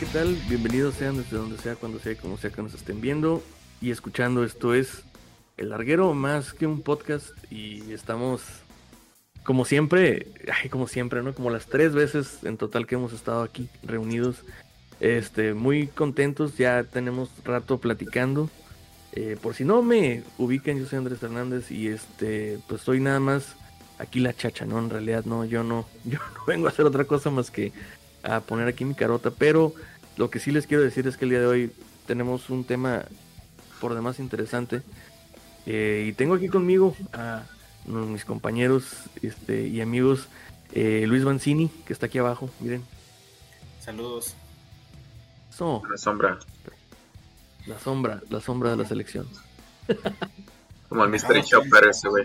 ¿qué tal? Bienvenidos sean desde donde sea, cuando sea, como sea que nos estén viendo y escuchando. Esto es El Larguero más que un podcast y estamos, como siempre, ay, como siempre, ¿no? Como las tres veces en total que hemos estado aquí reunidos. Este, muy contentos, ya tenemos rato platicando. Eh, por si no me ubican, yo soy Andrés Hernández y este, pues soy nada más aquí la chacha, ¿no? En realidad no, yo no, yo no vengo a hacer otra cosa más que a poner aquí mi carota, pero lo que sí les quiero decir es que el día de hoy tenemos un tema por demás interesante eh, y tengo aquí conmigo a mis compañeros este, y amigos eh, Luis Banzini, que está aquí abajo, miren. Saludos. La sombra. La sombra, la sombra de la selección. Como el Mystery Chopper ese, güey.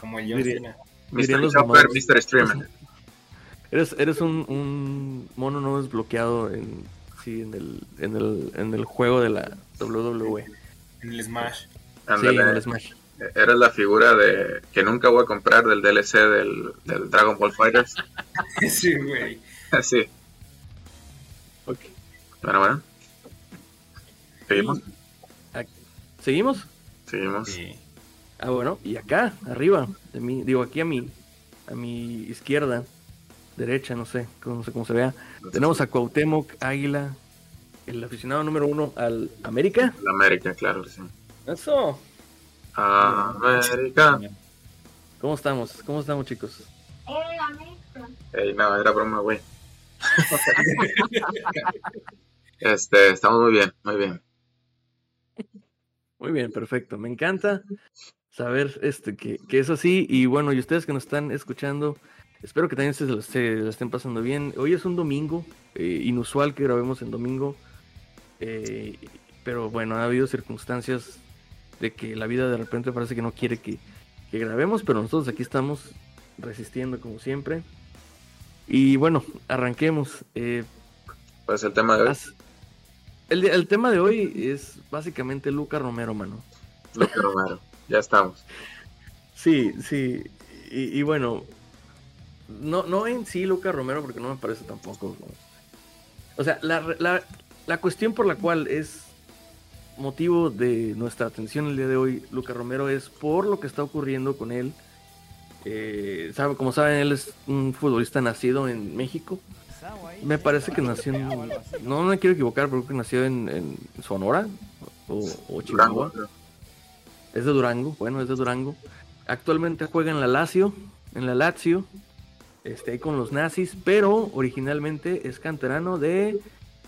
Como yo. Mystery Chopper, Mystery Streamer. Eres, eres un, un mono no desbloqueado en, sí, en, el, en, el, en el juego de la WWE. En el Smash. Sí, en el Smash. Eres la figura de que nunca voy a comprar del DLC del, del Dragon Ball Fighters. sí, güey. sí. Ok. Bueno, bueno. ¿Seguimos? ¿Seguimos? Seguimos. Sí. Ah, bueno, y acá, arriba, de mí, digo, aquí a mi, a mi izquierda, derecha, no sé, no sé cómo se vea. Tenemos a Cuauhtémoc Águila, el aficionado número uno al América. El América, claro, sí. Eso. América. ¿Cómo estamos? ¿Cómo estamos, chicos? El América. Ey, no, era broma, güey. este, estamos muy bien, muy bien. Muy bien, perfecto. Me encanta saber este que, que es así. Y bueno, y ustedes que nos están escuchando, Espero que también se, lo estén pasando bien. Hoy es un domingo, eh, inusual que grabemos en domingo. Eh, pero bueno, ha habido circunstancias de que la vida de repente parece que no quiere que, grabemos, pero nosotros aquí estamos resistiendo como siempre. Y bueno, arranquemos. Eh, pues el tema de hoy. El, el, tema de hoy es básicamente Luca Romero, mano. Luca Romero, ya estamos. Sí, sí. y bueno, no, no en sí Luca Romero, porque no me parece tampoco. O sea, la, la, cuestión por la cual es motivo de nuestra atención el día de hoy, Luca Romero, es por lo que está ocurriendo con él. Eh, sabe, como saben, él es un futbolista nacido en México. Me parece que nació en. No me quiero equivocar, pero creo que nació en, Sonora o, o Chihuahua. Es de Durango, bueno, es de Durango. Actualmente juega en la Lazio, en la Lazio, este, con los nazis, pero originalmente es canterano de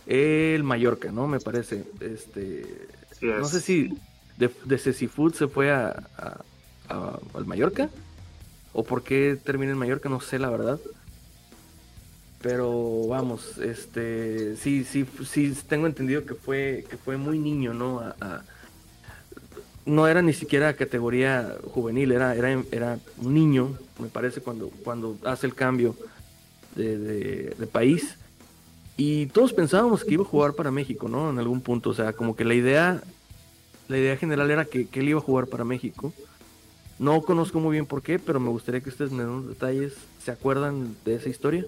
el Mallorca, ¿no? Me parece. Este, no sé si de, de Cecifood se fue a, al Mallorca o por qué termina en Mallorca, no sé la verdad. Pero vamos, este, sí, sí, sí, tengo entendido que fue, que fue muy niño, ¿no? a, no era ni siquiera categoría juvenil, era, era, era un niño, me parece, cuando, cuando hace el cambio de, país. Y todos pensábamos que iba a jugar para México, ¿no? En algún punto. O sea, como que la idea, la idea general era que, él iba a jugar para México. No conozco muy bien por qué, pero me gustaría que ustedes me den detalles. ¿Se acuerdan de esa historia?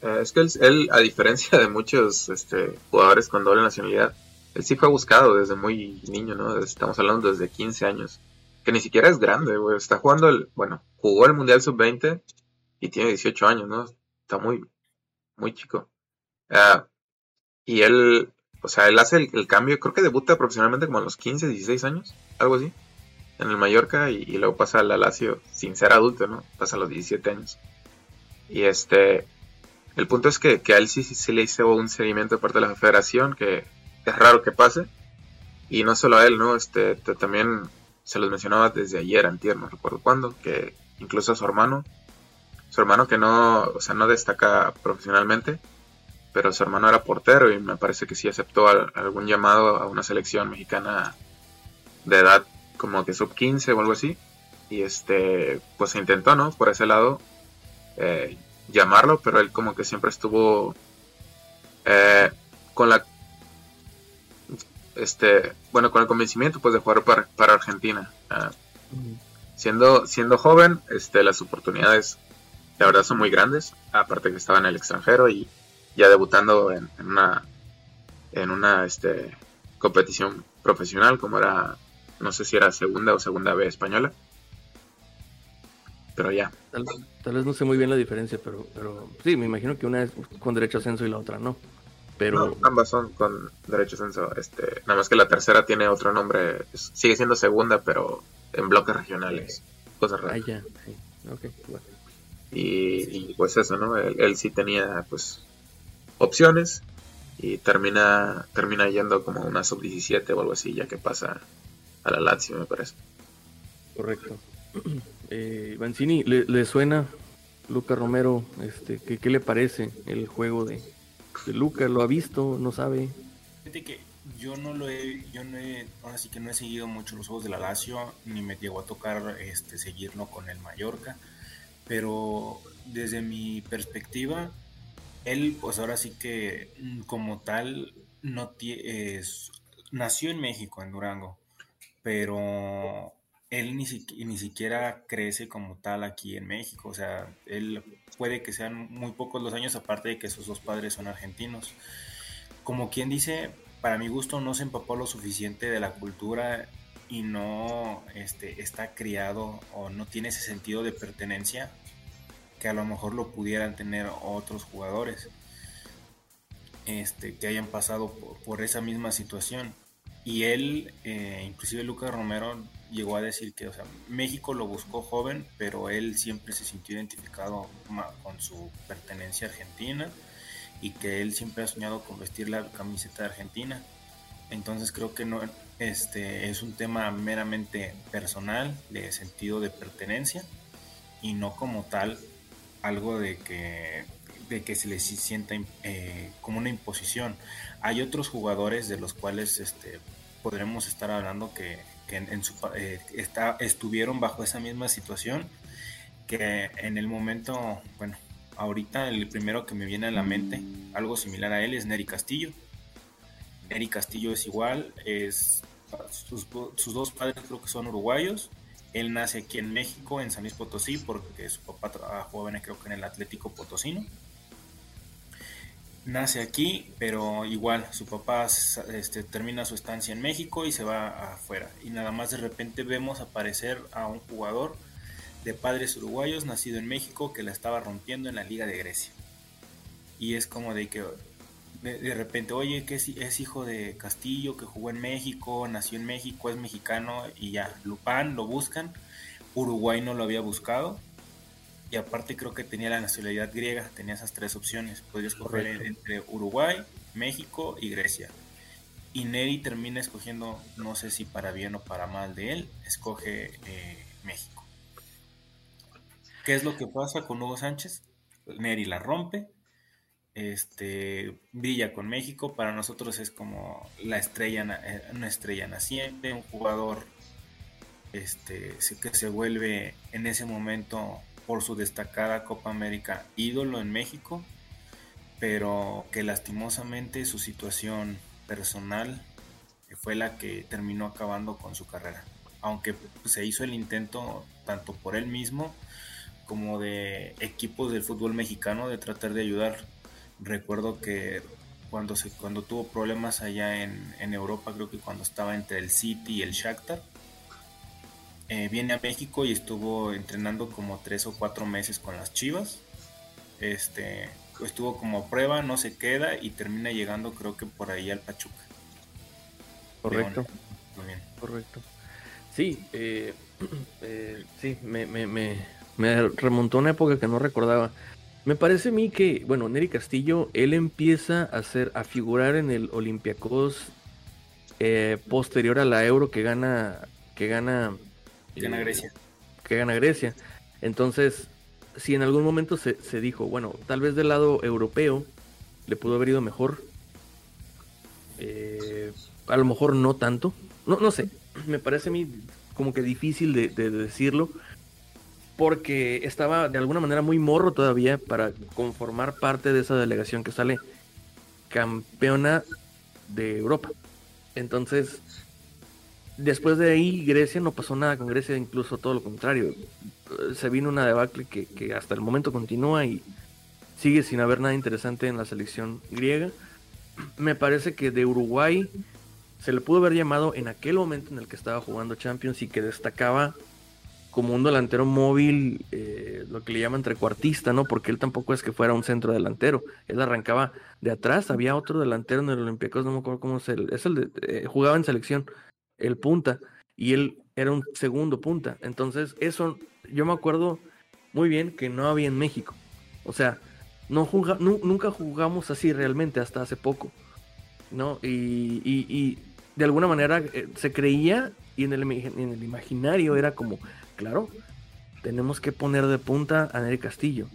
Eh, es que él, a diferencia de muchos este, jugadores con doble nacionalidad, él sí fue buscado desde muy niño, ¿no? Estamos hablando desde 15 años. Que ni siquiera es grande, güey. Está jugando el. Bueno, jugó el Mundial Sub-20 y tiene 18 años, ¿no? Está muy, muy chico. Ah, y él. O sea, él hace el, cambio. Creo que debuta profesionalmente como a los 15, 16 años. Algo así. En el Mallorca y, luego pasa al Lazio sin ser adulto, ¿no? Pasa a los 17 años. Y este. El punto es que, que a él sí, sí le hizo un seguimiento de parte de la federación que es raro que pase. Y no solo a él, ¿no? Este, también se los mencionaba desde ayer, antier, no recuerdo cuándo, que incluso a su hermano, su hermano que no, o sea, no destaca profesionalmente, pero su hermano era portero y me parece que sí aceptó algún llamado a una selección mexicana de edad como que sub 15 o algo así. Y este, pues se intentó, ¿no? Por ese lado, eh, llamarlo, pero él como que siempre estuvo eh, con la este, bueno, con el convencimiento pues de jugar para, Argentina. Ah, siendo, siendo joven, este, las oportunidades la verdad son muy grandes, aparte que estaba en el extranjero y, ya debutando en, en una en una este competición profesional como era no sé si era segunda o segunda B española pero ya Tal, tal vez no sé muy bien la diferencia, pero, pero sí, me imagino que una es con derecho a ascenso y la otra no. Pero No, ambas son con derecho a ascenso este nada más que la tercera tiene otro nombre sigue siendo segunda pero en bloques regionales cosas ah, raras ya, sí. Ok, bueno. y, y, pues eso no él, él sí tenía pues opciones y termina termina yendo como una sub 17 o algo así ya que pasa a la Lazio me parece Correcto. Eh, Mancini, ¿le, le suena Luca Romero? Este, ¿qué, qué le parece el juego de, de Luca? ¿Lo ha visto? ¿No sabe? Yo no lo he, yo no he, ahora sí que no he seguido mucho los juegos de la Lazio, ni me llegó a tocar este, seguirlo con el Mallorca, pero desde mi perspectiva, él pues ahora sí que mm, como tal no tie- es- nació en México, en Durango, pero él ni, siqui- ni siquiera crece como tal aquí en México, o sea, él puede que sean muy pocos los años aparte de que sus dos padres son argentinos como quien dice, para mi gusto no se empapó lo suficiente de la cultura y no este, está criado o no tiene ese sentido de pertenencia que a lo mejor lo pudieran tener otros jugadores este, que hayan pasado por, esa misma situación. Y él, eh, inclusive Lucas Romero, llegó a decir que o sea, México lo buscó joven, pero él siempre se sintió identificado con su pertenencia argentina y que él siempre ha soñado con vestir la camiseta de Argentina. Entonces creo que no este es un tema meramente personal, de sentido de pertenencia y no como tal algo de que de que se les sienta eh, como una imposición. Hay otros jugadores de los cuales este, podremos estar hablando que, en, en eh, estuvieron bajo esa misma situación, que en el momento, bueno, ahorita el primero que me viene a la mente, algo similar a él, es Neri Castillo. Neri Castillo es igual, es sus, sus, dos padres creo que son uruguayos. Él nace aquí en México, en San Luis Potosí, porque su papá trabajó creo que en el Atlético Potosino. Nace aquí, pero igual su papá este, termina su estancia en México y se va afuera. Y nada más de repente vemos aparecer a un jugador de padres uruguayos nacido en México que la estaba rompiendo en la Liga de Grecia. Y es como de que de, repente, oye, que es, es, hijo de Castillo, que jugó en México, nació en México, es mexicano y ya, Lupán lo buscan. Uruguay no lo había buscado. Y aparte creo que tenía la nacionalidad griega, tenía esas tres opciones. Podía escoger Correcto. entre Uruguay, México y Grecia. Y Neri termina escogiendo, no sé si para bien o para mal de él, escoge eh, México. ¿Qué es lo que pasa con Hugo Sánchez? Neri la rompe, este, brilla con México, para nosotros es como la estrella, eh, una estrella naciente, un jugador este, que se vuelve en ese momento por su destacada Copa América ídolo en México, pero que lastimosamente su situación personal fue la que terminó acabando con su carrera. Aunque se hizo el intento tanto por él mismo como de equipos del fútbol mexicano de tratar de ayudar. Recuerdo que cuando, se, cuando tuvo problemas allá en, en Europa, creo que cuando estaba entre el City y el Shakhtar, eh, viene a México y estuvo entrenando como tres o cuatro meses con las Chivas. Este, estuvo como prueba, no se queda y termina llegando creo que por ahí al Pachuca. Correcto. Muy bien. Correcto. Sí, eh, eh, sí, me, me, me, me, remontó a una época que no recordaba. Me parece a mí que, bueno, Neri Castillo, él empieza a hacer, a figurar en el Olympiacos eh, posterior a la Euro que gana, que gana que gana Grecia. Que gana Grecia. Entonces, si en algún momento se, se, dijo, bueno, tal vez del lado europeo le pudo haber ido mejor. Eh, a lo mejor no tanto. No, no sé. Me parece a mí como que difícil de, de, decirlo. Porque estaba de alguna manera muy morro todavía para conformar parte de esa delegación que sale campeona de Europa. Entonces, Después de ahí, Grecia no pasó nada con Grecia, incluso todo lo contrario. Se vino una debacle que, que hasta el momento continúa y sigue sin haber nada interesante en la selección griega. Me parece que de Uruguay se le pudo haber llamado en aquel momento en el que estaba jugando Champions y que destacaba como un delantero móvil, eh, lo que le llaman trecuartista, ¿no? Porque él tampoco es que fuera un centro delantero. Él arrancaba de atrás, había otro delantero en el Olympiacos, no me acuerdo cómo es el, es el de, eh, jugaba en selección, el punta, y él era un segundo punta. Entonces, eso, yo me acuerdo muy bien que no había en México. O sea, no nunca jugamos así realmente hasta hace poco, ¿no? Y, y, de alguna manera eh, se creía y en el, en el imaginario era como claro, tenemos que poner de punta a Neri Castillo.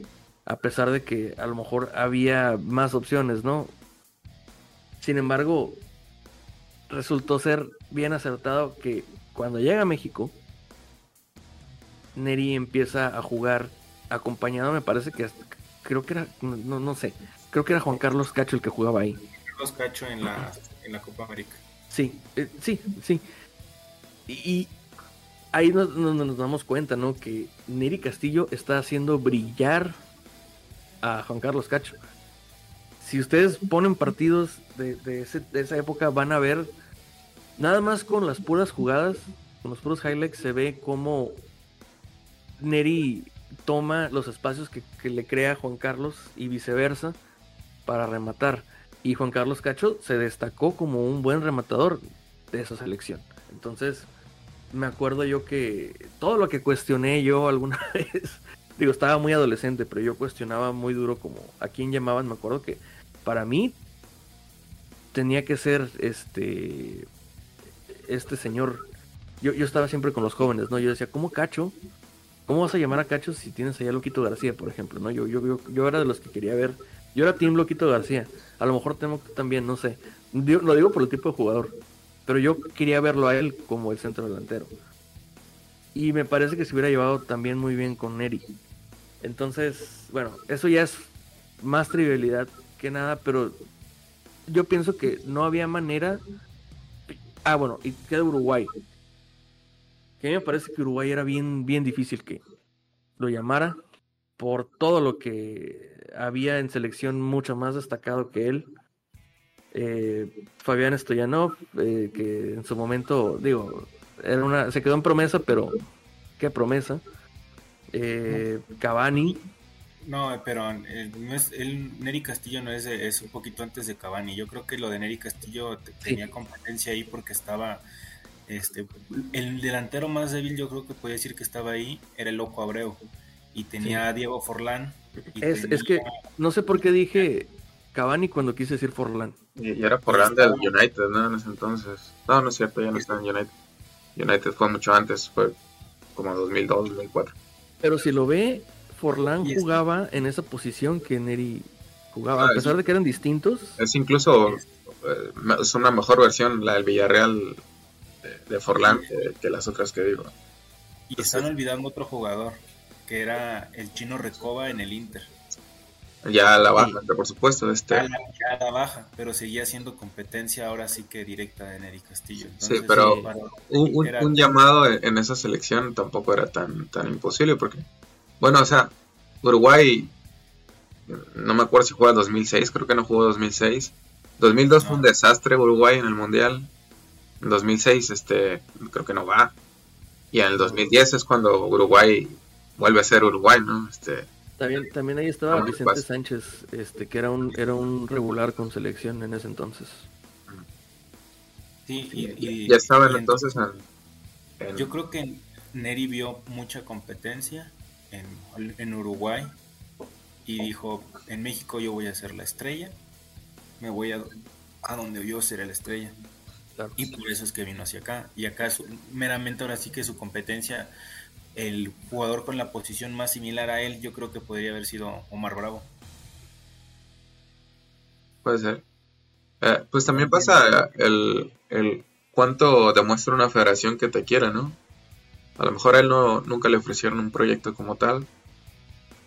A pesar de que a lo mejor había más opciones, ¿no? Sin embargo, resultó ser bien acertado que cuando llega a México, Neri empieza a jugar acompañado, me parece que creo que era, no, no sé, creo que era Juan Carlos Cacho el que jugaba ahí. Carlos Cacho en la, en la Copa América. Sí, eh, sí, sí. Y, ahí nos, nos, damos cuenta, ¿no? Que Neri Castillo está haciendo brillar a Juan Carlos Cacho. Si ustedes ponen partidos de, esa época, van a ver, nada más con las puras jugadas, con los puros highlights, se ve cómo Neri toma los espacios que, que le crea Juan Carlos y viceversa para rematar. Y Juan Carlos Cacho se destacó como un buen rematador de esa selección. Entonces, me acuerdo yo que todo lo que cuestioné yo alguna vez, digo, estaba muy adolescente, pero yo cuestionaba muy duro como a quién llamaban, me acuerdo que para mí tenía que ser este este señor yo, yo estaba siempre con los jóvenes, ¿no? Yo decía, ¿cómo Cacho? ¿Cómo vas a llamar a Cacho si tienes allá a Loquito García, por ejemplo, ¿no? Yo, yo, yo, yo era de los que quería ver. Yo era Team Loquito García. A lo mejor tengo también, no sé. lo digo por el tipo de jugador. Pero yo quería verlo a él como el centro delantero. Y me parece que se hubiera llevado también muy bien con Neri. Entonces, bueno, eso ya es más trivialidad que nada, pero yo pienso que no había manera. Ah, bueno, y queda Uruguay. Que a mí me parece que Uruguay era bien, bien difícil que lo llamara por todo lo que había en selección mucho más destacado que él eh, Fabián Stoyanov, eh, que en su momento, digo, era una, se quedó en promesa, pero qué promesa. Eh, Cavani. No, pero eh, no es, el Neri Castillo no es, es un poquito antes de Cavani. Yo creo que lo de Neri Castillo tenía competencia ahí porque estaba, este, el delantero más débil yo creo que podía decir que estaba ahí era el Loco Abreu y tenía a Diego Forlán. es, es que no sé por qué dije Cavani cuando quise decir Forlán. Y, era Forlán del United, ¿no? En ese entonces. No, no es cierto, ya no está en United. United fue mucho antes, fue como 2002, 2004. Pero si lo ve, Forlán jugaba en esa posición que Neri jugaba, a ah, pesar de que eran distintos. Es incluso eh, es una mejor versión la del Villarreal de, Forlán que, las otras que digo. Y están olvidando otro jugador, que era el chino Recoba en el Inter. Ya a la baja, por supuesto. Este... Ya, a la, baja, pero seguía siendo competencia ahora sí que directa de Neri Castillo. sí, pero un, llamado en esa selección tampoco era tan, tan imposible porque, bueno, o sea, Uruguay, no me acuerdo si jugó 2006, creo que no jugó 2006. 2002 fue un desastre Uruguay en el Mundial. En 2006, este, creo que no va. Y en el 2010 es cuando Uruguay vuelve a ser Uruguay, ¿no? Este, también, también ahí estaba Vicente Sánchez, este, que era un, era un regular con selección en ese entonces. Sí, y, ya estaba entonces Yo creo que Neri vio mucha competencia en, en Uruguay y dijo, en México yo voy a ser la estrella, me voy a, a donde yo seré la estrella. Y por eso es que vino hacia acá. Y acá meramente ahora sí que su competencia el jugador con la posición más similar a él, yo creo que podría haber sido Omar Bravo. Puede ser. Eh, pues también pasa el, el cuánto demuestra una federación que te quiere, ¿no? A lo mejor a él no, nunca le ofrecieron un proyecto como tal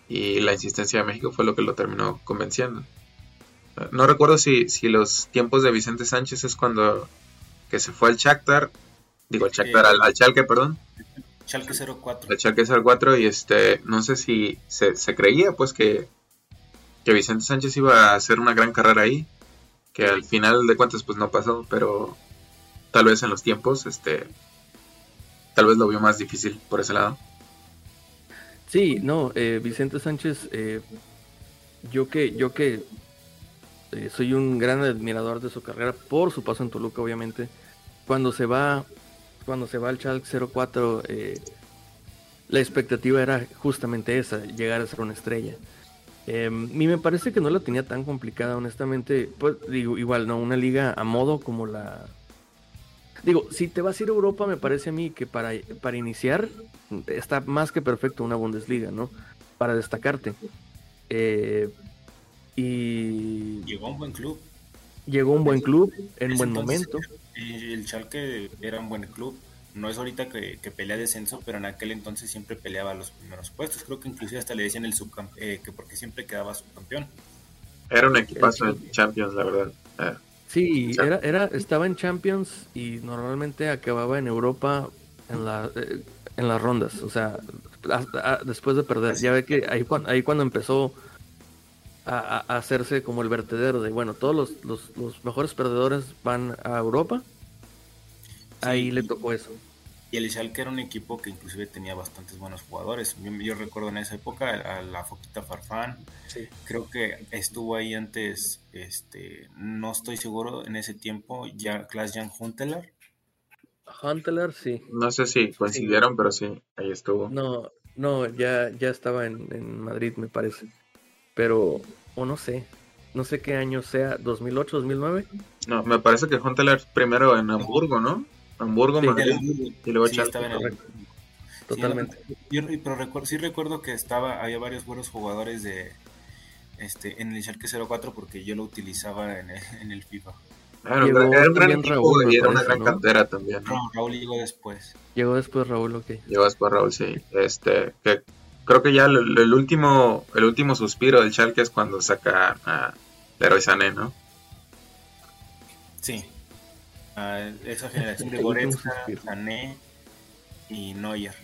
y la insistencia de México fue lo que lo terminó convenciendo. No recuerdo si, si los tiempos de Vicente Sánchez es cuando que se fue al Shakhtar, digo al Shakhtar, al, al Chalke, perdón, Chalke 04. El Chalke 04 y este, no sé si se, creía pues que, que Vicente Sánchez iba a hacer una gran carrera ahí, que al final de cuentas pues no pasó, pero tal vez en los tiempos, este, tal vez lo vio más difícil por ese lado. Sí, no, eh, Vicente Sánchez, eh, yo que, yo que eh, soy un gran admirador de su carrera por su paso en Toluca, obviamente. Cuando se va, cuando se va al Chalk 04, la expectativa era justamente esa, llegar a ser una estrella. Eh, y me parece que no la tenía tan complicada, honestamente. Pues digo, igual, no, una liga a modo como la. Digo, si te vas a ir a Europa, me parece a mí que para, para iniciar está más que perfecto una Bundesliga, ¿no? Para destacarte. Eh, y. Llegó a un buen club. Llegó a un buen club en buen momento. El Schalke era un buen club no es ahorita que, pelea descenso, pero en aquel entonces siempre peleaba los primeros puestos. Creo que inclusive hasta le decían el subcampeón, eh, que porque siempre quedaba subcampeón. Era un equipazo en Champions, la verdad. Eh, sí, era, era, estaba en Champions y normalmente acababa en Europa en, la, eh, en las rondas, o sea, después de perder. Ya ve que ahí, ahí cuando empezó a, hacerse como el vertedero de, bueno, todos los, los, los mejores perdedores van a Europa ahí le tocó eso. Y el Schalke era un equipo que inclusive tenía bastantes buenos jugadores. Yo, recuerdo en esa época a la Foquita Farfán. Creo que estuvo ahí antes, este, no estoy seguro, en ese tiempo, ya Klaas Jan Huntelaar. Huntelaar, sí. No sé si coincidieron, pero sí, ahí estuvo. No, no, ya, ya estaba en, en Madrid, me parece. Pero, o no sé, no sé qué año sea, 2008, 2009. No, me parece que Huntelaar primero en Hamburgo, ¿no? Hamburgo, y luego sí, estaba en Totalmente. pero recuerdo, sí recuerdo que estaba, había varios buenos jugadores de este en el Schalke 04 porque yo lo utilizaba en el, en el FIFA. Claro, llegó, era un gran Raúl, y era una gran cantera también. ¿no? Raúl llegó después. Llegó después Raúl, ok. Llegó después Raúl, sí. Este, que creo que ya el, el último el último suspiro del Schalke es cuando saca a Leroy Sané, ¿no? Sí, esa generación de Goretzka, Sané y Neuer.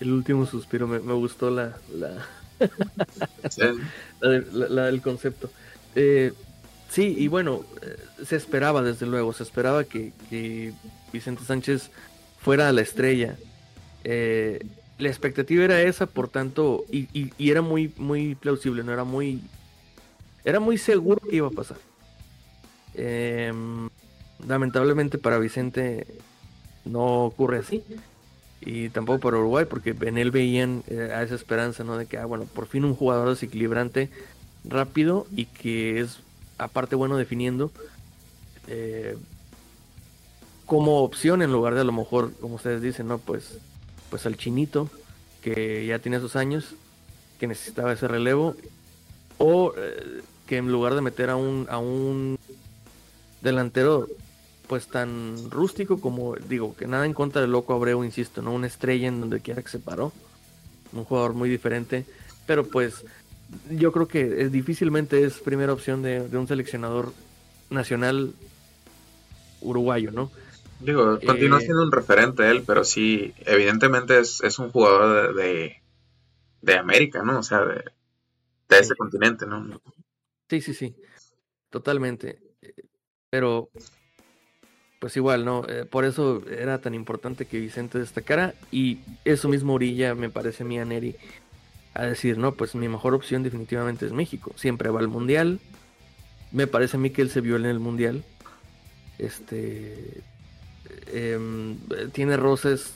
El último suspiro, me, gustó la la, la, del concepto. Eh, sí, y bueno, eh, se esperaba desde luego, se esperaba que, Vicente Sánchez fuera la estrella. Eh, la expectativa era esa, por tanto, y, y, era muy, muy plausible, no era muy, era muy seguro que iba a pasar. Eh, lamentablemente para Vicente no ocurre así. Y tampoco para Uruguay, porque en él veían eh, a esa esperanza, ¿no? De que, ah, bueno, por fin un jugador desequilibrante, rápido y que es, aparte, bueno definiendo, eh, como opción en lugar de a lo mejor, como ustedes dicen, ¿no? Pues, pues al chinito, que ya tiene sus años, que necesitaba ese relevo, o eh, que en lugar de meter a un, a un delantero pues tan rústico como digo, que nada en contra del loco Abreu, insisto, ¿no? Una estrella en donde quiera que se paró. Un jugador muy diferente. Pero pues yo creo que es, difícilmente es primera opción de, un seleccionador nacional uruguayo, ¿no? Digo, continúa eh, siendo un referente él, pero sí, evidentemente es, un jugador de, de, América, ¿no? O sea, de, de ese continente, ¿no? Sí, sí, sí, totalmente. Pero pues igual, ¿no? Eh, por eso era tan importante que Vicente destacara y eso mismo orilla, me parece a mí a Neri, a decir, no, pues mi mejor opción definitivamente es México. Siempre va al Mundial. Me parece a mí que él se vio en el Mundial. Este... Em, tiene roces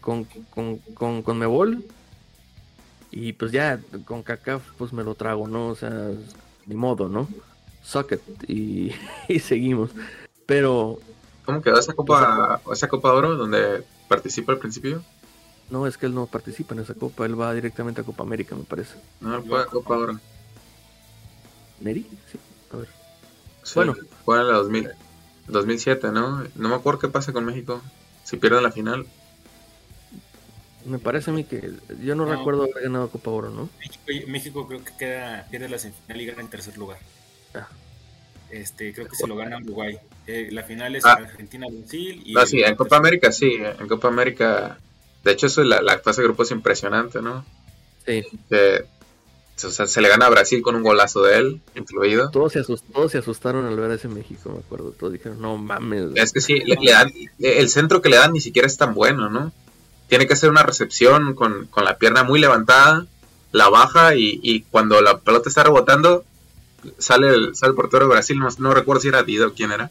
con, con, con, Mebol. Y pues ya, con CACAF, pues me lo trago, ¿no? O sea, ni modo, ¿no? Socket y, y seguimos. Pero ¿Cómo quedó esa Copa, esa Copa Oro donde participa al principio? No, es que él no participa en esa Copa, él va directamente a Copa América, me parece. No, él fue a Copa Oro. ¿Neri? Sí, a ver. bueno. Fue en la 2000, 2007, ¿no? No me acuerdo qué pasa con México. Si pierden la final. Me parece a mí que yo no, recuerdo haber ganado Copa Oro, ¿no? México, México creo que queda, pierde la semifinal y gana en tercer lugar. Ah, este, creo que se lo gana Uruguay. Eh, la final es ah. Argentina-Brasil. No, sí, en Copa América sí, en Copa América. De hecho, eso la, la fase de grupo es impresionante, ¿no? Sí. O sea, se le gana a Brasil con un golazo de él, incluido. Todos se, todos se asustaron al ver a ese México, me acuerdo. Todos dijeron, no mames. Es que sí, le, dan, el centro que le dan ni siquiera es tan bueno, ¿no? Tiene que hacer una recepción con, con la pierna muy levantada, la baja y, y, cuando la pelota está rebotando, sale el, sale el portero de Brasil, no, recuerdo si era Dido o quién era.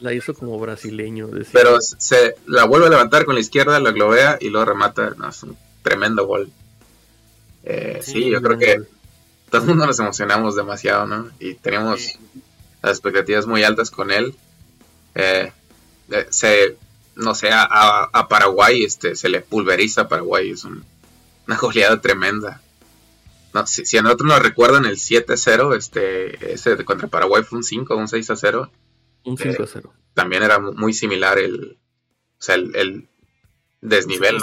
La hizo como brasileño. Pero se la vuelve a levantar con la izquierda, la globea y luego remata. No, es un tremendo gol. Eh, sí, yo creo que todo el mundo nos emocionamos demasiado, ¿no? Y teníamos las expectativas muy altas con él. Eh, eh, se, no sé, a, Paraguay este, se le pulveriza a Paraguay, es una goleada tremenda. No, si, a nosotros nos recuerdan el 7-0, este, ese contra Paraguay fue un 5, un 6-0. Un 5-0. también era muy similar el, o sea, el, desnivel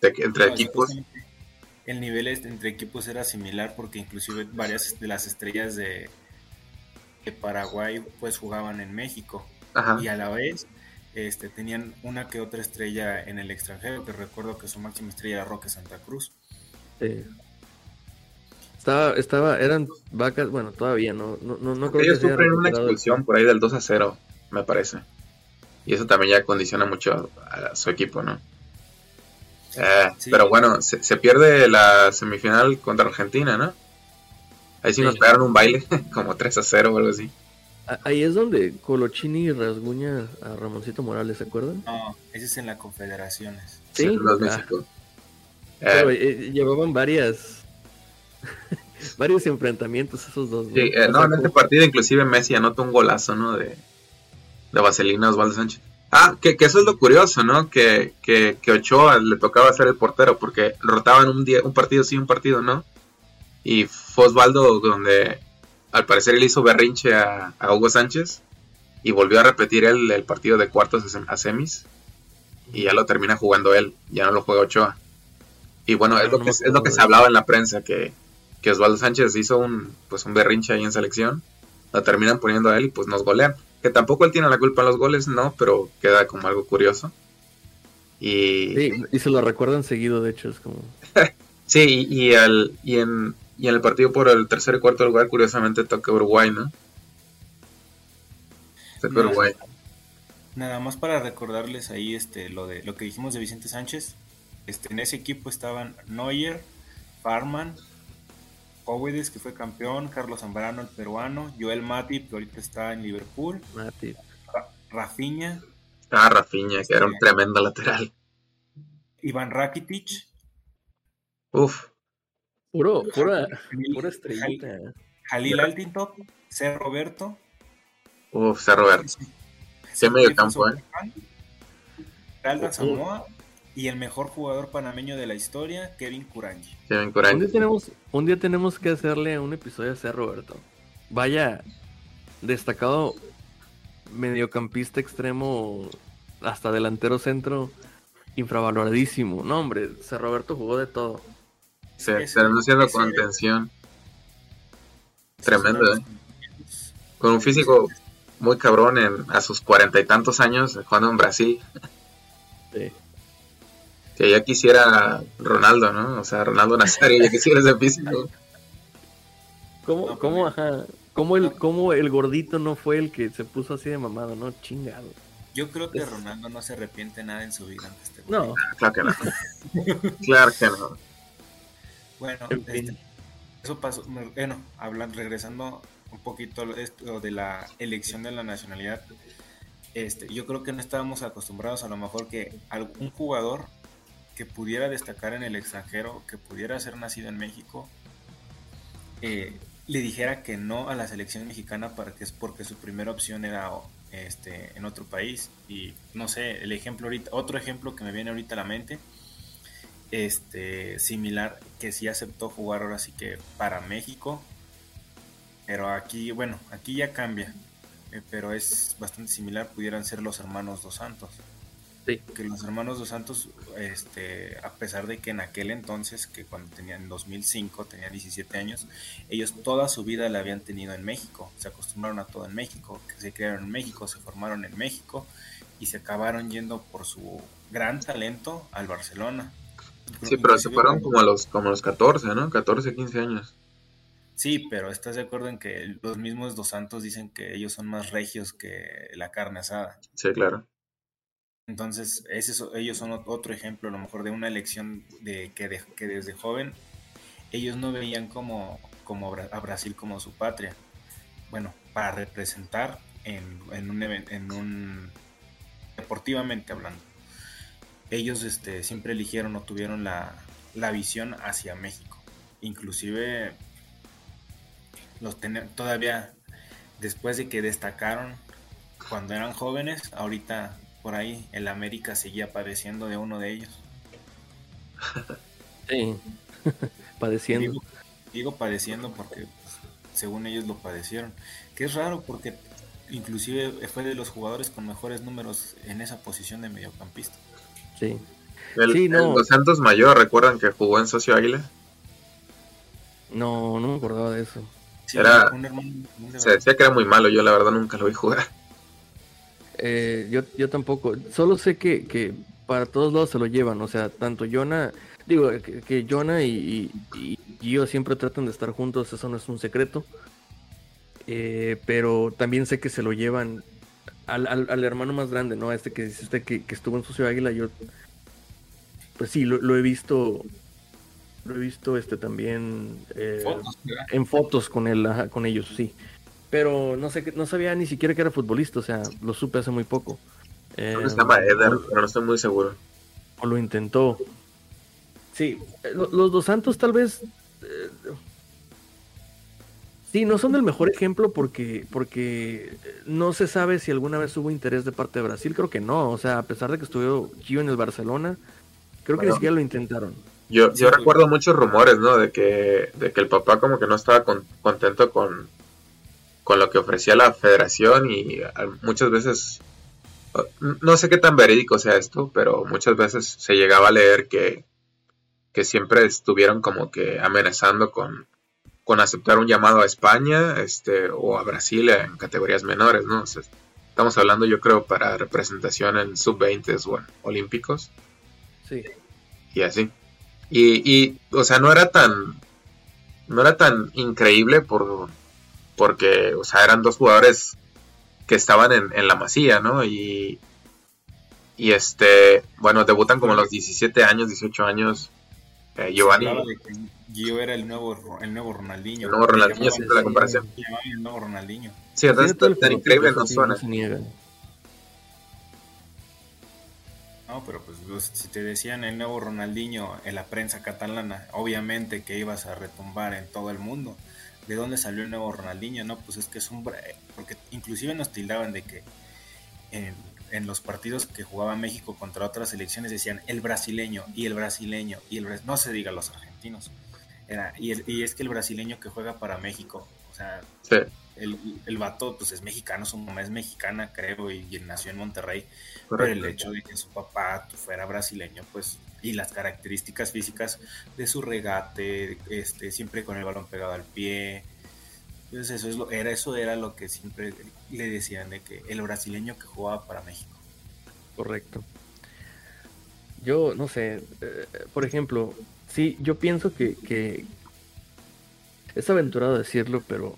entre equipos el nivel entre equipos era similar porque inclusive varias de las estrellas de, Paraguay pues jugaban en México y a la vez este, tenían una que otra estrella en el extranjero, que recuerdo que su máxima estrella era Roque Santa Cruz. Estaba, estaba, eran vacas, bueno, todavía no, no, no, no creo Ellos que sufren una expulsión por ahí del 2 a 0, me parece. Y eso también ya condiciona mucho a su equipo, ¿no? Eh, pero bueno, se, pierde la semifinal contra Argentina, ¿no? Ahí sí, nos pegaron un baile, como 3 a 0 o algo así. Ahí es donde Colochini rasguña a Ramoncito Morales, ¿se acuerdan? No, ese es en las confederaciones. Sí, los ah. México. Pero, eh, eh, llevaban varias varios enfrentamientos esos dos. Sí, no, en este partido inclusive Messi anota un golazo, ¿no? De, de Vaselina Osvaldo Sánchez. Ah, que, eso es lo curioso, ¿no? Que, que, Ochoa le tocaba ser el portero porque rotaban un, día, un partido sí, un partido no. Y fue Osvaldo donde al parecer él hizo berrinche a, Hugo Sánchez y volvió a repetir él el partido de cuartos a semis y ya lo termina jugando él, ya no lo juega Ochoa. Y bueno, es, lo que, es lo que se hablaba en la prensa, que, que Osvaldo Sánchez hizo un, pues un berrinche ahí en selección, lo terminan poniendo a él y pues nos golean. Que tampoco él tiene la culpa en los goles, no, pero queda como algo curioso. Y, sí, y se lo recuerdan seguido, de hecho, es como... sí, y, al, y, en, y en el partido por el tercer y cuarto lugar, curiosamente, toca Uruguay, ¿no? Toca Uruguay. Nada más para recordarles ahí este lo de lo que dijimos de Vicente Sánchez. Este, en ese equipo estaban Neuer, Farman, Cowides, que fue campeón, Carlos Zambrano, el peruano, Joel Matip, que ahorita está en Liverpool, Matip. Rafinha. Ah, Rafinha, que era un tremendo lateral. Iván Rakitic. Uf. Puro, pura, pura estrellita. Jalil Altintop, C. Roberto. Uf, C. Roberto. Sí, medio campo, ¿eh? Calda Samoa y el mejor jugador panameño de la historia, Kevin Curangi. Kevin Un día tenemos, un día tenemos que hacerle un episodio a C. Roberto. Vaya, destacado mediocampista extremo, hasta delantero centro, infravaloradísimo. No, hombre, C. Roberto jugó de todo. Se, haciendo con atención. Tremendo, ¿eh? Con un físico muy cabrón en, a sus cuarenta y tantos años, jugando en Brasil. Sí. Que ya quisiera Ronaldo, ¿no? O sea, Ronaldo Nazario, ya quisiera ese físico. ¿Cómo, cómo, ajá, cómo el, cómo el gordito no fue el que se puso así de mamado, no? Chingado. Yo creo que Ronaldo no se arrepiente nada en su vida. Este no. Claro que no. claro que no. Bueno, este, eso pasó. Bueno, hablando, regresando un poquito esto de la elección de la nacionalidad. Este, yo creo que no estábamos acostumbrados a lo mejor que algún jugador que pudiera destacar en el extranjero, que pudiera ser nacido en México, eh, le dijera que no a la selección mexicana para que es porque su primera opción era este, en otro país. Y no sé, el ejemplo ahorita, otro ejemplo que me viene ahorita a la mente, este, similar, que sí aceptó jugar ahora sí que para México, pero aquí, bueno, aquí ya cambia, eh, pero es bastante similar, pudieran ser los hermanos Dos Santos. Que los hermanos dos Santos, este, a pesar de que en aquel entonces, que cuando tenían 2005, tenían 17 años, ellos toda su vida la habían tenido en México, se acostumbraron a todo en México, que se criaron en México, se formaron en México y se acabaron yendo por su gran talento al Barcelona. Sí, pero se fueron como a los, como los 14, ¿no? 14, 15 años. Sí, pero ¿estás de acuerdo en que los mismos dos santos dicen que ellos son más regios que la carne asada? Sí, claro. Entonces, ellos son otro ejemplo, a lo mejor, de una elección de que, que desde joven ellos no veían como, como a Brasil como su patria. Bueno, para representar en, un, en un deportivamente hablando. Ellos este, siempre eligieron o tuvieron la, la visión hacia México. Inclusive los todavía después de que destacaron cuando eran jóvenes, ahorita por ahí el América seguía padeciendo de uno de ellos. Sí, padeciendo. Digo, padeciendo porque pues, según ellos lo padecieron. Que es raro porque inclusive fue de los jugadores con mejores números en esa posición de mediocampista. Sí. El, Los Santos Mayor, ¿recuerdan que jugó en Socio Águila? No, no me acordaba de eso. era, se decía que era muy malo, yo la verdad nunca lo vi jugar. Eh, yo, yo tampoco, solo sé que, que para todos lados se lo llevan, o sea, tanto Jonah, digo, que, que Jonah y, y, yo siempre tratan de estar juntos, eso no es un secreto, eh, pero también sé que se lo llevan al, al, hermano más grande, ¿no? A este que dice usted que, que estuvo en Socio Águila, yo, pues sí, lo, lo he visto lo he visto este también eh, en fotos con él, con ellos, sí. Pero no sé, no sabía ni siquiera que era futbolista, o sea, lo supe hace muy poco. Eh, se llama Eder, pero no estoy muy seguro. O lo intentó. Sí, eh, los dos santos tal vez. Eh, sí, no son el mejor ejemplo porque, porque no se sabe si alguna vez hubo interés de parte de Brasil. Creo que no. O sea, a pesar de que estuvo Gio en el Barcelona, creo que ni siquiera lo intentaron. Yo, yo recuerdo muchos rumores, ¿no? De que, de que el papá como que no estaba contento con, con lo que ofrecía la federación y muchas veces, no sé qué tan verídico sea esto, pero muchas veces se llegaba a leer que, que siempre estuvieron como que amenazando con, con aceptar un llamado a España este, o a Brasil en categorías menores, ¿no? estamos hablando yo creo para representación en sub-20 o en olímpicos. Sí. Y así. Y, y, o sea, no era tan, no era tan increíble por, porque, o sea, eran dos jugadores que estaban en, la masía, ¿no? Y, y este, bueno, debutan como a los 17 años, 18 años. Eh, Giovanni. Gio era el nuevo, el nuevo Ronaldinho. El nuevo Ronaldinho, siempre la comparación. El nuevo Ronaldinho. Sí, entonces tan increíble no suena. No, pero pues si te decían el nuevo Ronaldinho en la prensa catalana, obviamente que ibas a retumbar en todo el mundo. ¿De dónde salió el nuevo Ronaldinho? No, pues es que es un... Porque inclusive nos tildaban de que en, los partidos que jugaba México contra otras selecciones decían el brasileño y el brasileño y el... No se diga los argentinos. Era, y, y es que el brasileño que juega para México, o sea, el, el vato pues es mexicano, su mamá es mexicana, creo, y, nació en Monterrey. Pero el hecho de que su papá fuera brasileño, pues, y las características físicas de su regate, este, siempre con el balón pegado al pie. Entonces eso, es lo, era, eso era lo que siempre le decían de que el brasileño que jugaba para México. Correcto. Yo no sé, eh, por ejemplo, sí, yo pienso que, es aventurado decirlo, pero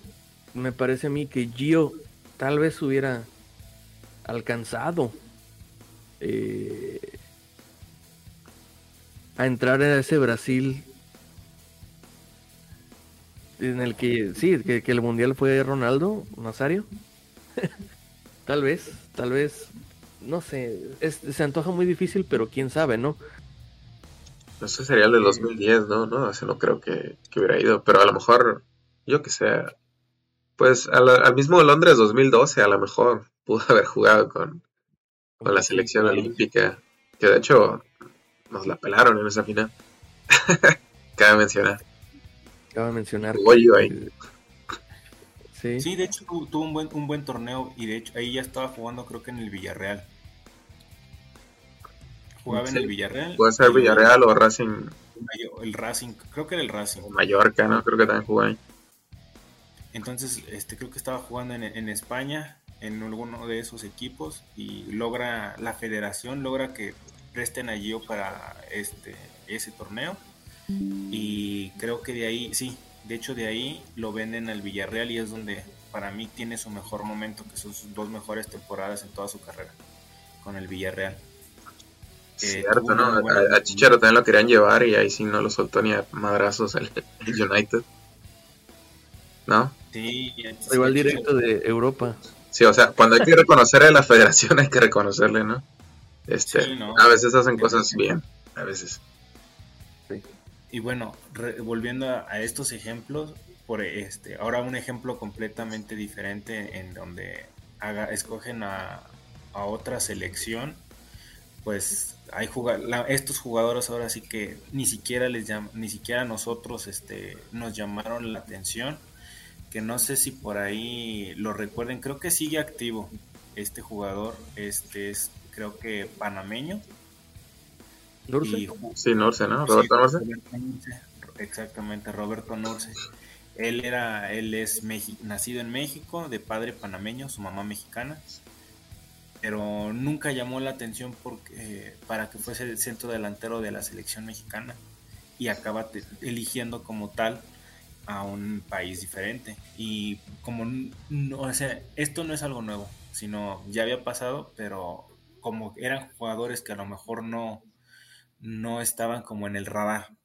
me parece a mí que Gio tal vez hubiera alcanzado eh, a entrar en ese Brasil en el que sí, que, el mundial fue Ronaldo Nazario. tal vez, tal vez, no sé, se antoja muy difícil, pero quién sabe, ¿no? Eso sería el de 2010, ¿no? No, ese no creo que, que hubiera ido, pero a lo mejor, yo que sé, pues al, mismo Londres 2012 a lo mejor pudo haber jugado con, con la selección olímpica, que de hecho nos la pelaron en esa final. Cabe mencionar. Cabe mencionar. ahí. Sí. sí, de hecho tuvo un buen, un buen torneo y de hecho ahí ya estaba jugando creo que en el Villarreal. Jugaba en el Villarreal. Puede ser Villarreal o Racing. El Racing, creo que era el Racing. Mallorca, ¿no? Creo que también jugó ahí. Entonces, este, creo que estaba jugando en, España, en alguno de esos equipos, y logra, la federación logra que presten a Gio para este, ese torneo. Y creo que de ahí, sí, De hecho, de ahí lo venden al Villarreal y es donde para mí tiene su mejor momento, que son sus dos mejores temporadas en toda su carrera con el Villarreal. Eh, Cierto, ¿no? A, Chicharo también lo querían llevar y ahí sí no lo soltó ni a madrazos el, United. ¿No? Sí, igual directo de Europa. Sí, o sea, cuando hay que reconocer a la federación hay que reconocerle, ¿no? Este, A veces hacen cosas bien, a veces. Y bueno, volviendo a, estos ejemplos, por este, ahora un ejemplo completamente diferente en donde haga, escogen a, a otra selección, pues hay estos jugadores ahora sí que ni siquiera les ni siquiera nosotros este, nos llamaron la atención, que no sé si por ahí lo recuerden, creo que sigue activo este jugador, este es creo que panameño. sí, Norce, ¿no? Roberto Norce. Exactamente, Roberto Norce. Él era, él es nacido en México, de padre panameño, su mamá mexicana pero nunca llamó la atención porque, para que fuese el centro delantero de la selección mexicana y acaba eligiendo como tal a un país diferente. Y como no, o sea, esto no es algo nuevo, sino ya había pasado, pero como eran jugadores que a lo mejor no, no estaban como en el radar.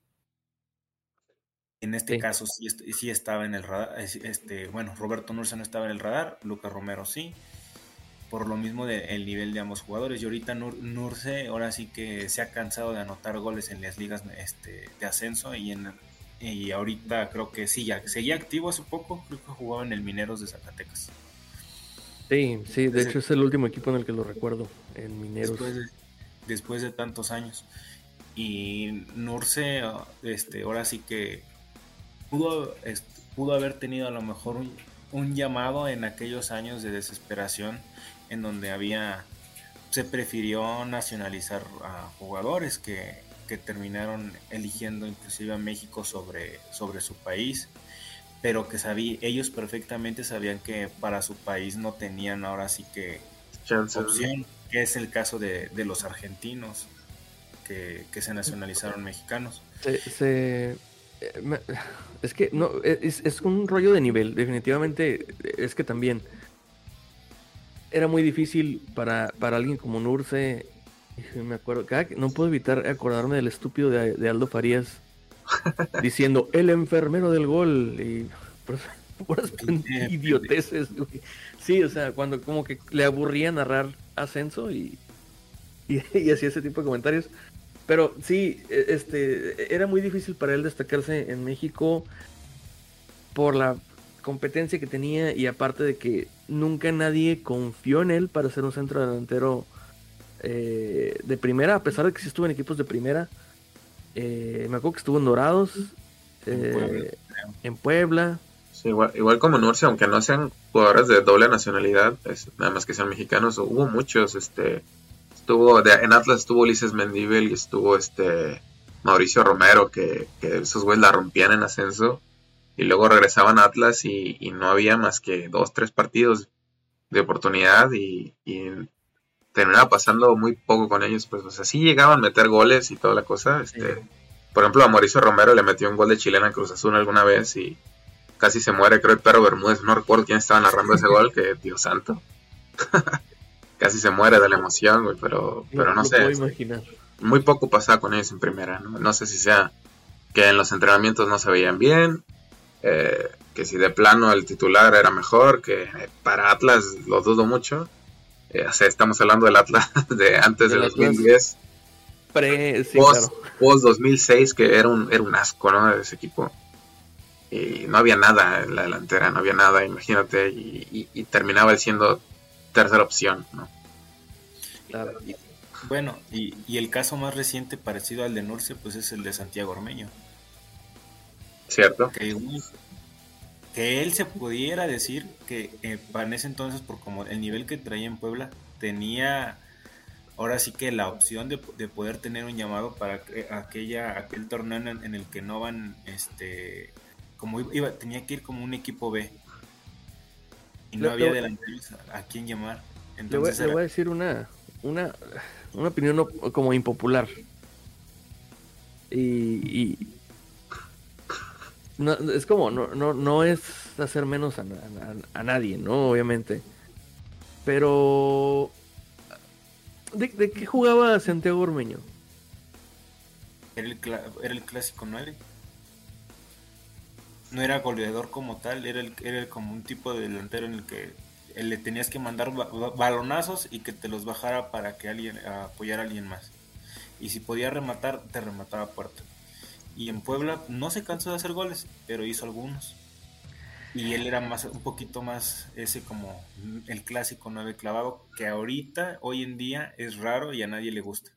En este caso sí, sí, estaba en el radar. Este, bueno, Roberto Nurse no estaba en el radar, Lucas Romero sí por lo mismo del nivel de ambos jugadores. Y ahorita Nurse ahora sí que se ha cansado de anotar goles en las ligas este, de ascenso y en y ahorita creo que sí, ya seguía activo hace poco, creo que jugaba en el Mineros de Zacatecas. Sí, sí, de hecho es el último equipo en el que lo recuerdo, en Mineros. Después de, tantos años. Y Nurse, este, ahora sí que pudo, pudo haber tenido a lo mejor un, un llamado en aquellos años de desesperación en donde había se prefirió nacionalizar a jugadores que, terminaron eligiendo inclusive a México sobre, sobre su país, pero que sabía, ellos perfectamente sabían que para su país no tenían ahora sí que opción, que es el caso de, los argentinos que, se nacionalizaron mexicanos. Se, eh, es que no, es, es un rollo de nivel, definitivamente es que también era muy difícil para, para alguien como Nurse. Me acuerdo, no puedo evitar acordarme del estúpido de, Aldo Farías diciendo el enfermero del gol y puras idioteces. Sí, o sea, cuando como que le aburría narrar ascenso y, y, hacía ese tipo de comentarios. Pero sí, e, este, era muy difícil para él destacarse en México por la competencia que tenía y aparte de que nunca nadie confió en él para ser un centro delantero eh, de primera, a pesar de que sí estuvo en equipos de primera. Eh, me acuerdo que estuvo en Dorados, en Puebla. Eh, igual, igual, como Nurcia, aunque no sean jugadores de doble nacionalidad, nada más que sean mexicanos, hubo muchos, este, estuvo en Atlas estuvo Ulises Mendível y estuvo este Mauricio Romero, que, que esos güeyes la rompían en ascenso y luego regresaban a Atlas y, no había más que dos, tres partidos de oportunidad y, terminaba pasando muy poco con ellos, pues o sea, sí llegaban a meter goles y toda la cosa, este, por ejemplo a Mauricio Romero le metió un gol de chilena en Cruz Azul alguna vez y casi se muere, creo el perro Bermúdez, no recuerdo quién estaba narrando ese gol, que Dios santo, casi se muere de la emoción, güey, pero, pero no, sé, muy poco pasaba con ellos en primera, ¿no? no sé si sea que en los entrenamientos no se veían bien, eh, que si de plano el titular era mejor, que para Atlas lo dudo mucho. Eh, estamos hablando del Atlas de antes de 2010. Pre, post, 2006, que era un, era un asco, ¿no? De ese equipo. Y no había nada en la delantera, no había nada, imagínate, y, terminaba siendo tercera opción, ¿no? bueno, y, y, el caso más reciente parecido al de Nurce, pues es el de Santiago Ormeño. Cierto. Que, él se pudiera decir que eh, en ese entonces, por como el nivel que traía en Puebla, tenía ahora sí que la opción de, poder tener un llamado para aquella, aquel torneo en, el que no van, este, como iba, tenía que ir como un equipo B. Y no había delanteros a, quién llamar. Entonces le, voy, a decir una, una, una opinión como impopular. y, no, es como, no, no, no es hacer menos a, nadie, ¿no? Obviamente. Pero... ¿De, ¿De, qué jugaba Santiago Ormeño? Era el, era el clásico 9 no era goleador como tal, era, el, era como un tipo de delantero en el que le tenías que mandar balonazos y que te los bajara para que alguien apoyara a alguien más. Y si podía rematar, te remataba puerta. Y en Puebla no se cansó de hacer goles, pero hizo algunos. Y él era más un poquito más ese como el clásico nueve clavado que ahorita, hoy en día, es raro y a nadie le gusta.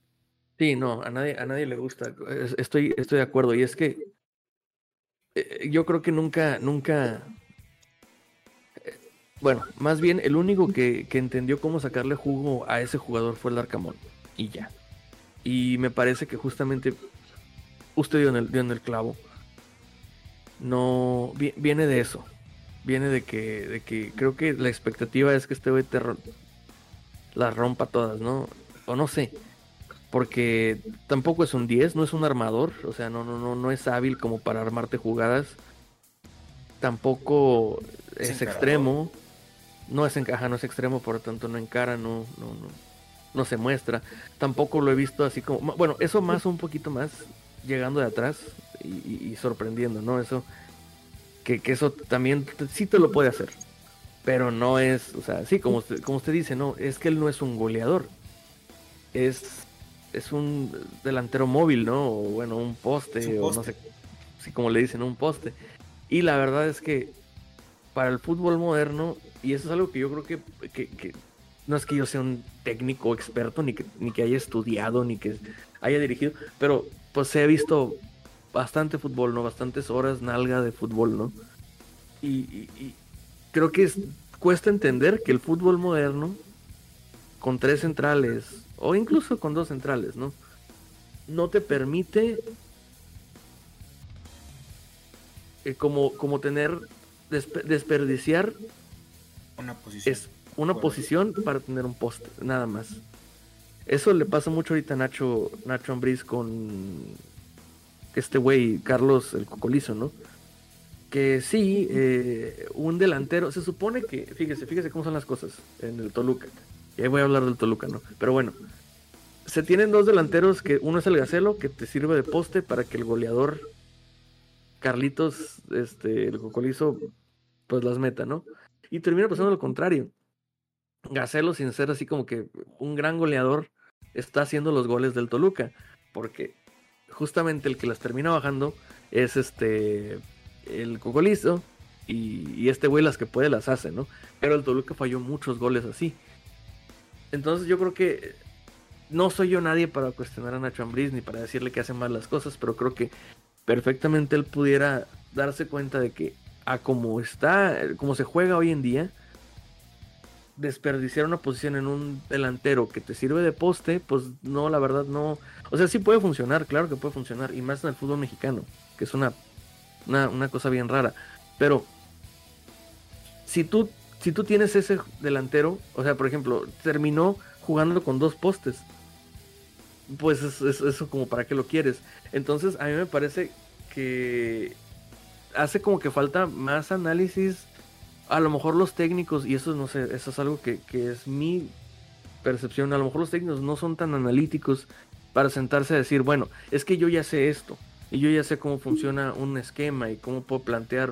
Sí, no, a nadie, a nadie le gusta. Estoy, estoy de acuerdo. Y es que eh, yo creo que nunca, nunca. Eh, bueno, más bien el único que, entendió cómo sacarle jugo a ese jugador fue el Arcamón. Y ya. Y me parece que justamente usted dio en el, dio en el clavo. No. Viene de eso. Viene de que, de que creo que la expectativa es que este güey te las rompa todas, ¿no? O no sé porque tampoco es un 10, no es un armador, o sea, no, no, no, no es hábil como para armarte jugadas. Tampoco es, extremo, no es encaja, no es extremo, por lo tanto no encara, no, no, no, no se muestra. Tampoco lo he visto así como, bueno, eso más un poquito más llegando de atrás y, sorprendiendo, ¿no? Eso, que, que, eso también sí te lo puede hacer, pero no es, o sea, sí, como como usted dice, no, es que él no es un goleador, es es un delantero móvil, ¿no? O bueno, un poste, o no sé, si como le dicen, un poste. Y la verdad es que para el fútbol moderno, y eso es algo que yo creo que, que, no es que yo sea un técnico experto, ni que, ni que haya estudiado, ni que haya dirigido, pero pues se ha visto bastante fútbol, ¿no? Bastantes horas nalga de fútbol, ¿no? Y, y creo que es, cuesta entender que el fútbol moderno, con tres centrales, o incluso con dos centrales, ¿no? No te permite eh, como, como tener, desperdiciar una posición. Es una posición para tener un poste, nada más. Eso le pasa mucho ahorita a Nacho, Nacho Ambriz con este güey, Carlos el Cocolizo, ¿no? Que sí, eh, un delantero, se supone que, fíjese, fíjese cómo son las cosas en el Toluca. Y ahí voy a hablar del Toluca, ¿no? Pero bueno, se tienen dos delanteros, que uno es el Gacelo, que te sirve de poste para que el goleador Carlitos, este, el Cocolizo, pues las meta, ¿no? Y termina pasando lo contrario. Gacelo, sin ser así como que un gran goleador, está haciendo los goles del Toluca, porque justamente el que las termina bajando es este, el Cocolizo, y, y este güey las que puede las hace, ¿no? Pero el Toluca falló muchos goles así. Entonces yo creo que no soy yo nadie para cuestionar a Nacho Ambriz ni para decirle que hace mal las cosas, pero creo que perfectamente él pudiera darse cuenta de que a como está, como se juega hoy en día, desperdiciar una posición en un delantero que te sirve de poste, pues no, la verdad no. O sea, sí puede funcionar, claro que puede funcionar, y más en el fútbol mexicano, que es una, una, una cosa bien rara. Pero si tú si tú tienes ese delantero, o sea, por ejemplo, terminó jugando con dos postes, pues eso como para qué lo quieres. Entonces, a mí me parece que hace como que falta más análisis. A lo mejor los técnicos, y eso no sé, eso es algo que, que es mi percepción. A lo mejor los técnicos no son tan analíticos para sentarse a decir, bueno, es que yo ya sé esto, y yo ya sé cómo funciona un esquema y cómo puedo plantear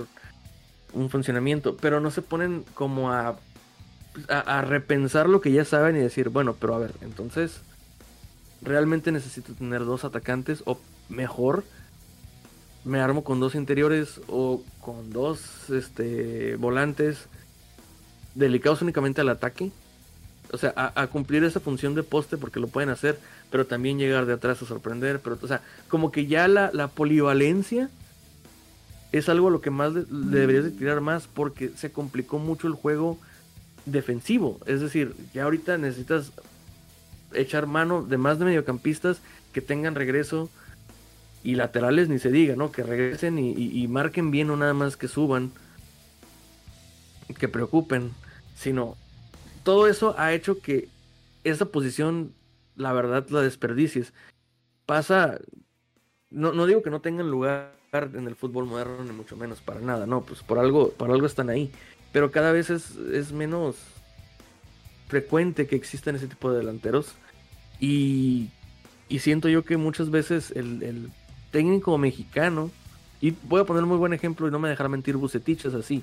un funcionamiento, pero no se ponen como a, a, repensar lo que ya saben y decir, bueno, pero a ver, entonces, ¿realmente necesito tener dos atacantes? O mejor, me armo con dos interiores o con dos este, volantes delicados únicamente al ataque. O sea, a, cumplir esa función de poste porque lo pueden hacer, pero también llegar de atrás a sorprender. Pero, o sea, como que ya la, la polivalencia es algo a lo que más le, deberías de tirar más porque se complicó mucho el juego defensivo. Es decir, ya ahorita necesitas echar mano de más de mediocampistas que tengan regreso y laterales ni se diga, ¿no? Que regresen y, marquen bien, no nada más que suban, que preocupen, sino todo eso ha hecho que esa posición, la verdad, la desperdicies. Pasa, no, no digo que no tengan lugar en el fútbol moderno, ni mucho menos, para nada, no, pues por algo, por algo están ahí. Pero cada vez es, es menos frecuente que existan ese tipo de delanteros. Y, siento yo que muchas veces el, técnico mexicano, y voy a poner un muy buen ejemplo y no me dejará mentir, Bucetich es así.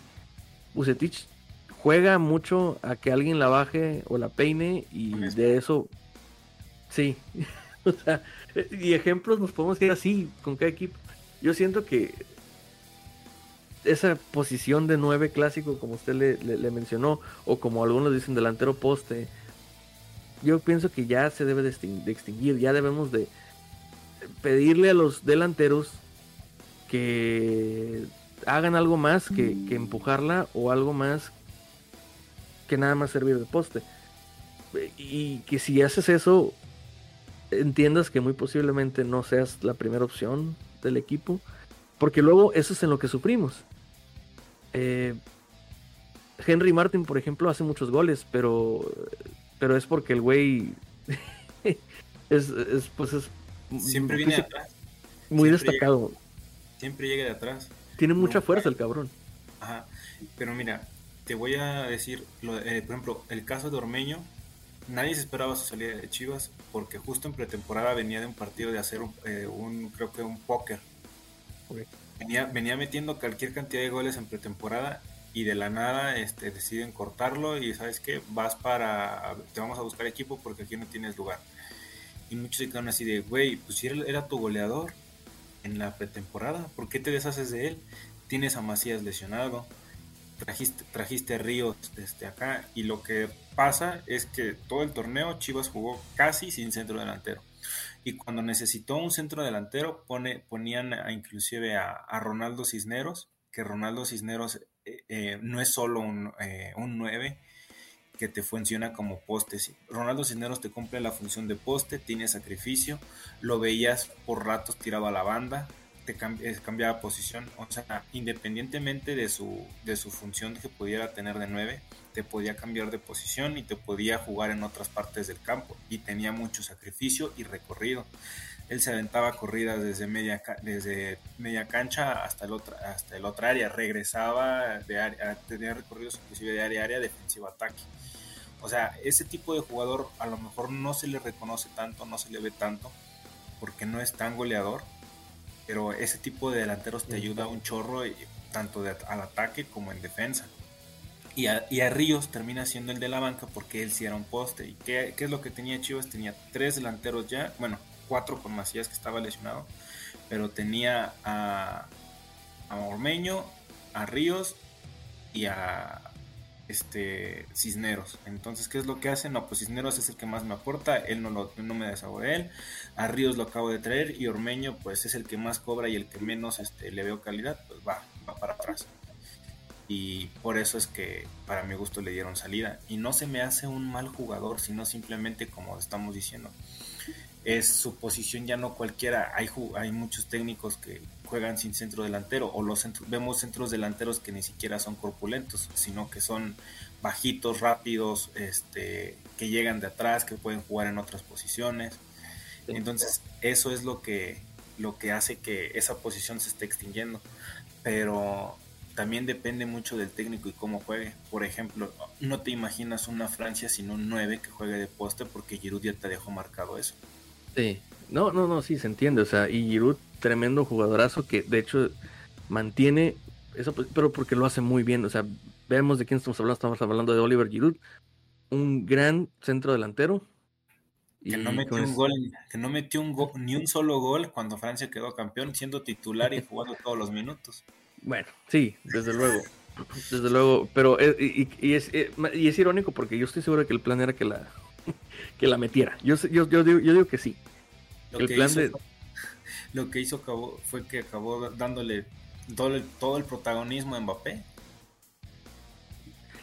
Bucetich juega mucho a que alguien la baje o la peine y de eso, sí. o sea, y ejemplos nos podemos ir así con cada equipo. Yo siento que esa posición de nueve clásico, como usted le, mencionó, o como algunos dicen delantero poste, yo pienso que ya se debe de extinguir, ya debemos de pedirle a los delanteros que hagan algo más que, que empujarla o algo más que nada más servir de poste. Y que si haces eso, entiendas que muy posiblemente no seas la primera opción del equipo, porque luego eso es en lo que sufrimos. Eh, Henry Martin, por ejemplo, hace muchos goles, pero, pero es porque el güey es, pues es siempre viene de atrás. Muy destacado. siempre llega de atrás. Tiene mucha fuerza el cabrón. Ajá. Pero mira, te voy a decir, eh, por ejemplo, el caso de Ormeño, nadie se esperaba su salida de Chivas porque justo en pretemporada venía de un partido de hacer un, eh, creo que un póker. Venía, venía metiendo cualquier cantidad de goles en pretemporada y de la nada este, deciden cortarlo y sabes qué, vas para, te vamos a buscar equipo porque aquí no tienes lugar. Y muchos se quedan así de, güey, pues si era, era tu goleador en la pretemporada, ¿por qué te deshaces de él? Tienes a Macías lesionado, trajiste, trajiste Ríos desde acá y lo que pasa es que todo el torneo Chivas jugó casi sin centro delantero. Y cuando necesitó un centro delantero, pone, ponían a, inclusive a, Ronaldo Cisneros, que Ronaldo Cisneros eh, eh, no es solo un, eh, un 9 que te funciona como poste. Ronaldo Cisneros te cumple la función de poste, tiene sacrificio, lo veías por ratos tiraba a la banda, te cambiaba posición, o sea, independientemente de su, de su función que pudiera tener de 9, te podía cambiar de posición y te podía jugar en otras partes del campo y tenía mucho sacrificio y recorrido. Él se aventaba corridas desde media, desde media cancha hasta el, otro, hasta el otra área, regresaba de área, tenía recorridos inclusive de área a área, defensivo ataque. O sea, ese tipo de jugador a lo mejor no se le reconoce tanto, no se le ve tanto, porque no es tan goleador, pero ese tipo de delanteros te ayuda un chorro tanto al ataque como en defensa. Y a, Ríos termina siendo el de la banca porque él sí era un poste. ¿Y qué, es lo que tenía Chivas? Tenía tres delanteros ya, bueno, cuatro con Macías que estaba lesionado, pero tenía a, a Ormeño, a Ríos y a este Cisneros. Entonces, ¿qué es lo que hace? No, pues Cisneros es el que más me aporta, él no, lo, no me deshago de él. A Ríos lo acabo de traer y Ormeño, pues es el que más cobra y el que menos este, le veo calidad, pues va, va para atrás. Y por eso es que para mi gusto le dieron salida. Y no se me hace un mal jugador, sino simplemente como estamos diciendo. Es su posición ya no cualquiera. Hay, hay muchos técnicos que juegan sin centro delantero o los vemos centros delanteros que ni siquiera son corpulentos, sino que son bajitos, rápidos, este, que llegan de atrás, que pueden jugar en otras posiciones. Entonces, eso es lo que lo que hace que esa posición se esté extinguiendo, pero también depende mucho del técnico y cómo juegue. Por ejemplo, no te imaginas una Francia sin un 9 que juegue de poste porque Giroud ya te dejó marcado eso. Sí, no, no, no, sí se entiende, o sea, y Giroud tremendo jugadorazo que de hecho mantiene eso, pero porque lo hace muy bien. O sea, vemos de quién estamos hablando. Estamos hablando de Oliver Giroud, un gran centro delantero. Que no metió un gol, que no metió un ni un solo gol cuando Francia quedó campeón, siendo titular y jugando todos los minutos. Bueno, sí, desde luego. Desde luego, pero eh, y, es, eh, y es irónico porque yo estoy seguro que el plan era que la que la metiera. Yo, yo, yo, digo, yo digo que sí. el plan de lo que hizo acabó, fue que acabó dándole todo el, todo el protagonismo a Mbappé.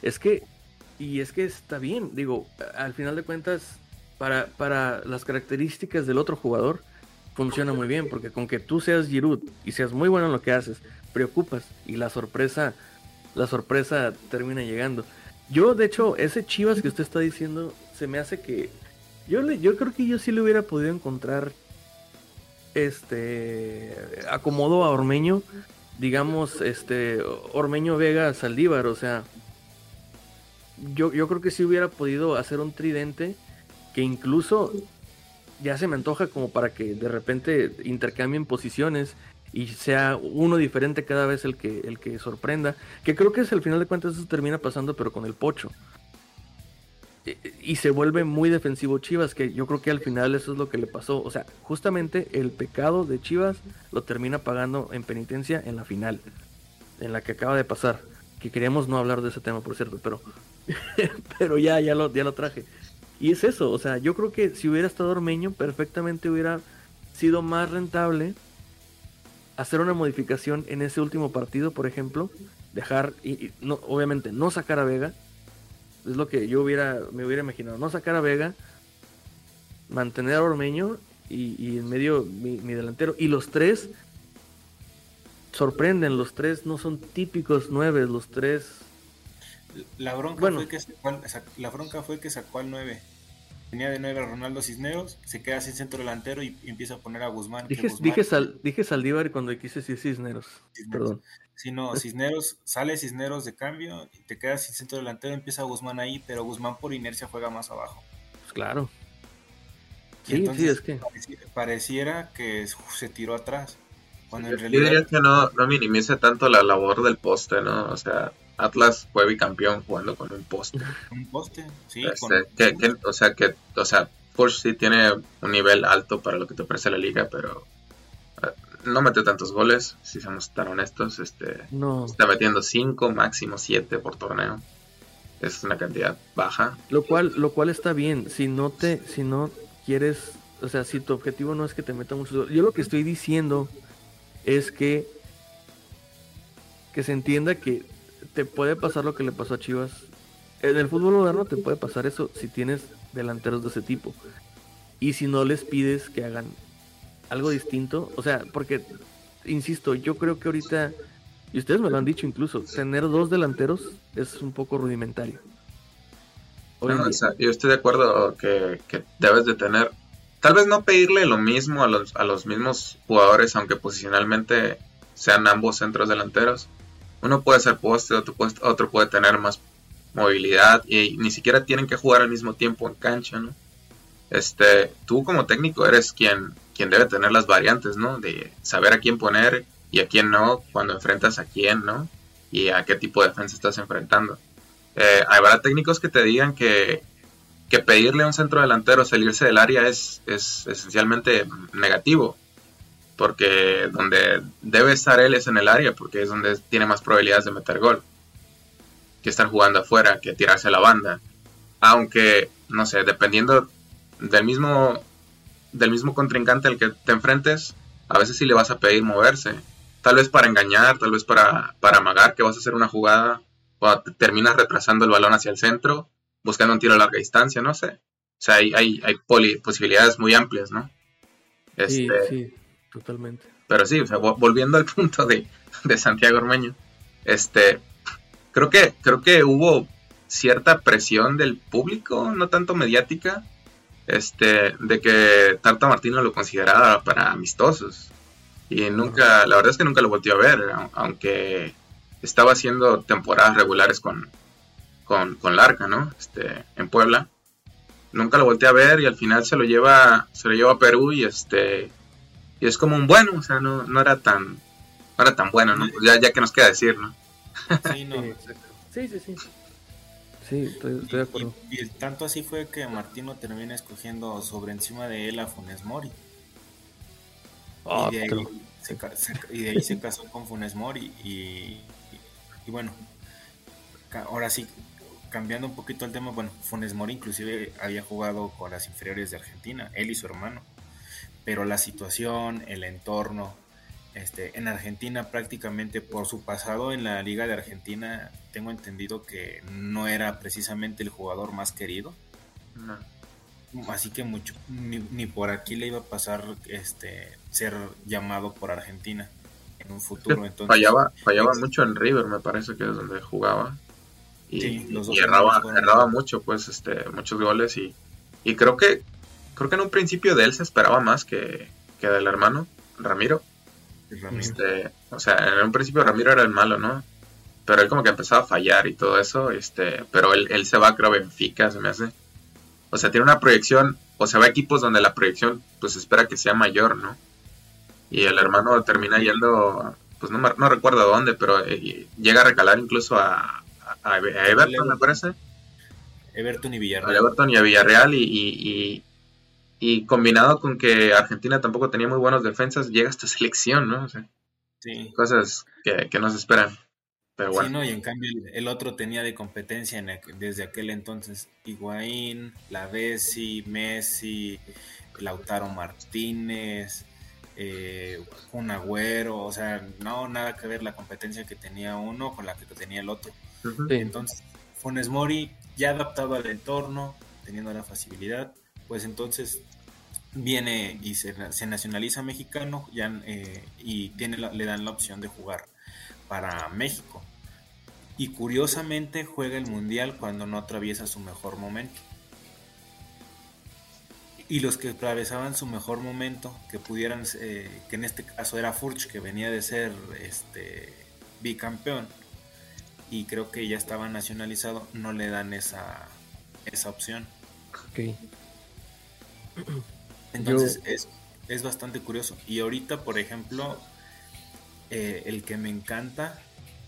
Es que, y es que está bien, digo, al final de cuentas, para, para las características del otro jugador, funciona muy bien, porque con que tú seas Giroud y seas muy bueno en lo que haces, preocupas y la sorpresa, la sorpresa termina llegando. Yo, de hecho, ese Chivas que usted está diciendo, se me hace que yo, yo creo que yo sí le hubiera podido encontrar este acomodó a Ormeño, digamos, este Ormeño Vega Saldívar, o sea, yo, yo creo que sí hubiera podido hacer un tridente que incluso ya se me antoja como para que de repente intercambien posiciones y sea uno diferente cada vez el que, el que sorprenda. Que creo que es al final de cuentas eso termina pasando, pero con el pocho. Y, se vuelve muy defensivo Chivas, que yo creo que al final eso es lo que le pasó. O sea, justamente el pecado de Chivas lo termina pagando en penitencia en la final, en la que acaba de pasar. Que queríamos no hablar de ese tema, por cierto, pero, pero ya, ya lo, ya lo traje. Y es eso, o sea, yo creo que si hubiera estado Ormeño, perfectamente hubiera sido más rentable hacer una modificación en ese último partido, por ejemplo, dejar, y, no, obviamente no sacar a Vega, es lo que yo hubiera, me hubiera imaginado. No sacar a Vega, mantener a Ormeño y, en medio mi, delantero. Y los tres sorprenden, los tres no son típicos nueve, los tres... La bronca, fue, que sacó, la bronca fue que sacó al 9 tenía de nueve a Ronaldo Cisneros, se queda sin centro delantero y, empieza a poner a Guzmán. Dije, dije, Sal, dije Saldívar cuando quise decir Cisneros. Perdón. Si no, Cisneros, sale Cisneros de cambio y te quedas sin centro delantero, empieza Guzmán ahí, pero Guzmán por inercia juega más abajo. Pues claro. sí, sí, es que. Pareciera, que se tiró atrás. Cuando en realidad... Yo diría que no, no minimice tanto la labor del poste, ¿no? O sea, Atlas fue bicampeón jugando con un poste. Un poste, sí. Este, o sea, que, o sea, Porsche sí tiene un nivel alto para lo que te ofrece la liga, pero eh, no mete tantos goles, si somos tan honestos. Este, no. Está metiendo 5, máximo 7 por torneo. Es una cantidad baja. Lo cual, lo cual está bien. Si no te, si no quieres, o sea, si tu objetivo no es que te meta muchos goles. Yo lo que estoy diciendo es que que se entienda que te puede pasar lo que le pasó a Chivas. En el fútbol moderno te puede pasar eso si tienes delanteros de ese tipo. Y si no les pides que hagan algo distinto, o sea, porque, insisto, yo creo que ahorita, y ustedes me lo han dicho incluso, tener dos delanteros es un poco rudimentario. yo estoy de acuerdo que, que, debes de tener, tal vez no pedirle lo mismo a los, a los mismos jugadores, aunque posicionalmente sean ambos centros delanteros, uno puede ser poste, otro puede, otro puede tener más movilidad y ni siquiera tienen que jugar al mismo tiempo en cancha, ¿no? Este, tú como técnico eres quien, quien debe tener las variantes, ¿no? De saber a quién poner y a quién no, cuando enfrentas a quién, ¿no? Y a qué tipo de defensa estás enfrentando. Eh, habrá técnicos que te digan que, que pedirle a un centro delantero salirse del área es, es esencialmente negativo porque donde debe estar él es en el área, porque es donde tiene más probabilidades de meter gol, que estar jugando afuera, que tirarse a la banda. Aunque, no sé, dependiendo del mismo, del mismo contrincante al que te enfrentes, a veces sí le vas a pedir moverse. Tal vez para engañar, tal vez para, para amagar que vas a hacer una jugada, o terminas retrasando el balón hacia el centro, buscando un tiro a larga distancia, no sé. O sea, hay, hay, hay posibilidades muy amplias, ¿no? Este, sí totalmente. Pero sí, o sea, volviendo al punto de, Santiago Ormeño, este, creo que, creo que hubo cierta presión del público, no tanto mediática, este, de que Tarta Martino lo consideraba para amistosos. Y nunca, la verdad es que nunca lo volteó a ver, aunque estaba haciendo temporadas regulares con, con, con Larca, ¿no? Este, en Puebla. Nunca lo volteé a ver y al final se lo lleva, se lo lleva a Perú y este, y es como un bueno, o sea, no, no era tan no era tan bueno, ¿no? Ya, ya que nos queda decir, ¿no? Sí, no. sí, sí, sí. Sí, estoy, de acuerdo. Y, tanto así fue que Martino termina escogiendo sobre encima de él a Funes Mori. y, de ahí se, y, de ahí se, casó con Funes Mori. Y, y, bueno, ahora sí, cambiando un poquito el tema, bueno, Funes Mori inclusive había jugado con las inferiores de Argentina, él y su hermano pero la situación, el entorno, este, en Argentina prácticamente por su pasado en la Liga de Argentina, tengo entendido que no era precisamente el jugador más querido. Así que mucho, ni, por aquí le iba a pasar este ser llamado por Argentina en un futuro. Entonces, fallaba, fallaba mucho en River, me parece que es donde jugaba. Y, erraba, mucho, pues, este, muchos goles y, y creo que creo que en un principio de él se esperaba más que, que del hermano, Ramiro. Este, o sea, en un principio Ramiro era el malo, ¿no? Pero él como que empezaba a fallar y todo eso, este, pero él, él se va, creo, Benfica, se me hace. O sea, tiene una proyección, o sea, va a equipos donde la proyección, pues espera que sea mayor, ¿no? Y el hermano termina yendo, pues no, no recuerdo a dónde, pero eh, llega a recalar incluso a, a, Everton, me parece. Everton y Villarreal. A Everton y a Villarreal y, y, combinado con que Argentina tampoco tenía muy buenas defensas, llega esta selección, ¿no? O sea, sí. Cosas que, que no se esperan. Pero bueno. Sí, no, y en cambio el, otro tenía de competencia desde aquel entonces Higuaín, Lavesi, Messi, Lautaro Martínez, eh, un Agüero, o sea, no, nada que ver la competencia que tenía uno con la que tenía el otro. Entonces, Funes Mori, ya adaptado al entorno, teniendo la facilidad, pues entonces viene y se, nacionaliza mexicano ya, eh, y tiene le dan la opción de jugar para México. Y curiosamente juega el Mundial cuando no atraviesa su mejor momento. Y los que atravesaban su mejor momento, que pudieran, eh, que en este caso era Furch, que venía de ser este, bicampeón, y creo que ya estaba nacionalizado, no le dan esa, esa opción. Ok. Entonces es, es, bastante curioso. Y ahorita, por ejemplo, eh, el que me encanta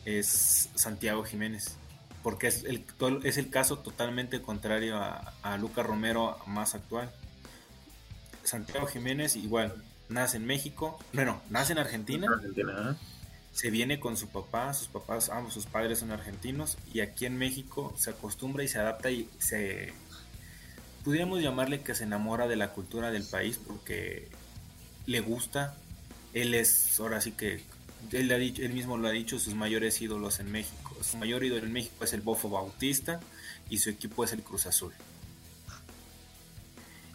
es Santiago Jiménez, porque es el, es el caso totalmente contrario a, a Luca Romero más actual. Santiago Jiménez igual, nace en México, bueno, nace en Argentina. Se viene con su papá, sus papás, ambos sus padres son argentinos y aquí en México se acostumbra y se adapta y se pudiéramos llamarle que se enamora de la cultura del país porque le gusta. Él es ahora sí que él, ha dicho, él mismo lo ha dicho, sus mayores ídolos en México. Su mayor ídolo en México es el Bofo Bautista y su equipo es el Cruz Azul.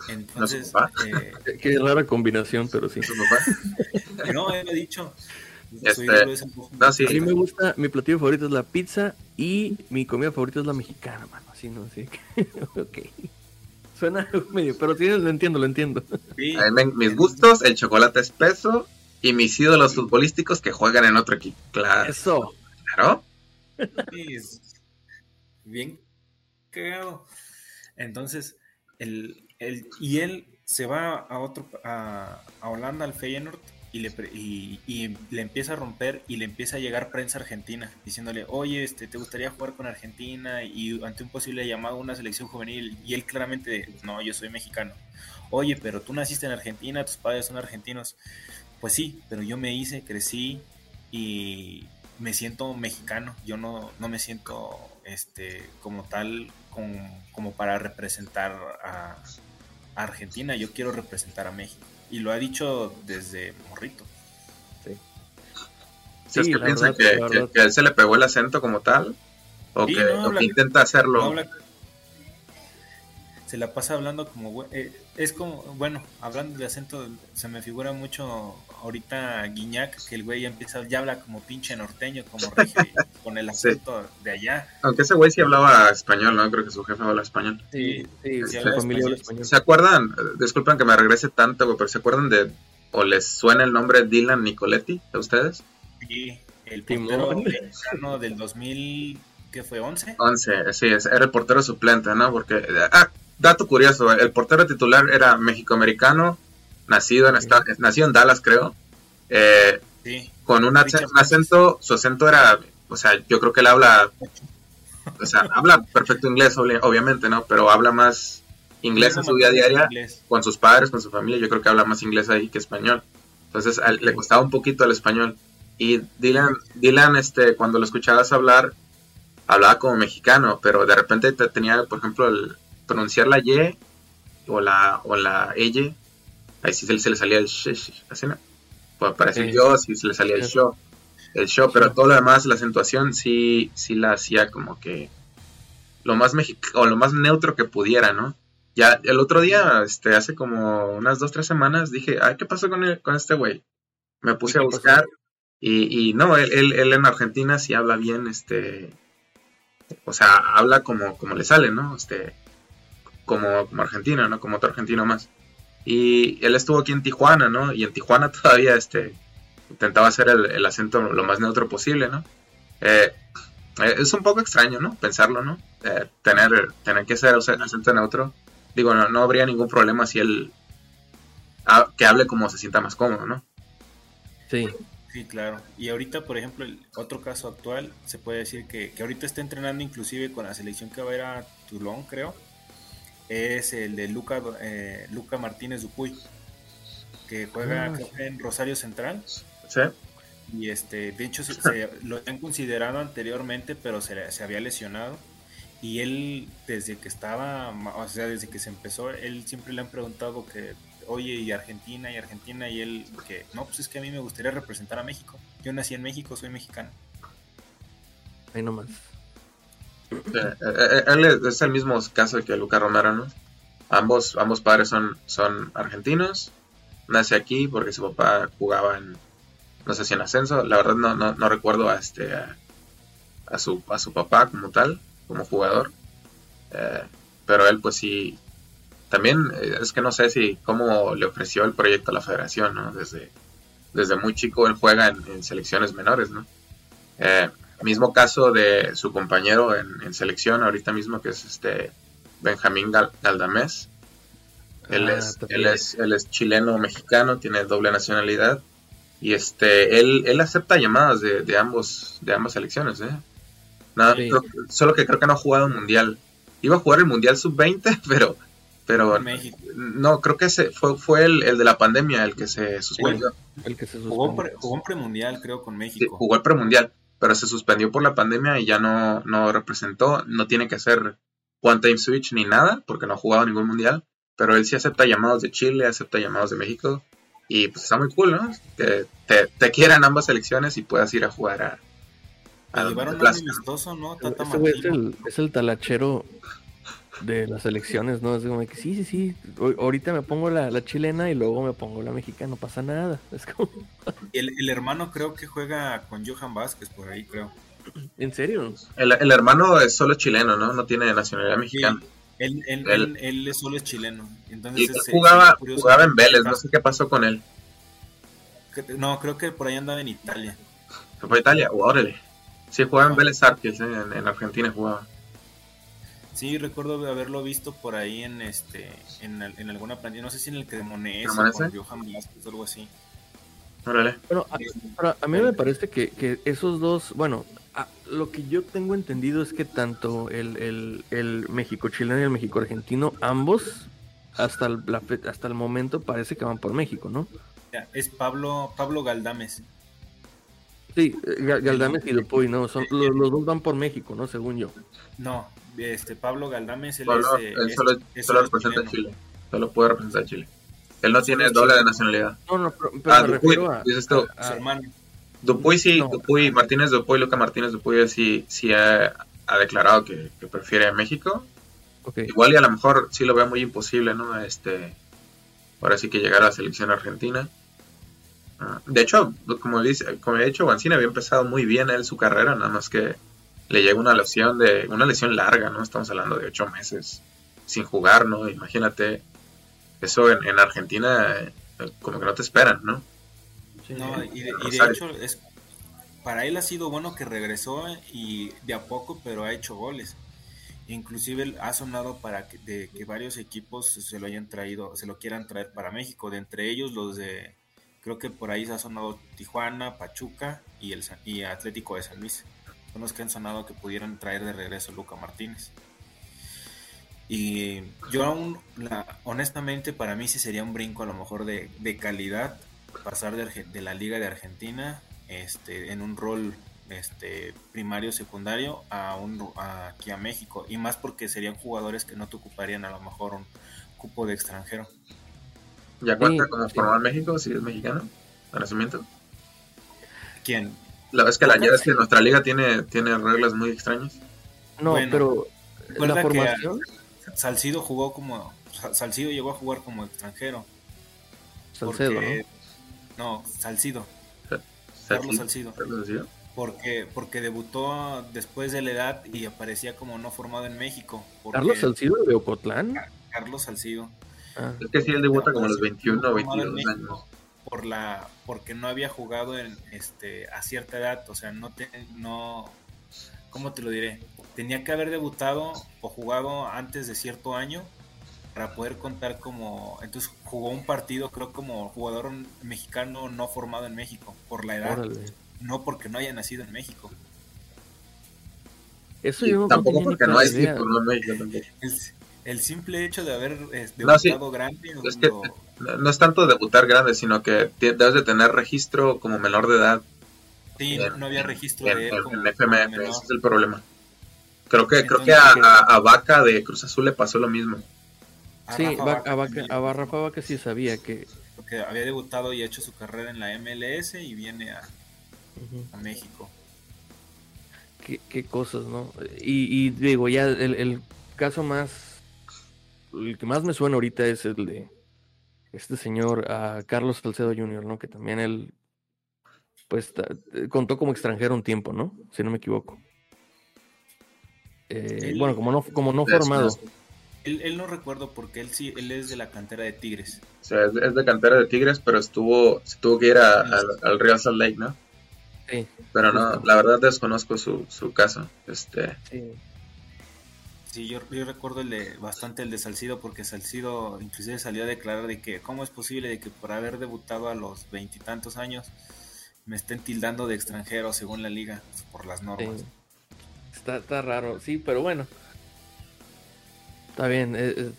Entonces, eh, qué rara combinación, pero sí. no, él ha dicho. Este, no, sí, a mí me gusta, mi platillo favorito es la pizza y mi comida favorita es la mexicana, mano. Así no sé. ok. Suena medio, pero sí lo entiendo, lo entiendo. mis gustos, el chocolate espeso y mis ídolos futbolísticos que juegan en otro equipo. Claro. Eso. Claro. bien cagado. Entonces, el, el, y él se va a otro a, a Holanda al Feyenoord y le, y, le empieza a romper y le empieza a llegar prensa argentina diciéndole, oye, este, ¿te gustaría jugar con Argentina? Y ante un posible llamado a una selección juvenil, y él claramente, no, yo soy mexicano. Oye, pero tú naciste en Argentina, tus padres son argentinos. Pues sí, pero yo me hice, crecí y me siento mexicano. Yo no, no me siento este, como tal, como, para representar a, Argentina. Yo quiero representar a México. Y lo ha dicho desde morrito. Sí. es que piensa que, a él se le pegó el acento como tal? ¿O, que, intenta hacerlo? se la pasa hablando como eh, es como bueno hablando de acento se me figura mucho ahorita Guiñac que el güey ya empieza ya habla como pinche norteño como con el acento de allá. Aunque ese güey sí hablaba español no creo que su jefe habla español. Sí sí, sí familia español. se acuerdan disculpen que me regrese tanto pero se acuerdan de o les suena el nombre Dylan Nicoletti a ustedes sí el portero mexicano del 2000 ¿qué fue? ¿11? 11, sí, era el portero suplente, ¿no? Porque, ah, dato curioso, el portero titular era mexicoamericano, nacido en, nacido en Dallas, creo. Eh, con un, acento, su acento era, o sea, yo creo que él habla, o sea, habla perfecto inglés, obviamente, ¿no? Pero habla más inglés en su vida diaria, con sus padres, con su familia, yo creo que habla más inglés ahí que español. Entonces le costaba un poquito el español. Y Dylan, Dylan este, cuando lo escuchabas hablar, hablaba como mexicano, pero de repente tenía, por ejemplo, el, pronunciar la Y o la, o la L, ahí sí se, le salía el sh, así no. Pues para decir yo, sí se le salía el show. El show, pero todo lo demás, la acentuación sí, sí la hacía como que lo más o lo más neutro que pudiera, ¿no? Ya el otro día, este, hace como unas dos, tres semanas, dije, ay, ¿qué pasó con, con este güey? Me puse a buscar y, y no, él, él, él, en Argentina sí habla bien, este, o sea, habla como, como le sale, ¿no? Este, como, como argentino, ¿no? Como otro argentino más. Y él estuvo aquí en Tijuana, ¿no? Y en Tijuana todavía este, intentaba hacer el, acento lo más neutro posible, ¿no? Eh, eh, es un poco extraño, ¿no? Pensarlo, ¿no? Eh, tener, tener que hacer acento neutro. Digo, no, no habría ningún problema si él que hable como se sienta más cómodo, ¿no? Sí. Sí, claro. Y ahorita, por ejemplo, el otro caso actual, se puede decir que, que ahorita está entrenando inclusive con la selección que va a ir a Toulon, creo es el de Luca, eh, Luca Martínez Dupuy, que juega ah, en Rosario Central. Sí. Y este, de hecho, se, lo han considerado anteriormente, pero se, se, había lesionado. Y él, desde que estaba, o sea, desde que se empezó, él siempre le han preguntado que, oye, y Argentina, y Argentina, y él, que, no, pues es que a mí me gustaría representar a México. Yo nací en México, soy mexicano. Ahí nomás. Eh, eh, él es el mismo caso que Luca Romero, ¿no? Ambos, ambos padres son, son argentinos. Nace aquí porque su papá jugaba en, no sé si en ascenso, la verdad no, no, recuerdo a, este, a, su, a su papá como tal, como jugador. Eh, pero él pues sí, también es que no sé si cómo le ofreció el proyecto a la federación, ¿no? Desde, desde muy chico él juega en, selecciones menores, ¿no? Mismo caso de su compañero en, selección ahorita mismo, que es este Benjamín Galdamés. Él, ah, es, él, es, él es chileno mexicano, tiene doble nacionalidad. Y este, él, él acepta llamadas de, de ambos, de ambas selecciones, ¿eh? Nada, solo que creo que no ha jugado un mundial. Iba a jugar el mundial sub-20, pero, pero no, creo que ese fue, fue el, el, de la pandemia el que se suspendió. el que se Jugó, pre, jugó un premundial, creo, con México. jugó el premundial pero se suspendió por la pandemia y ya no, no representó, no tiene que hacer one time switch ni nada, porque no ha jugado ningún mundial, pero él sí acepta llamados de Chile, acepta llamados de México, y pues está muy cool, ¿no? Que te, te quieran ambas selecciones y puedas ir a jugar a... a llevaron un amistoso, ¿no? Tata es, el, es el talachero de las elecciones, ¿no? Es como que sí, sí, sí, ahorita me pongo la, chilena y luego me pongo la mexicana, no pasa nada. Es como... el, el, hermano creo que juega con Johan Vázquez por ahí, creo. ¿En serio? El, el hermano es solo chileno, ¿no? No tiene nacionalidad mexicana. él, él, él, solo es chileno. Entonces, jugaba, jugaba en Vélez, no sé qué pasó con él. No, creo que por ahí andaba en Italia. ¿Se fue a Italia? órale. Sí, jugaba en Vélez Arques, en, en Argentina jugaba. Sí, recuerdo haberlo visto por ahí en este en, en alguna plantilla, no sé si en el Cremonese o con Johan o algo así. Órale. Bueno, a, mí me parece que, que esos dos, bueno, lo que yo tengo entendido es que tanto el, el, el México chileno y el México argentino, ambos, hasta el, la, hasta el momento parece que van por México, ¿no? es Pablo, Pablo Galdames. Sí, Galdames y Dupuy, ¿no? Son, los, los, dos van por México, ¿no? Según yo. No, este Pablo Galdames, él, él solo, solo representa a Chile. Solo puede representar a Chile. Él no tiene doble de nacionalidad. No, no, pero, ah, me Dupuy, a, dices tú. su hermano. Dupuy sí, Dupuy, Martínez Dupuy, Luca Martínez Dupuy sí, sí ha, ha declarado que, que, prefiere a México. Okay. Igual y a lo mejor sí lo veo muy imposible, ¿no? Este, ahora sí que llegar a la selección argentina. Ah, de hecho, como dice, como he dicho, Wancina había empezado muy bien él su carrera, nada más que le llega una lesión de una lesión larga, ¿no? Estamos hablando de ocho meses sin jugar, ¿no? Imagínate eso en, Argentina, eh, como que no te esperan, ¿no? no, y de, hecho es para él ha sido bueno que regresó y de a poco, pero ha hecho goles. Inclusive ha sonado para que, de, que varios equipos se lo hayan traído, se lo quieran traer para México. De entre ellos los de, creo que por ahí se ha sonado Tijuana, Pachuca y el y Atlético de San Luis son los que han sonado que pudieran traer de regreso a Luca Martínez. Y yo aún, honestamente, para mí sí sería un brinco a lo mejor de, calidad pasar de, la Liga de Argentina este, en un rol este, primario, secundario, a un, aquí a México. Y más porque serían jugadores que no te ocuparían a lo mejor un cupo de extranjero. ¿Ya cuenta como formar México si es mexicano? ¿De nacimiento? ¿Quién? La vez que la es que nuestra liga tiene, tiene reglas muy extrañas. No, pero la formación. Salcido jugó como. Salcido llegó a jugar como extranjero. Salcedo, ¿no? Salcido. Carlos Salcido. Porque, porque debutó después de la edad y aparecía como no formado en México. ¿Carlos Salcido de Ocotlán? Carlos Salcido. Ah. Es que sí, él debuta como a los 21 o 22 años. Por la, porque no había jugado en, este, a cierta edad, o sea, no, te, no, ¿cómo te lo diré? Tenía que haber debutado o jugado antes de cierto año para poder contar como, entonces jugó un partido creo como jugador mexicano no formado en México, por la edad, no porque no haya nacido en México. Eso yo no tampoco porque no hay México, el, simple hecho de haber eh, debutado grande. Es que no es tanto debutar grande, sino que debes de tener registro como menor de edad. Sí, no había registro de él. En, FMF, ese es el problema. Creo que, creo que a, a, Vaca de Cruz Azul le pasó lo mismo. sí, a, Vaca, a Rafa Vaca sí sabía que... Porque había debutado y hecho su carrera en la MLS y viene a, a México qué, cosas, ¿no? Y, digo, ya el, caso más, el que más me suena ahorita es el de este señor a Carlos Salcedo Jr., ¿no? Que también él, pues, contó como extranjero un tiempo, ¿no? Si no me equivoco. Eh, bueno, como no, como no formado. Él, no recuerdo porque él sí, él es de la cantera de Tigres. O sea, es de, cantera de Tigres, pero estuvo, se tuvo que ir al Real Salt Lake, ¿no? Pero no, la verdad desconozco su, su caso. Este... Sí. Yo, yo, recuerdo el de, bastante el de Salcido porque Salcido inclusive salió a declarar de que cómo es posible de que por haber debutado a los veintitantos años me estén tildando de extranjero según la liga por las normas. Está, está raro, sí, pero bueno. Está bien, eh, eh,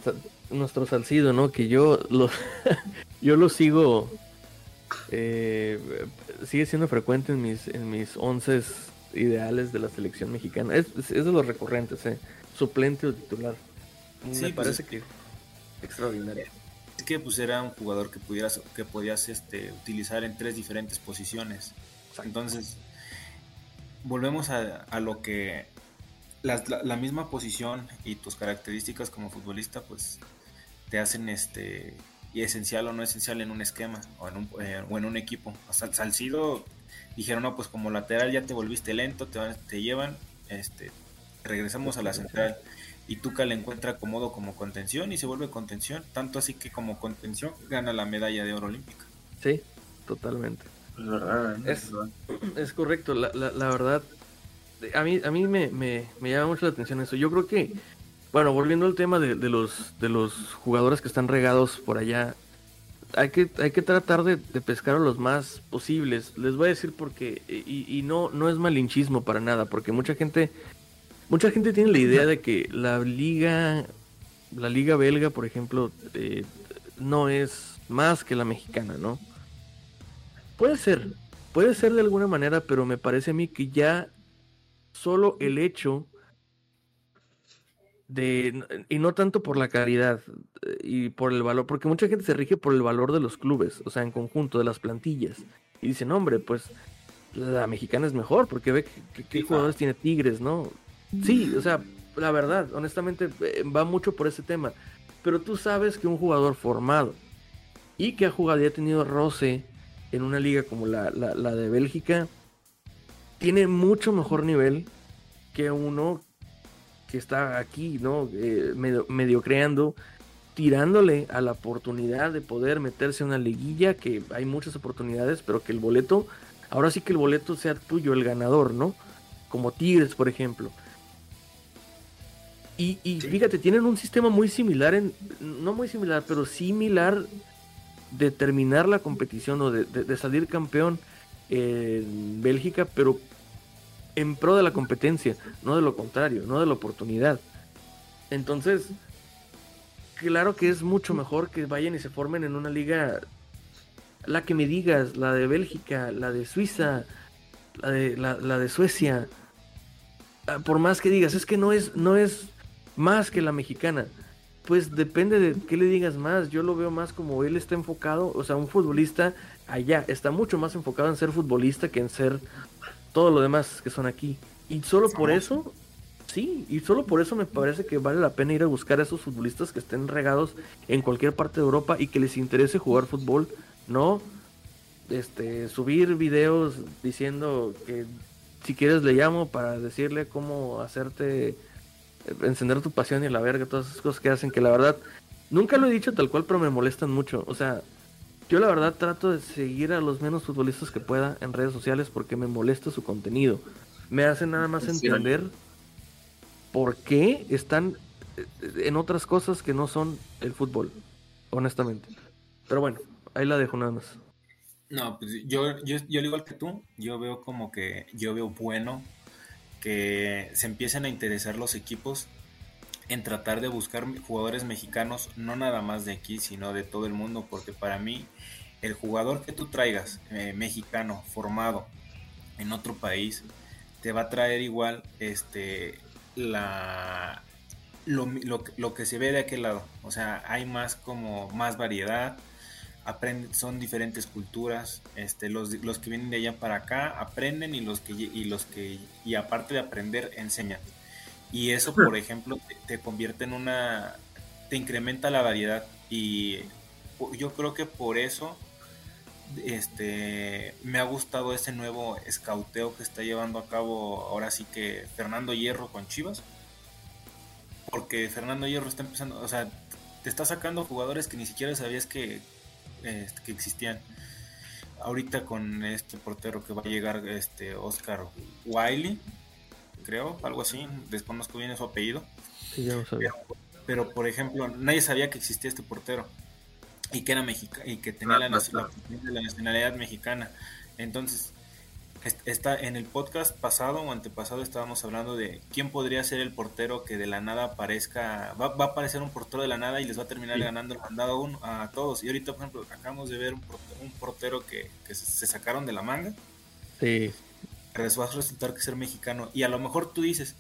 nuestro Salcido, ¿no? Que yo lo, yo lo sigo eh, sigue siendo frecuente en mis, en mis once ideales de la selección mexicana. Es, es de los recurrentes, eh. Suplente o titular. Me pues, parece que extraordinario. Es que pues era un jugador que pudieras que podías este, utilizar en tres diferentes posiciones. Entonces, volvemos a, a lo que la, la, misma posición y tus características como futbolista pues te hacen este y esencial o no esencial en un esquema o en un, eh, o en un equipo. O sea, Salcido dijeron, no, pues como lateral ya te volviste lento, te, te llevan, este, regresamos a la central. Y Tuca le encuentra cómodo como contención y se vuelve contención, tanto así que como contención gana la medalla de oro olímpica. Sí, totalmente. Es verdad. Es, correcto, la, la, la, verdad, a mí, a mí me, me, me llama mucho la atención eso. Yo creo que bueno, volviendo al tema de, los, de los jugadores que están regados por allá, hay que, hay que tratar de, pescar a los más posibles. Les voy a decir porque, y, no, no es malinchismo para nada, porque mucha gente, mucha gente tiene la idea de que la liga, la liga belga, por ejemplo, eh, no es más que la mexicana, ¿no? Puede ser, puede ser de alguna manera, pero me parece a mí que ya solo el hecho de y no tanto por la calidad eh, y por el valor, porque mucha gente se rige por el valor de los clubes, o sea, en conjunto de las plantillas. Y dicen, hombre, pues la mexicana es mejor, porque ve que, jugadores tiene Tigres, ¿no? Sí, o sea, la verdad, honestamente, eh, va mucho por ese tema. Pero tú sabes que un jugador formado y que ha jugado y ha tenido roce en una liga como la, la, de Bélgica, tiene mucho mejor nivel que uno que está aquí, ¿no? Eh, medio, creando, tirándole a la oportunidad de poder meterse en una liguilla, que hay muchas oportunidades, pero que el boleto, ahora sí que el boleto sea tuyo, el ganador, ¿no? Como Tigres, por ejemplo. Y, fíjate, tienen un sistema muy similar, en, no muy similar, pero similar de terminar la competición o de, de salir campeón en Bélgica, pero en pro de la competencia, no de lo contrario, no de la oportunidad. Entonces, claro que es mucho mejor que vayan y se formen en una liga, la que me digas, la de Bélgica, la de Suiza, la de, la, de Suecia. Ah, por más que digas, es que no es, no es más que la mexicana. Pues depende de qué le digas más. Yo lo veo más como él está enfocado, o sea, un futbolista allá está mucho más enfocado en ser futbolista que en ser todo lo demás que son aquí. Y solo por eso, sí, y solo por eso me parece que vale la pena ir a buscar a esos futbolistas que estén regados en cualquier parte de Europa y que les interese jugar fútbol, no este subir videos diciendo que si quieres le llamo para decirle cómo hacerte encender tu pasión y la verga, todas esas cosas que hacen que la verdad Nunca lo he dicho tal cual, pero me molestan mucho. O sea, yo la verdad trato de seguir a los menos futbolistas que pueda en redes sociales porque me molesta su contenido. Me hace nada más entender por qué están eh, en otras cosas que no son el fútbol, honestamente. Pero bueno, ahí la dejo nada más. No, pues yo, yo, yo igual que tú, yo veo como que yo veo bueno que se empiecen a interesar los equipos en tratar de buscar jugadores mexicanos, no nada más de aquí, sino de todo el mundo, porque para mí el jugador que tú traigas eh, mexicano formado en otro país te va a traer igual este la lo, lo, que se ve de aquel lado. O sea hay más como más variedad aprenden son diferentes culturas este los, los que vienen de allá para acá aprenden y los que y los que y aparte de aprender enseñan. Y eso, por ejemplo, te, convierte en una, te incrementa la variedad. Y yo creo que por eso este me ha gustado ese nuevo escauteo que está llevando a cabo ahora sí que Fernando Hierro con Chivas. Porque Fernando Hierro está empezando, o sea, te está sacando jugadores que ni siquiera sabías que, este, que existían. Ahorita con este portero que va a llegar, este Oscar Wiley, creo, algo así, desconozco bien su apellido. Pero, por ejemplo, nadie sabía que existía este portero y que era mexicano y que tenía la, nacionalidad mexicana. Entonces, está en el podcast pasado o antepasado estábamos hablando de quién podría ser el portero que de la nada aparezca, va, a aparecer un portero de la nada y les va a terminar ganando el mandado a, todos. Y ahorita, por ejemplo, acabamos de ver un portero, que, se, sacaron de la manga. Sí va a resultar que ser mexicano. Y a lo mejor tú dices,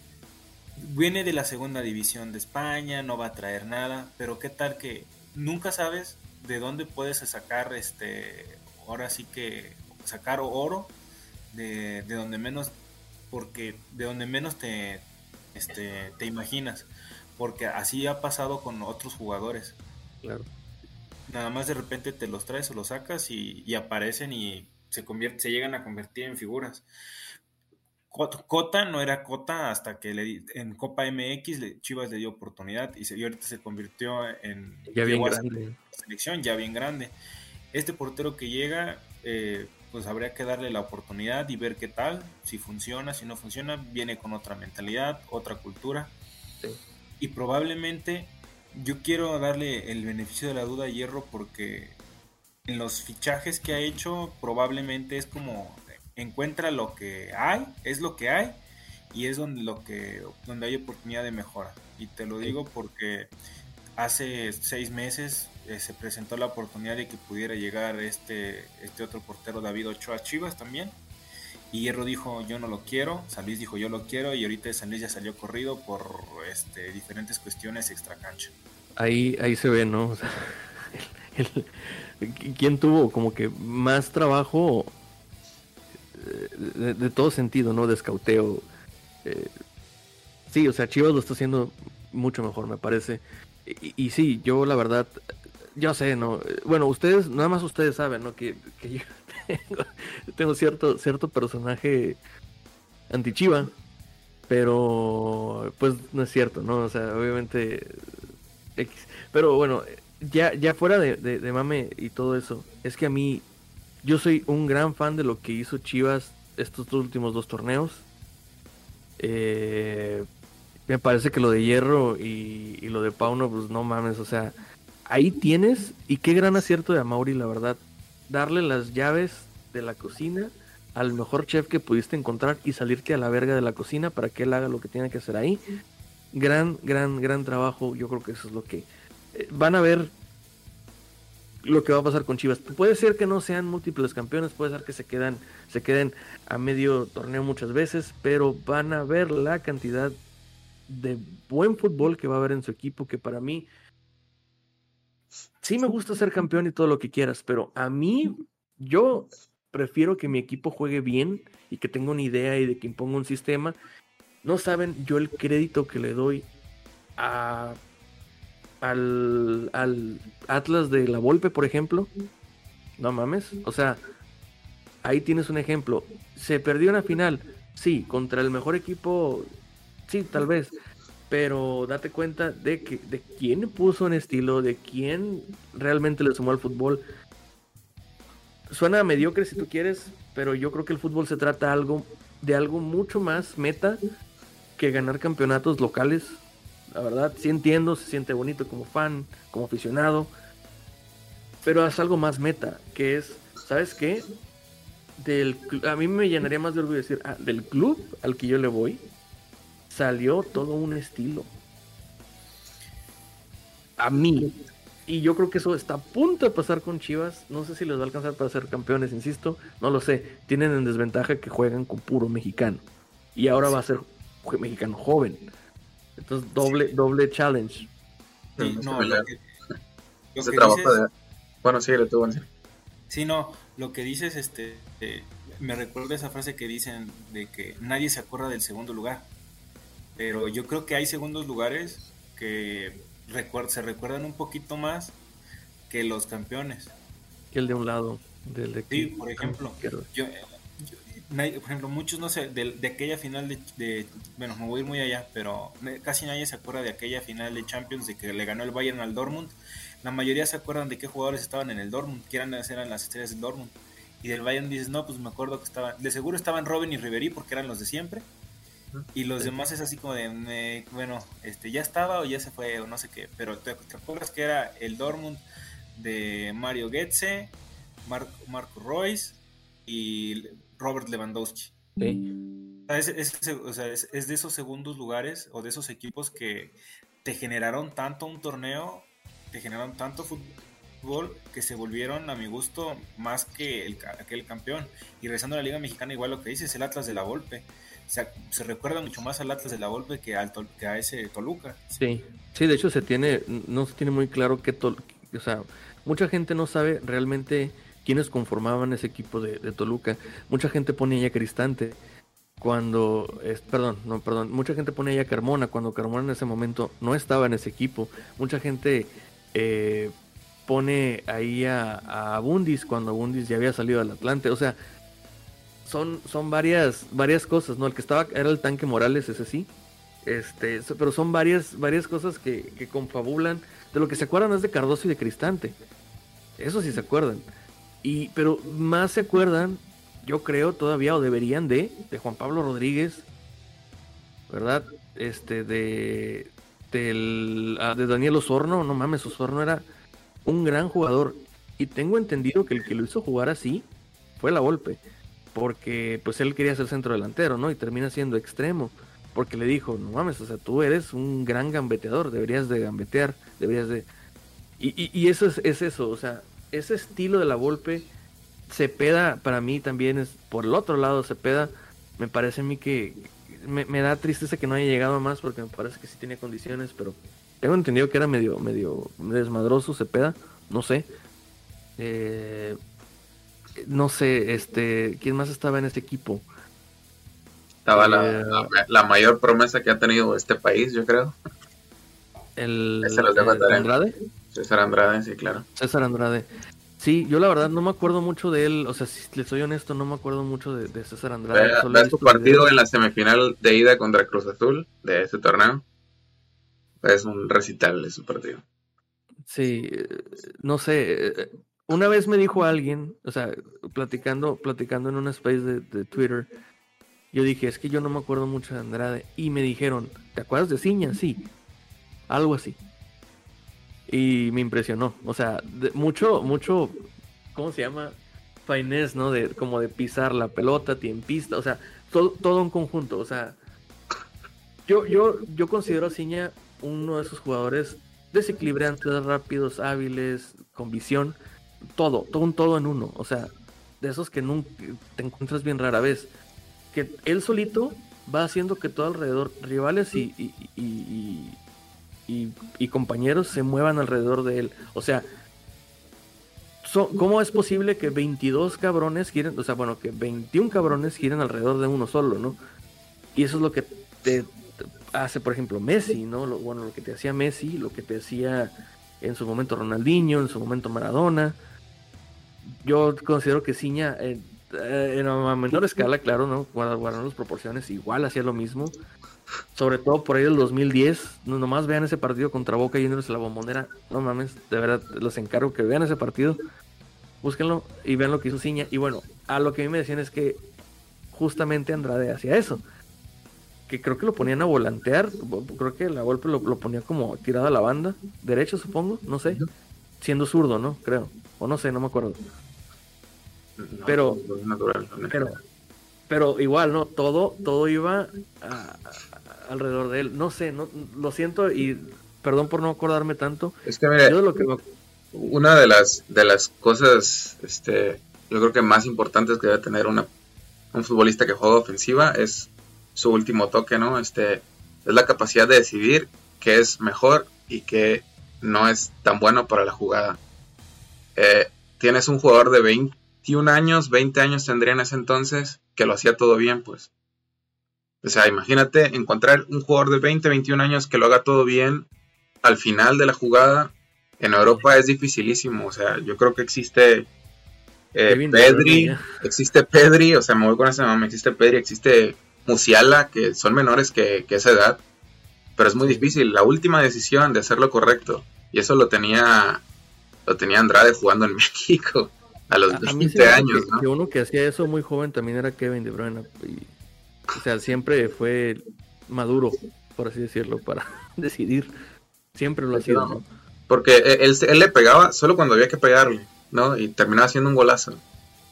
viene de la segunda división de España, no va a traer nada, pero qué tal que nunca sabes de dónde puedes sacar, este, ahora sí que sacar oro de, de donde menos, porque de donde menos te, este, te imaginas, porque así ha pasado con otros jugadores. Claro. Nada más de repente te los traes o los sacas y, y aparecen y se, convierte, se llegan a convertir en figuras. Cota no era Cota hasta que le, en Copa MX Chivas le dio oportunidad y, se, ahorita se convirtió en ya bien grande. selección ya bien grande. Este portero que llega, eh, pues habría que darle la oportunidad y ver qué tal, si funciona, si no funciona, viene con otra mentalidad, otra cultura. Y probablemente yo quiero darle el beneficio de la duda a Hierro porque en los fichajes que ha hecho probablemente es como encuentra lo que hay, es lo que hay y es donde lo que donde hay oportunidad de mejora. Y te lo digo porque hace seis meses eh, se presentó la oportunidad de que pudiera llegar este, este otro portero David Ochoa Chivas también. Y Hierro dijo yo no lo quiero, San Luis dijo yo lo quiero y ahorita San Luis ya salió corrido por este, diferentes cuestiones extra cancha. Ahí, ahí se ve, ¿no? ¿Quién tuvo como que más trabajo de, todo sentido, ¿no? De escauteo. Eh, sí, o sea, Chivas lo está haciendo mucho mejor, me parece. Y, sí, yo la verdad, yo sé, ¿no? Bueno, ustedes, nada más ustedes saben, ¿no? Que, yo tengo, cierto, cierto personaje anti-Chiva, pero pues no es cierto, ¿no? O sea, obviamente... X. Pero bueno, ya, ya fuera de, de mame y todo eso, es que a mí yo soy un gran fan de lo que hizo Chivas estos últimos dos torneos. Eh, me parece que lo de Hierro y, lo de Pauno, pues no mames, o sea, ahí tienes, y qué gran acierto de Amauri, la verdad, darle las llaves de la cocina al mejor chef que pudiste encontrar y salirte a la verga de la cocina para que él haga lo que tiene que hacer ahí. Gran, gran, gran trabajo, yo creo que eso es lo que... Eh, van a ver lo que va a pasar con Chivas. Puede ser que no sean múltiples campeones, puede ser que se quedan, se queden a medio torneo muchas veces, pero van a ver la cantidad de buen fútbol que va a haber en su equipo, que para mí sí me gusta ser campeón y todo lo que quieras, pero a mí yo prefiero que mi equipo juegue bien y que tenga una idea y de que imponga un sistema. No saben yo el crédito que le doy a al, al Atlas de la Volpe, por ejemplo. No mames. O sea, ahí tienes un ejemplo. Se perdió una final, sí, contra el mejor equipo, sí, tal vez. Pero date cuenta de que de quién puso un estilo, de quién realmente le sumó al fútbol. Suena mediocre si tú quieres, pero yo creo que el fútbol se trata algo de algo mucho más meta que ganar campeonatos locales. La verdad, sí entiendo, se siente bonito como fan, como aficionado, pero es algo más meta, que es, ¿sabes qué? Del, a mí me llenaría más de orgullo decir, ah, del club al que yo le voy, salió todo un estilo. A mí. Y yo creo que eso está a punto de pasar con Chivas. No sé si les va a alcanzar para ser campeones, insisto. No lo sé. Tienen en desventaja que juegan con puro mexicano. Y ahora va a ser mexicano joven. Entonces, doble, doble challenge. no, lo que, dices, Bueno, sí, lo tuvo Sí, no, lo que dices, este, eh, me recuerda esa frase que dicen de que nadie se acuerda del segundo lugar. Pero yo creo que hay segundos lugares que se recuerdan un poquito más que los campeones. Que el de un lado. Del de sí, por ejemplo, yo, por ejemplo, muchos no sé, de, aquella final de, bueno, me voy a ir muy allá, pero casi nadie se acuerda de aquella final de Champions de que le ganó el Bayern al Dortmund. La mayoría se acuerdan de qué jugadores estaban en el Dortmund, que eran, eran las estrellas del Dortmund. Y del Bayern dices, no, pues me acuerdo que estaban, de seguro estaban Robin y Ribery porque eran los de siempre. Y los demás es así como de, bueno, este ya estaba o ya se fue o no sé qué. Pero te, acuerdas que era el Dortmund de Mario Goetze, Marco Royce y Robert Lewandowski. Es, es, de esos segundos lugares o de esos equipos que te generaron tanto un torneo, te generaron tanto fútbol que se volvieron a mi gusto más que el, aquel campeón. Y regresando a la Liga Mexicana, igual lo que dices, el Atlas de la Volpe se, recuerda mucho más al Atlas de la Volpe que, al que a ese Toluca. Sí, sí, de hecho se tiene, no se tiene muy claro que, o sea, mucha gente no sabe realmente quiénes conformaban ese equipo de, Toluca. Mucha gente pone a Cristante cuando, es, perdón, no, perdón, mucha gente pone a Carmona cuando Carmona en ese momento no estaba en ese equipo. Mucha gente eh, pone ahí a, a Bundis cuando Bundis ya había salido del Atlante. O sea, son, son varias, varias cosas, ¿no? El que estaba era el tanque Morales, ese sí. Este, pero son varias, varias cosas que, que confabulan. De lo que se acuerdan es de Cardoso y de Cristante. Eso sí se acuerdan. Y, pero más se acuerdan, yo creo todavía, o deberían de, de Juan Pablo Rodríguez, ¿verdad? Este, de, ah, de Daniel Osorno, no mames, Osorno era un gran jugador. Y tengo entendido que el que lo hizo jugar así fue la golpe porque pues él quería ser centro delantero, ¿no? Y termina siendo extremo, porque le dijo, no mames, o sea, tú eres un gran gambeteador, deberías de gambetear, deberías de... Y, y, eso es, es, eso, o sea, ese estilo de la Volpe, Cepeda para mí también es, por el otro lado, Cepeda, me parece a mí que me, me da tristeza que no haya llegado más, porque me parece que sí tiene condiciones, pero tengo entendido que era medio, medio desmadroso Cepeda, no sé. Eh, no sé, este, ¿quién más estaba en este equipo? Estaba la, eh, la, mayor promesa que ha tenido este país, yo creo. El, Andrade. César Andrade, sí, claro. César Andrade. Sí, yo la verdad no me acuerdo mucho de él, o sea, si le soy honesto, no me acuerdo mucho de, César Andrade. ¿Ves tu partido en la semifinal de ida contra Cruz Azul de ese torneo? Es un recital de su partido. Sí, eh, no sé, eh, una vez me dijo alguien, o sea, platicando, platicando en un space de, Twitter, yo dije, es que yo no me acuerdo mucho de Andrade. Y me dijeron, ¿te acuerdas de Ciña? Sí. Algo así. Y me impresionó. O sea, mucho, mucho, ¿cómo se llama? Finesse, ¿no? De, como de pisar la pelota, tiempista, o sea, todo, todo en conjunto. O sea, yo, yo, yo considero a Ciña uno de esos jugadores desequilibrantes, rápidos, hábiles, con visión todo, todo un todo en uno. O sea, de esos que nunca te encuentras bien rara vez. Que él solito va haciendo que todo alrededor, rivales y, y, compañeros se muevan alrededor de él. O sea, ¿cómo es posible que 22 cabrones giren, o sea, bueno, que 21 cabrones giren alrededor de uno solo, ¿no? Y eso es lo que te, hace, por ejemplo, Messi, ¿no? Lo, bueno, lo que te hacía Messi, lo que te hacía en su momento Ronaldinho, en su momento Maradona yo considero que Ciña, eh, eh, en a menor escala, claro, ¿no? Guardaron las proporciones, igual hacía lo mismo. Sobre todo por ahí del 2010, no, nomás vean ese partido contra Boca Juniors la bombonera. No mames, de verdad, los encargo que vean ese partido. Búsquenlo y vean lo que hizo Ciña. Y bueno, a lo que a mí me decían es que justamente Andrade hacía eso. Que creo que lo ponían a volantear. Creo que la golpe lo, lo ponía como tirado a la banda. Derecho, supongo, no sé. Siendo zurdo, ¿no? Creo. O no sé, no me acuerdo pero, pero, pero igual, ¿no? Todo, todo iba alrededor de él. No sé, no, lo siento y perdón por no acordarme tanto. Es que, una de las, de las cosas, este, yo creo que más importantes que debe tener una, un futbolista que juega ofensiva es su último toque, ¿no? Este, es la capacidad de decidir qué es mejor y qué no es tan bueno para la jugada. Eh, tienes un jugador de 20, 21 años, 20 años tendría en ese entonces, que lo hacía todo bien, pues. O sea, imagínate encontrar un jugador de 20, 21 años que lo haga todo bien al final de la jugada. En Europa es dificilísimo. O sea, yo creo que existe eh, Pedri, existe Pedri, o sea, me voy con ese nombre, existe Pedri, existe Musiala, que son menores que, que esa edad. Pero es muy difícil. La última decisión de hacer lo correcto. Y eso lo tenía, lo tenía Andrade jugando en México a los 20 años. Que, uno que hacía eso muy joven también era Kevin De Bruyne. o sea, siempre fue maduro, por así decirlo, para decidir. Siempre lo ha sido. Porque él, él, le pegaba solo cuando había que pegarle, ¿no? Y terminaba haciendo un golazo.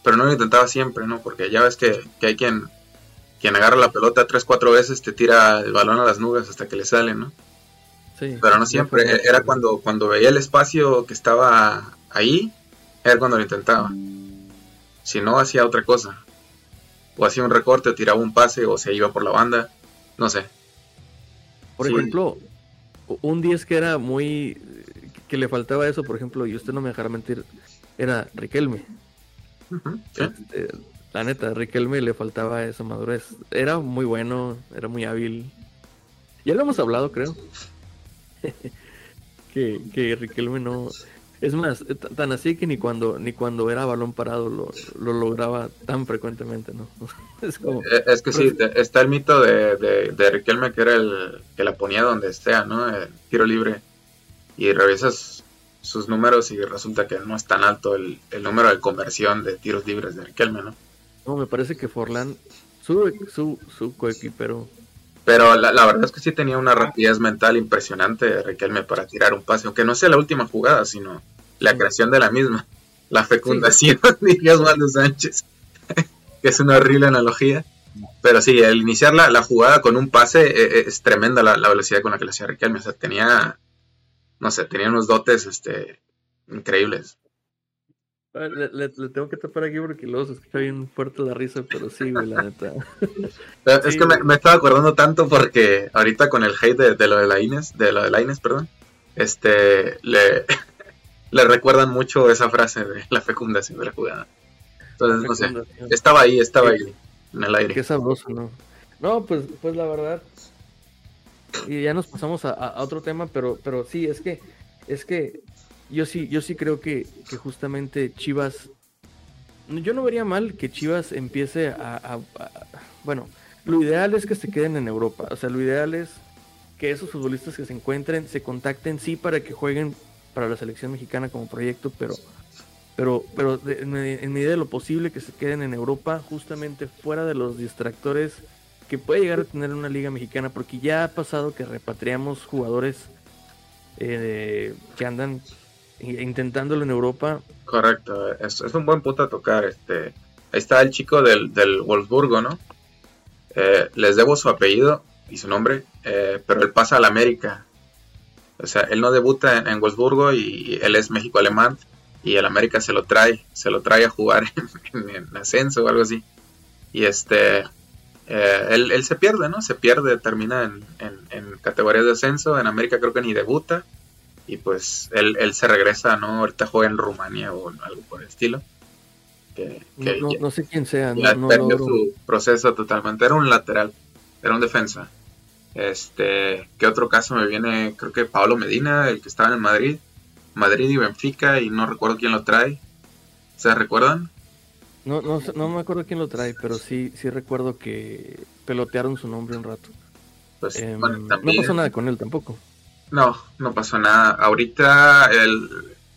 Pero no lo intentaba siempre, ¿no? Porque ya ves que, que hay quien, quien agarra la pelota tres, cuatro veces, te tira el balón a las nubes hasta que le sale, ¿no? Sí, pero no siempre, era cuando, cuando veía el espacio que estaba ahí, era cuando lo intentaba. Si no, hacía otra cosa. O hacía un recorte, o tiraba un pase, o se iba por la banda. No sé. Por ejemplo, un 10 que era muy. que le faltaba eso, por ejemplo, y usted no me dejará mentir, era Riquelme. Este, la neta, Riquelme le faltaba esa madurez. Era muy bueno, era muy hábil. Ya lo hemos hablado, creo. que, que Riquelme no, es más, eh, tan así que ni cuando ni cuando era balón parado lo, lograba tan frecuentemente, ¿no? es, como, eh, es que sí, está el mito de, de, Riquelme que era el que la ponía donde sea, ¿no? El tiro libre. Y revisas sus números y resulta que no es tan alto el, número de conversión de tiros libres de Riquelme, ¿no? No, me parece que Forlán, su, su, su coequipero, pero la, verdad es que sí tenía una rapidez mental impresionante Riquelme para tirar un pase, aunque no sea la última jugada, sino la creación de la misma. La fecundación, diría Osvaldo Sánchez, que es una horrible analogía. Pero sí, al iniciar la, jugada con un pase eh, eh, es tremenda la, velocidad con la que lo hacía Riquelme. O sea, tenía, no sé, tenía unos dotes este, increíbles. Le, tengo que tapar aquí porque luego se escucha bien fuerte la risa, pero sí, güey, la neta. es que me, estaba acordando tanto porque ahorita con el hate de, lo de la Ines, de lo de la Ines, perdón, este, le, le recuerdan mucho esa frase de la fecundación de la jugada. Entonces, no sé, estaba ahí, estaba ahí, en el aire. Qué sabroso, ¿no? No, pues, pues la verdad, y ya nos pasamos a, a otro tema, pero, pero sí, es que, es que yo sí, yo sí creo que, justamente Chivas. Yo no vería mal que Chivas empiece a, Bueno, lo ideal es que se queden en Europa. O sea, lo ideal es que esos futbolistas que se encuentren se contacten, sí, para que jueguen para la selección mexicana como proyecto, pero. Pero, pero en, medida de lo posible que se queden en Europa, justamente fuera de los distractores que puede llegar a tener una liga mexicana, porque ya ha pasado que repatriamos jugadores eh, que andan intentándolo en Europa. Correcto, es, un buen punto a tocar. Este, ahí está el chico del, del Wolfsburgo, ¿no? Eh, les debo su apellido y su nombre, eh, pero él pasa al América. O sea, él no debuta en, Wolfsburgo y él es México-alemán y el América se lo trae, se lo trae a jugar en, ascenso o algo así. Y este, eh, él, se pierde, ¿no? Se pierde, termina en, en, categorías de ascenso. En América creo que ni debuta y pues él, él se regresa, ¿no? Ahorita juega en Rumania o algo por el estilo. Que, no, sé quién sea. No, perdió su proceso totalmente. Era un lateral, era un defensa. Este, ¿qué otro caso me viene? Creo que Pablo Medina, el que estaba en Madrid. Madrid y Benfica y no recuerdo quién lo trae. ¿Se recuerdan? No, no, no me acuerdo quién lo trae, pero sí, sí recuerdo que pelotearon su nombre un rato. Pues, em, no pasó nada con él tampoco. No, no pasó nada. Ahorita el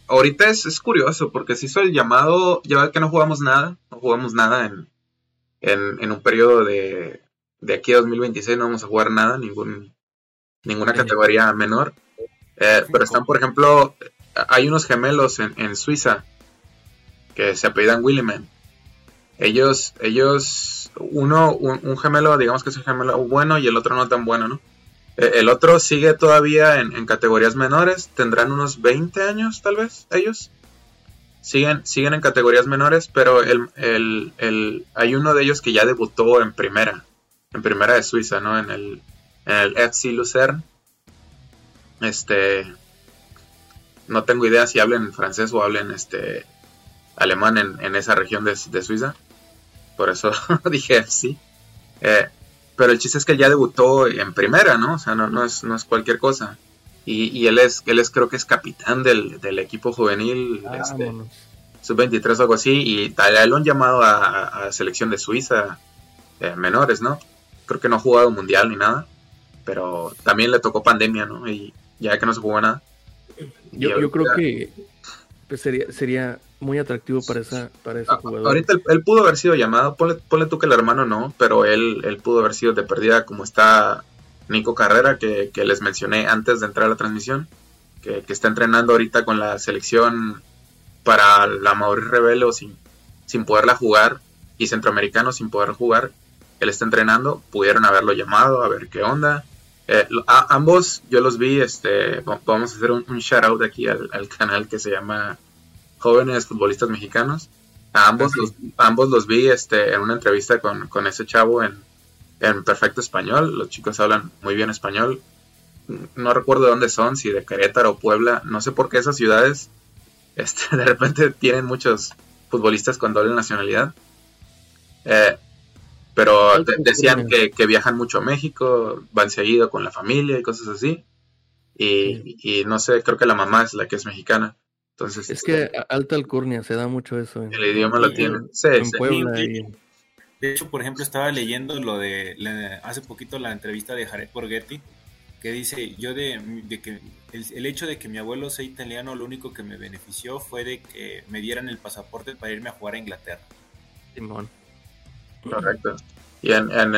ahorita es, es curioso porque se hizo el llamado, ya que no jugamos nada, no jugamos nada en, en, un periodo de, de aquí a 2026, no vamos a jugar nada, ningún, ninguna categoría menor. Eh, pero están, por ejemplo, hay unos gemelos en, en Suiza que se apellidan Williman. Ellos, ellos, uno, un, gemelo, digamos que es un gemelo bueno y el otro no tan bueno, ¿no? Eh, el otro sigue todavía en, categorías menores, tendrán unos 20 años tal vez ellos. Siguen, siguen en categorías menores, pero el, hay uno de ellos que ya debutó en primera, en primera de Suiza, ¿no? En el, en el FC Lucerne. Este, no tengo idea si hablen francés o hablen este, alemán en, esa región de, Suiza. Por eso dije sí. Eh, pero el chiste es que él ya debutó en primera, ¿no? O sea, no, no, es, no es cualquier cosa. Y, él es, él es creo que es capitán del, equipo juvenil, ah, este, sub-23 o algo así, y tal, lo han llamado a, selección de Suiza eh, menores, ¿no? Creo que no ha jugado mundial ni nada, pero también le tocó pandemia, ¿no? Y ya que no se jugó nada. Yo, yo creo que sería, sería muy atractivo para esa para ese ah, jugador. Ahorita él, pudo haber sido llamado, ponle, tú que el hermano no, pero él, él pudo haber sido de perdida como está Nico Carrera, que, les mencioné antes de entrar a la transmisión, que, está entrenando ahorita con la selección para la Mauricio Rebelo sin, sin poderla jugar y centroamericano sin poder jugar. Él está entrenando, pudieron haberlo llamado a ver qué onda. Eh, ambos yo los vi, este, vamos a hacer un, shout out aquí al, al canal que se llama jóvenes futbolistas mexicanos. A ambos, los, ambos los vi este, en una entrevista con, con ese chavo en, en, perfecto español. Los chicos hablan muy bien español. No recuerdo de dónde son, si de Querétaro o Puebla. No sé por qué esas ciudades este, de repente tienen muchos futbolistas con doble nacionalidad. Eh, pero decían que, que, viajan mucho a México, van seguido con la familia y cosas así. Y, y, no sé, creo que la mamá es la que es mexicana. Entonces, es que alta alcurnia, se da mucho eso. el idioma lo tiene. Sí, De hecho, por ejemplo, estaba leyendo lo de hace poquito la entrevista de Jared Borghetti, que dice, yo de, que el, hecho de que mi abuelo sea italiano, lo único que me benefició fue de que me dieran el pasaporte para irme a jugar a Inglaterra. Simón. Correcto. Y en, en,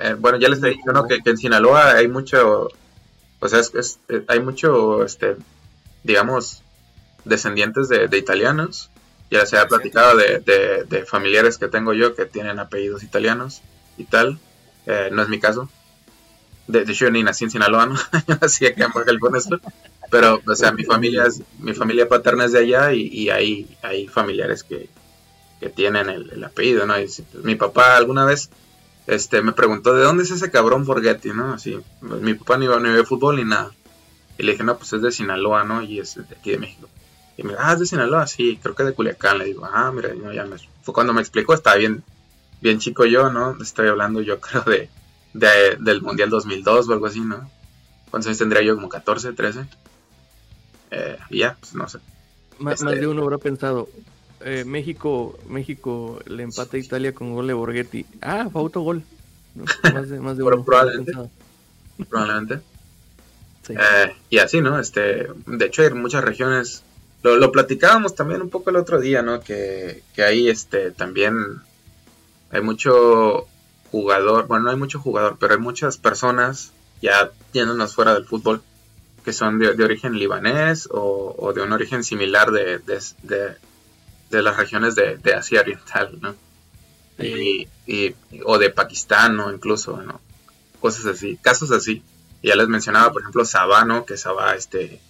en, bueno, ya les he dicho ¿no? que, en Sinaloa hay mucho, o sea, es, hay mucho, este, digamos, descendientes de, italianos. Ya se ha platicado de, familiares que tengo yo que tienen apellidos italianos y tal. Eh, no es mi caso. De, hecho, yo ni nací en Sinaloa, ¿no? así que con esto. Pero, o sea, mi familia, es, mi familia paterna es de allá y, hay, hay familiares que, tienen el, apellido, ¿no? mi papá alguna vez este, me preguntó, ¿de dónde es ese cabrón Forgetti, no? Así, mi papá ni, ni ve fútbol ni nada. Y le dije, no, pues es de Sinaloa, ¿no? Y es de aquí de México. Y me dijo, ah, es de Sinaloa, sí, creo que de Culiacán. Le digo, ah, mira, ya me... fue cuando me explicó, estaba bien, bien chico yo, ¿no? Estoy hablando yo creo de, del Mundial 2002 o algo así, ¿no? ¿Cuántos años tendría yo? Como 14, 13. Eh, y ya, pues no sé. Más, más este de uno habrá pensado, eh, México, México le empata a Italia con gol de Borghetti. Ah, fue autogol. ¿no? Más de, más de uno. probablemente. Probablemente. Sí. Eh, y así, ¿no? Este, de hecho hay muchas regiones lo, platicábamos también un poco el otro día, ¿no? Que, que ahí este, también hay mucho jugador, bueno, no hay mucho jugador, pero hay muchas personas ya yéndonos fuera del fútbol que son de, origen libanés o, de un origen similar de, de, las regiones de, Asia Oriental, ¿no? Y, o de Pakistán, ¿no? Incluso, ¿no? Cosas así, casos así. Ya les mencionaba, por ejemplo, Sabá, ¿no? Que Sabá, este,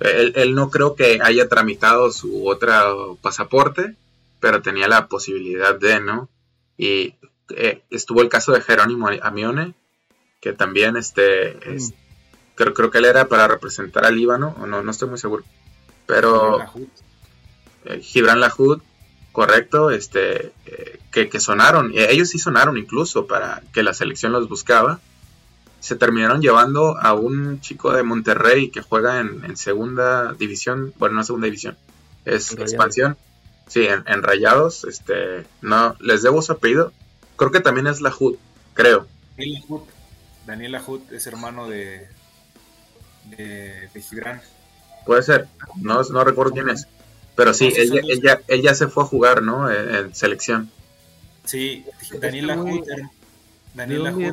él, no creo que haya tramitado su otro pasaporte, pero tenía la posibilidad de, ¿no? Y eh, estuvo el caso de Jerónimo Amione, que también, este, mm. creo, creo que él era para representar al Líbano, o no, no estoy muy seguro. Pero Gibran Lahud, correcto, este, eh, que, que sonaron, ellos sí sonaron incluso para que la selección los buscaba se terminaron llevando a un chico de Monterrey que juega en, segunda división, bueno, no segunda división, es expansión, Sí, en, Rayados, este, no, les debo su apellido. Creo que también es la Hood, creo. Daniel Ajut es hermano de, de, de Gibran. Puede ser, no, no recuerdo quién es. Pero sí, ella, ella, ella, se fue a jugar, ¿no? En, selección. Sí, Daniel Ajut, Daniel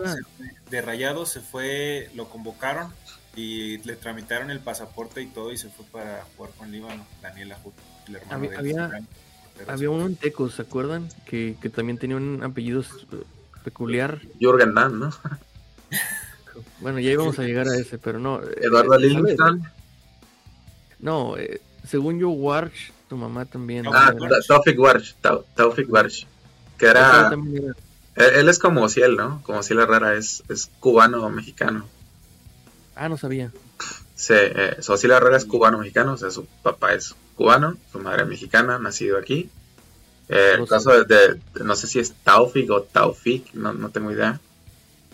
de Rayados se fue, lo convocaron y le tramitaron el pasaporte y todo y se fue para jugar con Líbano, Daniel Ajut, el hermano de había, había uno en Tecos, ¿se acuerdan? Que, que también tenía un apellido peculiar. Jürgen Damm, ¿no? bueno, ya íbamos a llegar a ese, pero no. Eh, Eduardo eh, No, eh, según yo, Warch, tu mamá también. Ah, Taufik Warch, Taufik Warch, que era... Él, es como Ciel, ¿no? Como Ciel Herrera, es, es cubano o mexicano. Ah, no sabía. Sí, eh, Herrera es cubano-mexicano, o sea, su papá es cubano, su madre mexicana, nacido aquí. Eh, el caso de, no sé si es Taufik o Taufik, no, no tengo idea.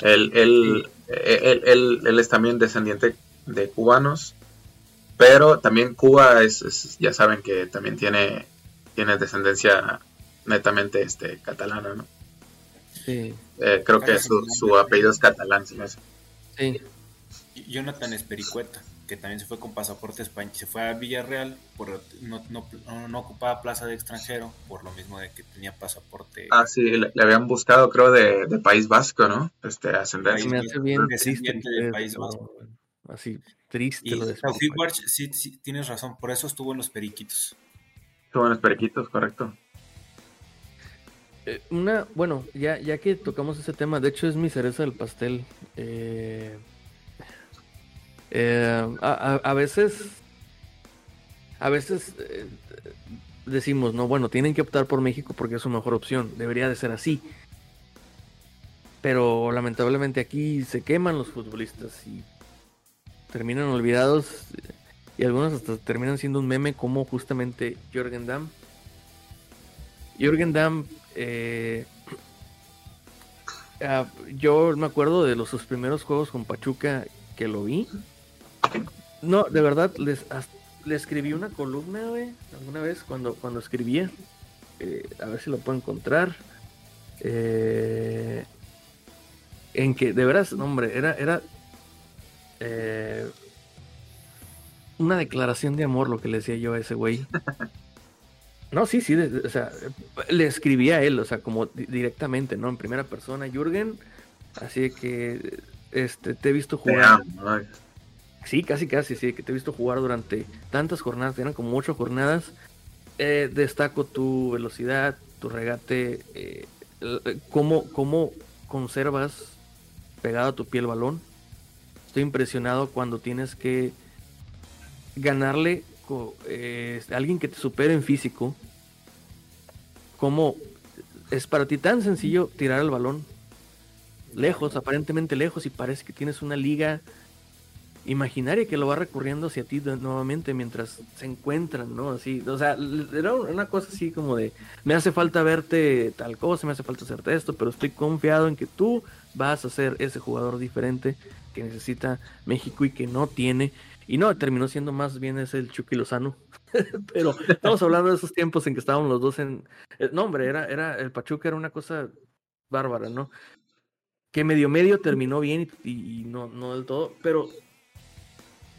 Él, él, él, él, es también descendiente de cubanos, pero también Cuba es, ya saben que también tiene, tiene descendencia netamente este, catalana, ¿no? Sí. Eh, creo que su, su apellido es catalán, ¿sí? Sí. Jonathan Espericueta que también se fue con pasaporte español, se fue a Villarreal, por, no, no, ocupaba plaza de extranjero, por lo mismo de que tenía pasaporte. Ah, sí, le, habían buscado, creo, de, País Vasco, ¿no? Este, ascendencia. Me hace bien triste. De País Vasco. Así, triste lo de sí, sí, tienes razón, por eso estuvo en los periquitos. Estuvo en los periquitos, correcto. Eh, una, bueno, ya, ya que tocamos ese tema, de hecho es mi cereza del pastel. Eh, eh, a, veces, a veces eh, decimos, no, bueno, tienen que optar por México porque es su mejor opción, debería de ser así. Pero lamentablemente aquí se queman los futbolistas y terminan olvidados y algunos hasta terminan siendo un meme como justamente Jürgen Damm. Jürgen Damm, eh, ah, yo me acuerdo de los sus primeros juegos con Pachuca que lo vi no, de verdad, les, le escribí una columna, güey, alguna vez cuando, cuando escribía. Eh, a ver si lo puedo encontrar. Eh, en que, de veras, hombre, era, era una declaración de amor lo que le decía yo a ese güey. No, sí, sí, o sea, le escribía a él, o sea, como directamente, ¿no? En primera persona, Jürgen, así que, este, te he visto jugar. Sí, casi, casi, sí, que te he visto jugar durante tantas jornadas, eran como ocho jornadas. Eh, destaco tu velocidad, tu regate, eh, cómo, cómo conservas pegado a tu pie el balón. Estoy impresionado cuando tienes que ganarle eh, alguien que te supere en físico. Cómo es para ti tan sencillo tirar el balón lejos, aparentemente lejos, y parece que tienes una liga imaginaria que lo va recurriendo hacia ti nuevamente mientras se encuentran, ¿no? Así, o sea, era una cosa así como de, me hace falta verte tal cosa, me hace falta hacerte esto, pero estoy confiado en que tú vas a ser ese jugador diferente que necesita México y que no tiene. Y no, terminó siendo más bien ese el Chucky Lozano. pero estamos hablando de esos tiempos en que estábamos los dos en... Eh, no, hombre, era, era, el Pachuca era una cosa bárbara, ¿no? Que medio medio terminó bien y, y no, no del todo, pero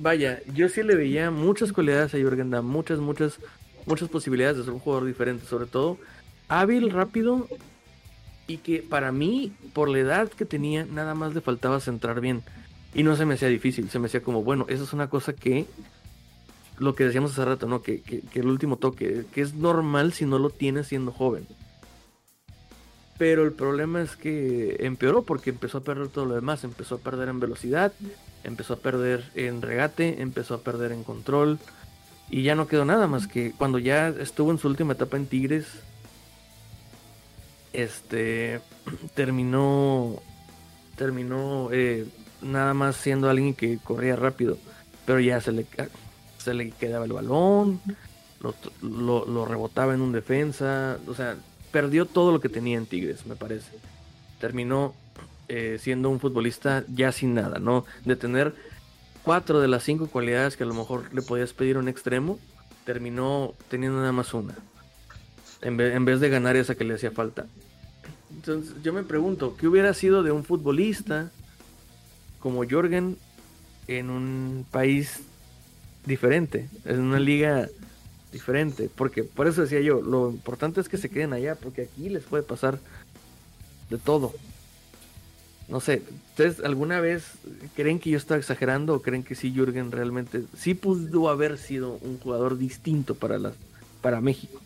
vaya, yo sí le veía muchas cualidades a Jürgen Damm, muchas, muchas, muchas posibilidades de ser un jugador diferente, sobre todo hábil, rápido y que para mí, por la edad que tenía, nada más le faltaba centrar bien. Y no se me hacía difícil, se me hacía como, bueno, eso es una cosa que, lo que decíamos hace rato, ¿no? Que, que, el último toque, que es normal si no lo tienes siendo joven. Pero el problema es que empeoró porque empezó a perder todo lo demás, empezó a perder en velocidad, empezó a perder en regate, empezó a perder en control y ya no quedó nada más que cuando ya estuvo en su última etapa en Tigres, este terminó terminó eh, nada más siendo alguien que corría rápido, pero ya se le se le quedaba el balón, lo, lo rebotaba en un defensa, o sea, perdió todo lo que tenía en Tigres, me parece. Terminó eh, siendo un futbolista ya sin nada, ¿no? De tener cuatro de las cinco cualidades que a lo mejor le podías pedir un extremo, terminó teniendo nada más una. en vez, en vez de ganar esa que le hacía falta. Entonces yo me pregunto, ¿qué hubiera sido de un futbolista como Jorgen en un país diferente, en una liga diferente? Porque por eso decía yo, lo importante es que se queden allá, porque aquí les puede pasar de todo. No sé, ¿ustedes alguna vez creen que yo estaba exagerando o creen que sí Jürgen realmente sí pudo haber sido un jugador distinto para las para México?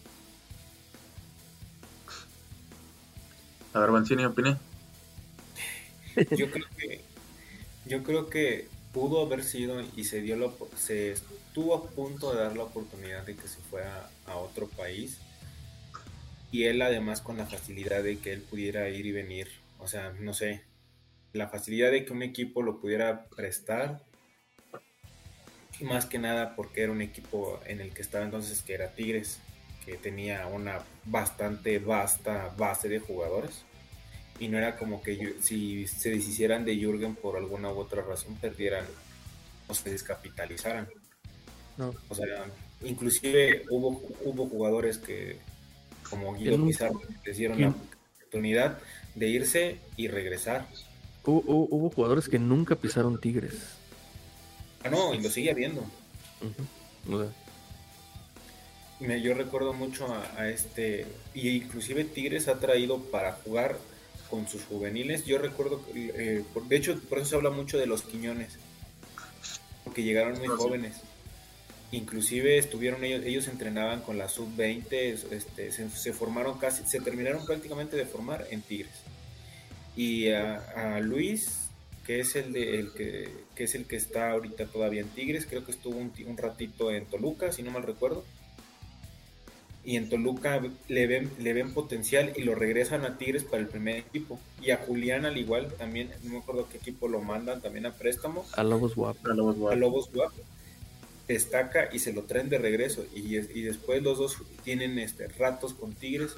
A ver, Mancini, opine. Yo creo que yo creo que pudo haber sido y se dio lo, se estuvo a punto de dar la oportunidad de que se fuera a otro país y él además con la facilidad de que él pudiera ir y venir, o sea, no sé, la facilidad de que un equipo lo pudiera prestar, más que nada porque era un equipo en el que estaba entonces que era Tigres, que tenía una bastante vasta base de jugadores. Y no era como que si se deshicieran de Jürgen por alguna u otra razón perdieran o se descapitalizaran. No. O sea, inclusive hubo, hubo jugadores que, como Guido Pizarro, les dieron la oportunidad de irse y regresar. Hubo, jugadores que nunca pisaron Tigres. Ah, no, y lo sigue habiendo. Yo recuerdo mucho a, este, y inclusive Tigres ha traído para jugar con sus juveniles. Yo recuerdo, eh, de hecho, por eso se habla mucho de los Quiñones, porque llegaron muy jóvenes. Inclusive estuvieron ellos, ellos entrenaban con la sub-20, este, se formaron casi, se terminaron prácticamente de formar en Tigres y a, Luis, que es el, de, el que, es el que está ahorita todavía en Tigres, creo que estuvo un, ratito en Toluca, si no mal recuerdo. Y en Toluca le ven, le ven potencial y lo regresan a Tigres para el primer equipo. Y a Julián al igual, también, no me acuerdo qué equipo lo mandan también a préstamo. A Lobos Guap. A Lobos Guap. Destaca y se lo traen de regreso. Y, y después los dos tienen este, ratos con Tigres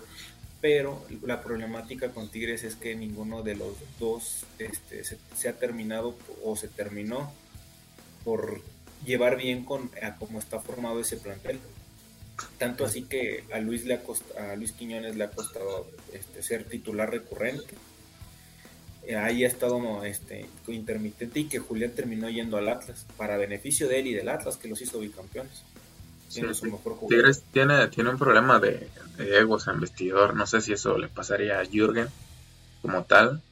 pero la problemática con Tigres es que ninguno de los dos este, se, ha terminado o se terminó por llevar bien con a cómo está formado ese plantel. Tanto así que a Luis, le ha a Luis Quiñones le ha costado este, ser titular recurrente. Eh, ahí ha estado este, intermitente y que Julián terminó yendo al Atlas para beneficio de él y del Atlas que los hizo bicampeones. Tigres tiene, tiene un problema de, egos en vestidor. No sé si eso le pasaría a Jürgen como tal.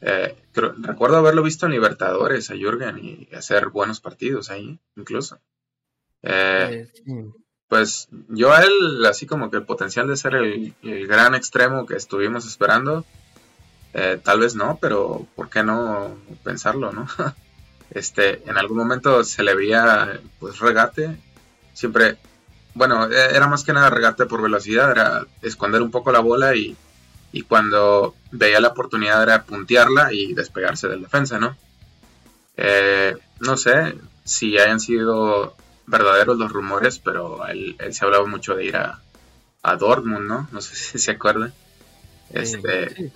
Eh, recuerdo haberlo visto en Libertadores a Jürgen y hacer buenos partidos ahí, incluso. Eh, pues yo a él, así como que el potencial de ser el, gran extremo que estuvimos esperando, eh, tal vez no, pero ¿por qué no pensarlo, no? este, en algún momento se le veía pues regate siempre, bueno, e, era más que nada regate por velocidad, era esconder un poco la bola y, cuando veía la oportunidad era puntearla y despegarse del defensa, ¿no? Eh, no sé si hayan sido verdaderos los rumores, pero él, se hablaba mucho de ir a, a, Dortmund, ¿no? No sé si se acuerdan. Este,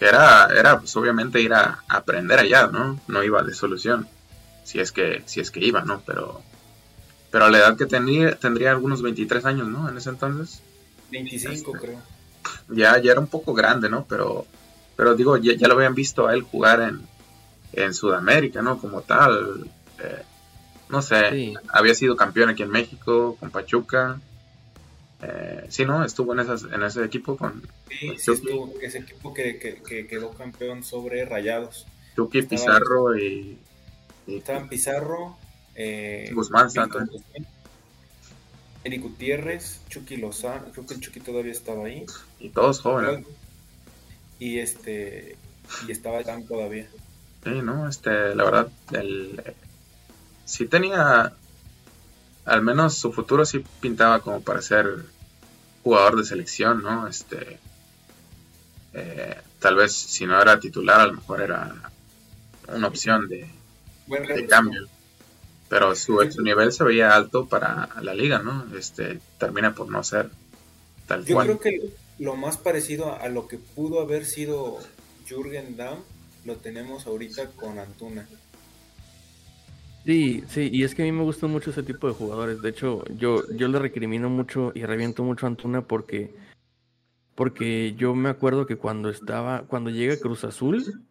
era, era pues obviamente ir a, aprender allá, ¿no? No iba de solución, si es que, si es que iba, ¿no? Pero pero a la edad que tenía, tendría algunos 23 años, ¿no? En ese entonces. 25 este, creo. Ya, ya era un poco grande, ¿no? Pero, pero digo, ya, lo habían visto a él jugar en, en Sudamérica, ¿no? Como tal. Eh, no sé, había sido campeón aquí en México, con Pachuca. Eh, sí, ¿no? Estuvo en, esas, en ese equipo con... Sí, sí estuvo, ese equipo que, que, quedó campeón sobre Rayados. Chucky, Pizarro y... y... Estaban Pizarro, eh, Guzmán Santos. Eric Gutiérrez, Chucky Lozano, creo que el Chucky todavía estaba ahí. Y todos jóvenes. Y este y estaba tan todavía. Sí, no, este, la verdad, el, sí tenía, al menos su futuro sí pintaba como para ser jugador de selección, ¿no? Este, eh, tal vez si no era titular, a lo mejor era una opción de, de cambio pero su, nivel se veía alto para la liga, ¿no? Este termina por no ser tal Yo creo que lo más parecido a lo que pudo haber sido Jürgen Damm lo tenemos ahorita con Antuna. Sí, sí, y es que a mí me gustan mucho ese tipo de jugadores. De hecho, yo, yo le recrimino mucho y reviento mucho a Antuna porque, porque yo me acuerdo que cuando estaba, cuando llega Cruz Azul,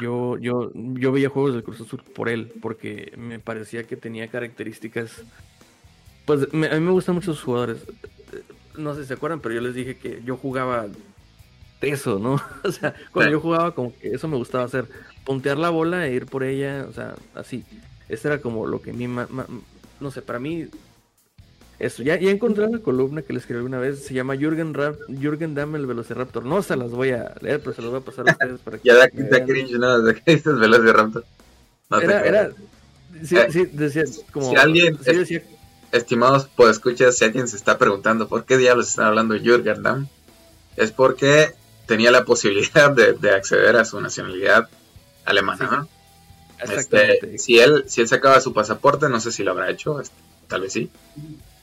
yo, yo, yo veía juegos del Cruz Azul por él, porque me parecía que tenía características. Pues me- a mí me gustan mucho sus jugadores. No sé si se acuerdan, pero yo les dije que yo jugaba eso, ¿no? O sea, cuando yo jugaba, como que eso me gustaba hacer. Puntear la bola e ir por ella, o sea, así. Ese era como lo que a mí, ma- ma- no sé, para mí. Eso, ya, ya encontré una columna que le escribí una vez, se llama Jürgen, Rap, Jürgen Damm, el Velociraptor. No se las voy a leer, pero se las voy a pasar a ustedes para que Ya da, da cringe, ¿no? Desde que dices Velociraptor. No Era, era, sí, Eh, sí, decía como, si alguien- sí decía, Estimados escuchas si alguien se está preguntando por qué diablos están hablando de Jürgen Damm, es porque tenía la posibilidad de, de acceder a su nacionalidad alemana, Sí, ¿no? Exactamente. Este, si él si él sacaba su pasaporte, no sé si lo habrá hecho, este, tal vez sí.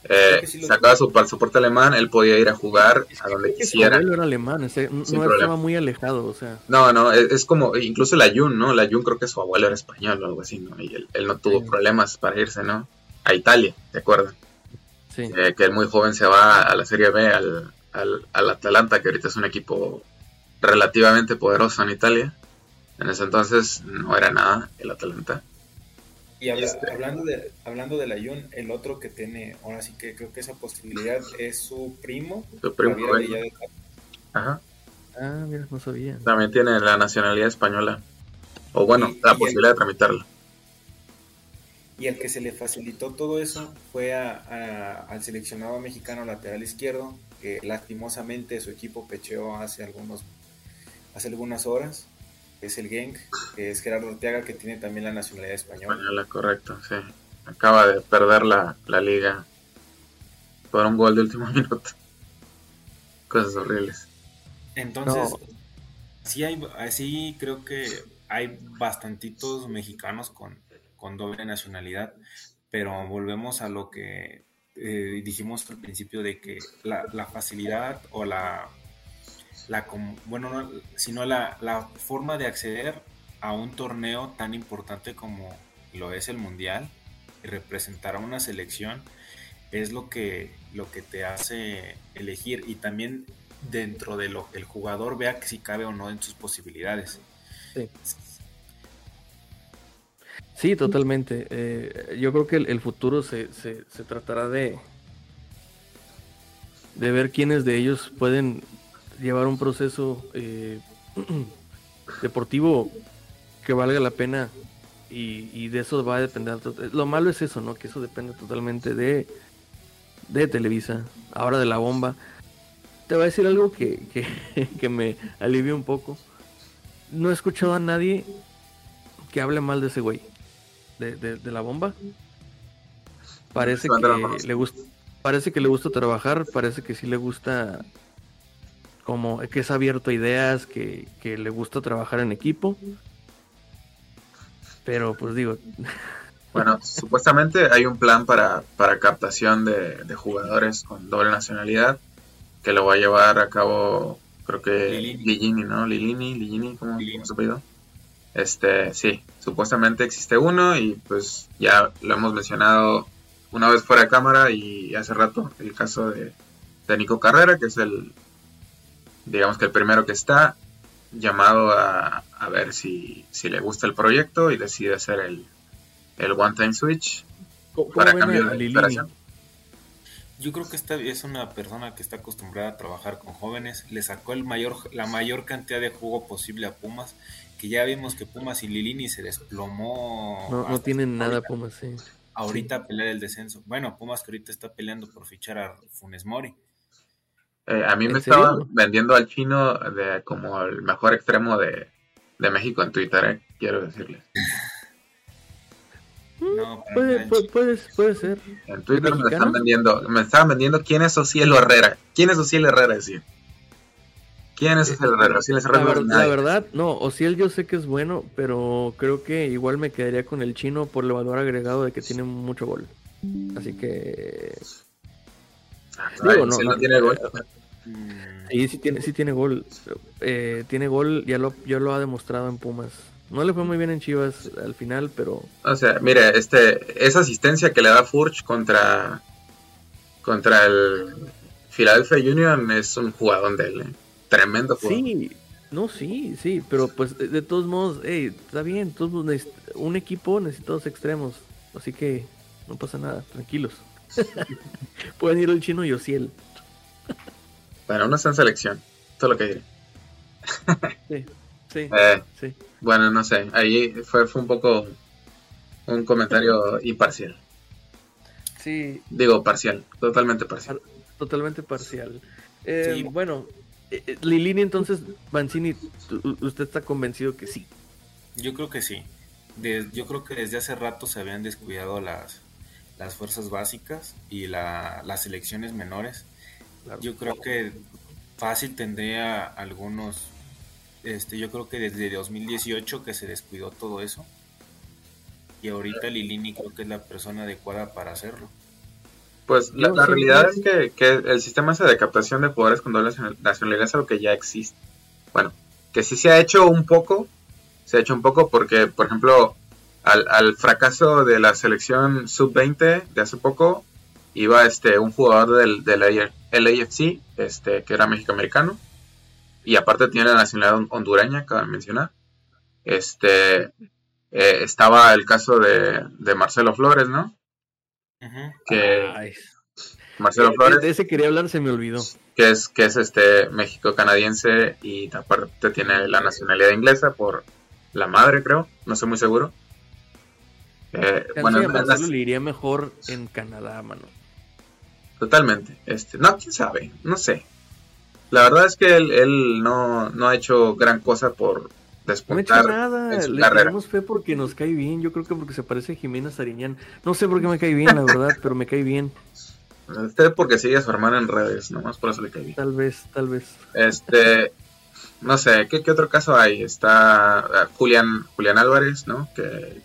Eh, sí sacaba su pasaporte alemán, él podía ir a jugar Es a donde su quisiera. abuelo era alemán, o sea, no problema. estaba muy alejado, o sea, No, no, es, es como, incluso la Jun, ¿no? La Jun creo que su abuelo era español o algo así, ¿no? Y él, él no tuvo Sí. problemas para irse, ¿no? A Italia, ¿te acuerdas? sí. Eh, que el muy joven se va a la Serie B, al, al, al Atalanta, que ahorita es un equipo relativamente poderoso en Italia. En ese entonces no era nada el Atalanta. Y habla- Este. hablando de hablando de la Jun, el otro que tiene, ahora sí que creo que esa posibilidad es su primo, Su primo de Ajá. Ah, mira, no sabía. También tiene la nacionalidad española. O bueno, Y- la y posibilidad de tramitarla. Y el que se le facilitó todo eso fue a- a- al seleccionado mexicano lateral izquierdo, que lastimosamente su equipo pecheó hace algunos hace algunas horas. Es el Genk, que es Gerardo Orteaga, que tiene también la nacionalidad española. Española, correcto, sí. Acaba de perder la, la liga por un gol de último minuto. Cosas horribles. Entonces, No. sí hay, así creo que hay bastantitos mexicanos con, con doble nacionalidad, pero volvemos a lo que eh, dijimos al principio de que la, la facilidad o la, la bueno, no, sino la, la forma de acceder a un torneo tan importante como lo es el Mundial y representar a una selección es lo que, lo que te hace elegir y también dentro de lo que el jugador vea que si cabe o no en sus posibilidades. Sí. Sí, totalmente. Eh, yo creo que el, el futuro se, se, se tratará de, de ver quiénes de ellos pueden llevar un proceso eh, deportivo que valga la pena y, y de eso va a depender. Lo malo es eso, ¿no? Que eso depende totalmente de, de Televisa, ahora de la bomba. Te voy a decir algo que, que, que me alivia un poco. No he escuchado a nadie que hable mal de ese güey, de, de, de la bomba. Parece que le gusta, parece que le gusta trabajar, parece que sí le gusta como que es abierto a ideas, que, que le gusta trabajar en equipo. Pero pues digo, Bueno, supuestamente hay un plan para, para captación de, de jugadores con doble nacionalidad que lo va a llevar a cabo, creo que Lilini. Ligini, ¿no? Lilini, Ligini, ¿cómo, Lilini. cómo se apellidó? Este, sí, supuestamente existe uno y pues ya lo hemos mencionado una vez fuera de cámara y hace rato el caso de, de Nico Carrera, que es el, digamos que el primero que está llamado a, a ver si, si le gusta el proyecto y decide hacer el, el One Time Switch ¿cómo para cambio de Lilini? operación. Yo creo que esta es una persona que está acostumbrada a trabajar con jóvenes, le sacó el mayor, la mayor cantidad de jugo posible a Pumas, que ya vimos que Pumas y Lilini se desplomó. No, no tienen nada ahorita, Pumas, sí. ahorita a pelear el descenso. Bueno, Pumas que ahorita está peleando por fichar a Funes Mori. Eh, a mí me estaban vendiendo al chino de como el mejor extremo de, de México en Twitter, eh, quiero decirles. No, para Puede, puede, puede, puede ser. En Twitter me están vendiendo, me estaban vendiendo quién es Ociel Herrera. ¿Quién es Ociel Herrera? Decía. ¿Quién es Ociel Herrera? Ociel La, Herrera no es ver- la verdad, no, Ociel yo sé que es bueno, pero creo que igual me quedaría con el chino por el valor agregado de que tiene mucho gol. Así que digo, no, no tiene gol. Sí, sí tiene, sí tiene gol. Eh, tiene gol, ya lo, ya lo ha demostrado en Pumas. No le fue muy bien en Chivas al final, pero. O sea, mire, este, esa asistencia que le da Furch contra. contra el Philadelphia Union es un jugador de él, ¿eh? Tremendo jugador. Sí, no, sí, sí, pero pues de todos modos, hey, está bien, todos un equipo necesita dos extremos, así que no pasa nada, tranquilos. Pueden ir el chino y Ociel. Bueno, no está en selección, todo lo que diré. sí, sí, eh, sí. Bueno, no sé, ahí fue, fue un poco un comentario imparcial. Sí. Digo, parcial, totalmente parcial. Totalmente parcial. Eh, bueno, eh, eh, Lilini, entonces, Mancini, ¿usted está convencido que sí? Yo creo que sí. yo creo que desde hace rato se habían descuidado las, las fuerzas básicas y las selecciones menores. Yo creo que fácil tendría algunos, este, yo creo que desde 2018 que se descuidó todo eso. Y ahorita Lilini creo que es la persona adecuada para hacerlo. Pues la, realidad es que, el sistema ese de captación de jugadores con doble nacionalidad es algo que ya existe. Bueno, que sí se ha hecho un poco, se ha hecho un poco porque, por ejemplo, al, fracaso de la selección sub-20 de hace poco, iba este un jugador del, del LAFC, este, que era mexicoamericano, y aparte tiene la nacionalidad hondureña, acabo de mencionar. Este, eh, estaba el caso de, de Marcelo Flores, ¿no? Que Marcelo eh, Flores. De ese quería hablar, se me olvidó. Que es, que es este México canadiense y aparte tiene la nacionalidad inglesa por la madre, creo. No estoy muy seguro. Eh, bueno, Marcelo le iría mejor en Canadá, mano. Totalmente. Este, no, quién sabe, no sé. La verdad es que él, él no, no ha hecho gran cosa por, no he hecho nada, le tenemos fe porque nos cae bien. Yo creo que porque se parece a Jimena Sariñán. No sé por qué me cae bien, la verdad, pero me cae bien. Usted porque sigue a su hermana en redes, nomás por eso le cae bien. Tal vez, tal vez. Este, no sé, ¿qué, otro caso hay? Está eh, Julián, Julián Álvarez, ¿no? Que,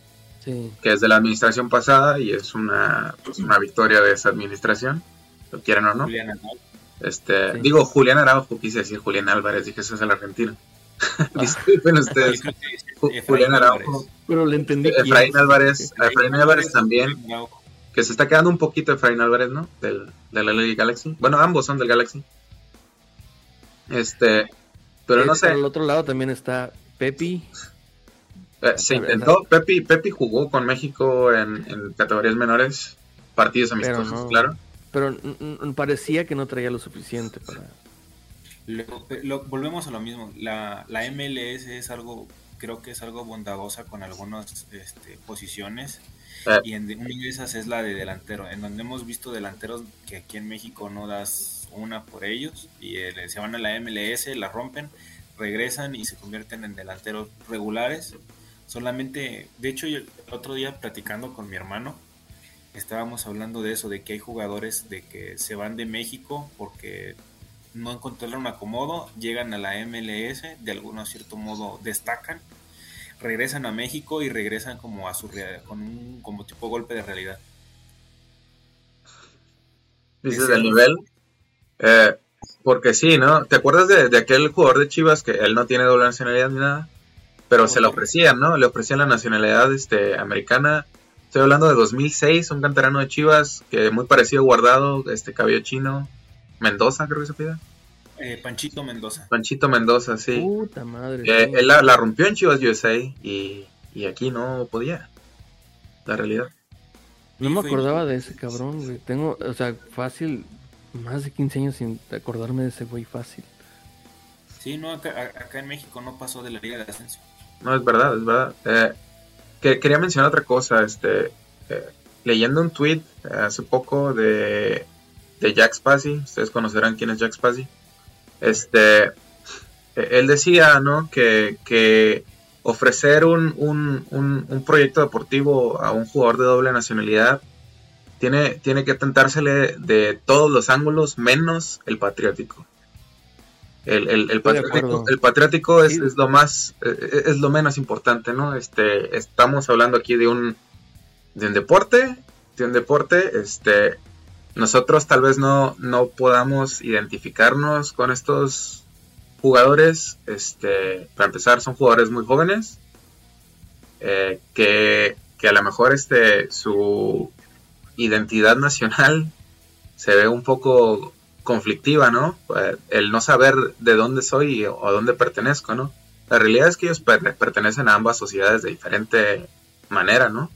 que es de la administración pasada y es una, pues, una victoria de esa administración, lo quieran o no. Julián Este, Digo Julián Araujo, quise decir Julián Álvarez, dije eso es el argentino. Disculpen ustedes. Julián Araujo. Pero le entendí. Efraín Álvarez, Efraín Álvarez también. Que se está quedando un poquito Efraín Álvarez, ¿no? Del, del LA Galaxy. Bueno, ambos son del Galaxy. Este. Pero no sé. Al otro lado también está Pepi. Eh, se intentó, Pepi, Pepi jugó con México en, en categorías menores, partidos amistosos, claro. Pero parecía que no traía lo suficiente para volvemos a lo mismo. La, la, MLS es algo, creo que es algo bondadosa con algunas este, posiciones. Ah. Y en una de esas es la de delantero, en donde hemos visto delanteros que aquí en México no das una por ellos y eh, se van a la MLS, la rompen, regresan y se convierten en delanteros regulares. Solamente, de hecho, el otro día platicando con mi hermano, estábamos hablando de eso, de que hay jugadores de que se van de México porque no encontraron acomodo, llegan a la MLS, de algún cierto modo destacan, regresan a México y regresan como a su con un como tipo golpe de realidad. Dices del nivel. Eh, porque sí, ¿no? ¿Te acuerdas de, aquel jugador de Chivas que él no tiene doble nacionalidad ni nada? Pero se le ofrecían, ¿no? Le ofrecían la nacionalidad este, americana. Estoy hablando de 2006, un canterano de Chivas que muy parecido guardado, este cabello chino, Mendoza, creo que se pide. Eh, Panchito Mendoza. Panchito Mendoza, sí. Puta madre. Eh, él la, rompió en Chivas USA y, aquí no podía. La realidad. No me acordaba de ese cabrón, güey. Tengo, o sea, fácil, más de 15 años sin acordarme de ese güey fácil. Sí, no, acá, en México no pasó de la Liga de Ascenso. No, es verdad, es verdad. Eh, que, quería mencionar otra cosa, este, leyendo un tweet hace poco de de Jack Spazzy, ustedes conocerán quién es Jack Spazzy. Este, e, él decía, ¿no? Que, ofrecer un, un, proyecto deportivo a un jugador de doble nacionalidad tiene, tiene que tentársele de todos los ángulos menos el patriótico. El, patriótico, es, es, lo más, e, e, es lo menos importante, ¿no? Este, estamos hablando aquí de un, de un deporte, de un deporte, este, nosotros tal vez no, no podamos identificarnos con estos jugadores. Este, para empezar, son jugadores muy jóvenes. eh, que, que, a lo mejor este, su identidad nacional se ve un poco conflictiva, ¿no? Eh, el no saber de dónde soy o a dónde pertenezco, ¿no? La realidad es que ellos pertenecen a ambas sociedades de diferente manera, ¿no?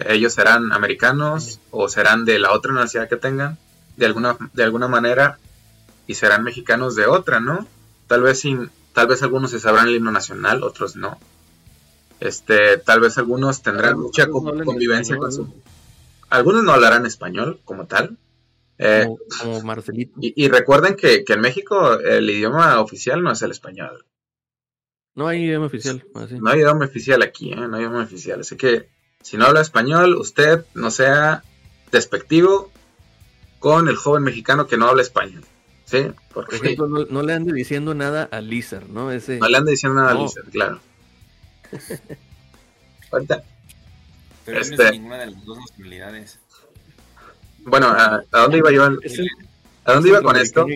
Ellos serán americanos o serán de la otra nacionalidad que tengan, de alguna, de alguna manera, y serán mexicanos de otra, ¿no? Tal vez sin, tal vez algunos se sabrán el himno nacional, otros no. Este, tal vez algunos tendrán mucha convivencia con su. Algunos no hablarán español como tal, eh, como, Marcelito. Y, recuerden que, en México el idioma oficial no es el español. No hay idioma oficial. No hay idioma oficial aquí, ¿eh? no hay idioma oficial. Así que si no habla español, usted no sea despectivo con el joven mexicano que no habla español. ¿sí? Por ejemplo, no, le ande diciendo nada a Lizard, ¿no? Ese... No le ande diciendo nada a Lizard, claro. Ahorita. Pero no es este ninguna de las dos nacionalidades. Bueno, ¿a, dónde iba yo? ¿A dónde iba con esto?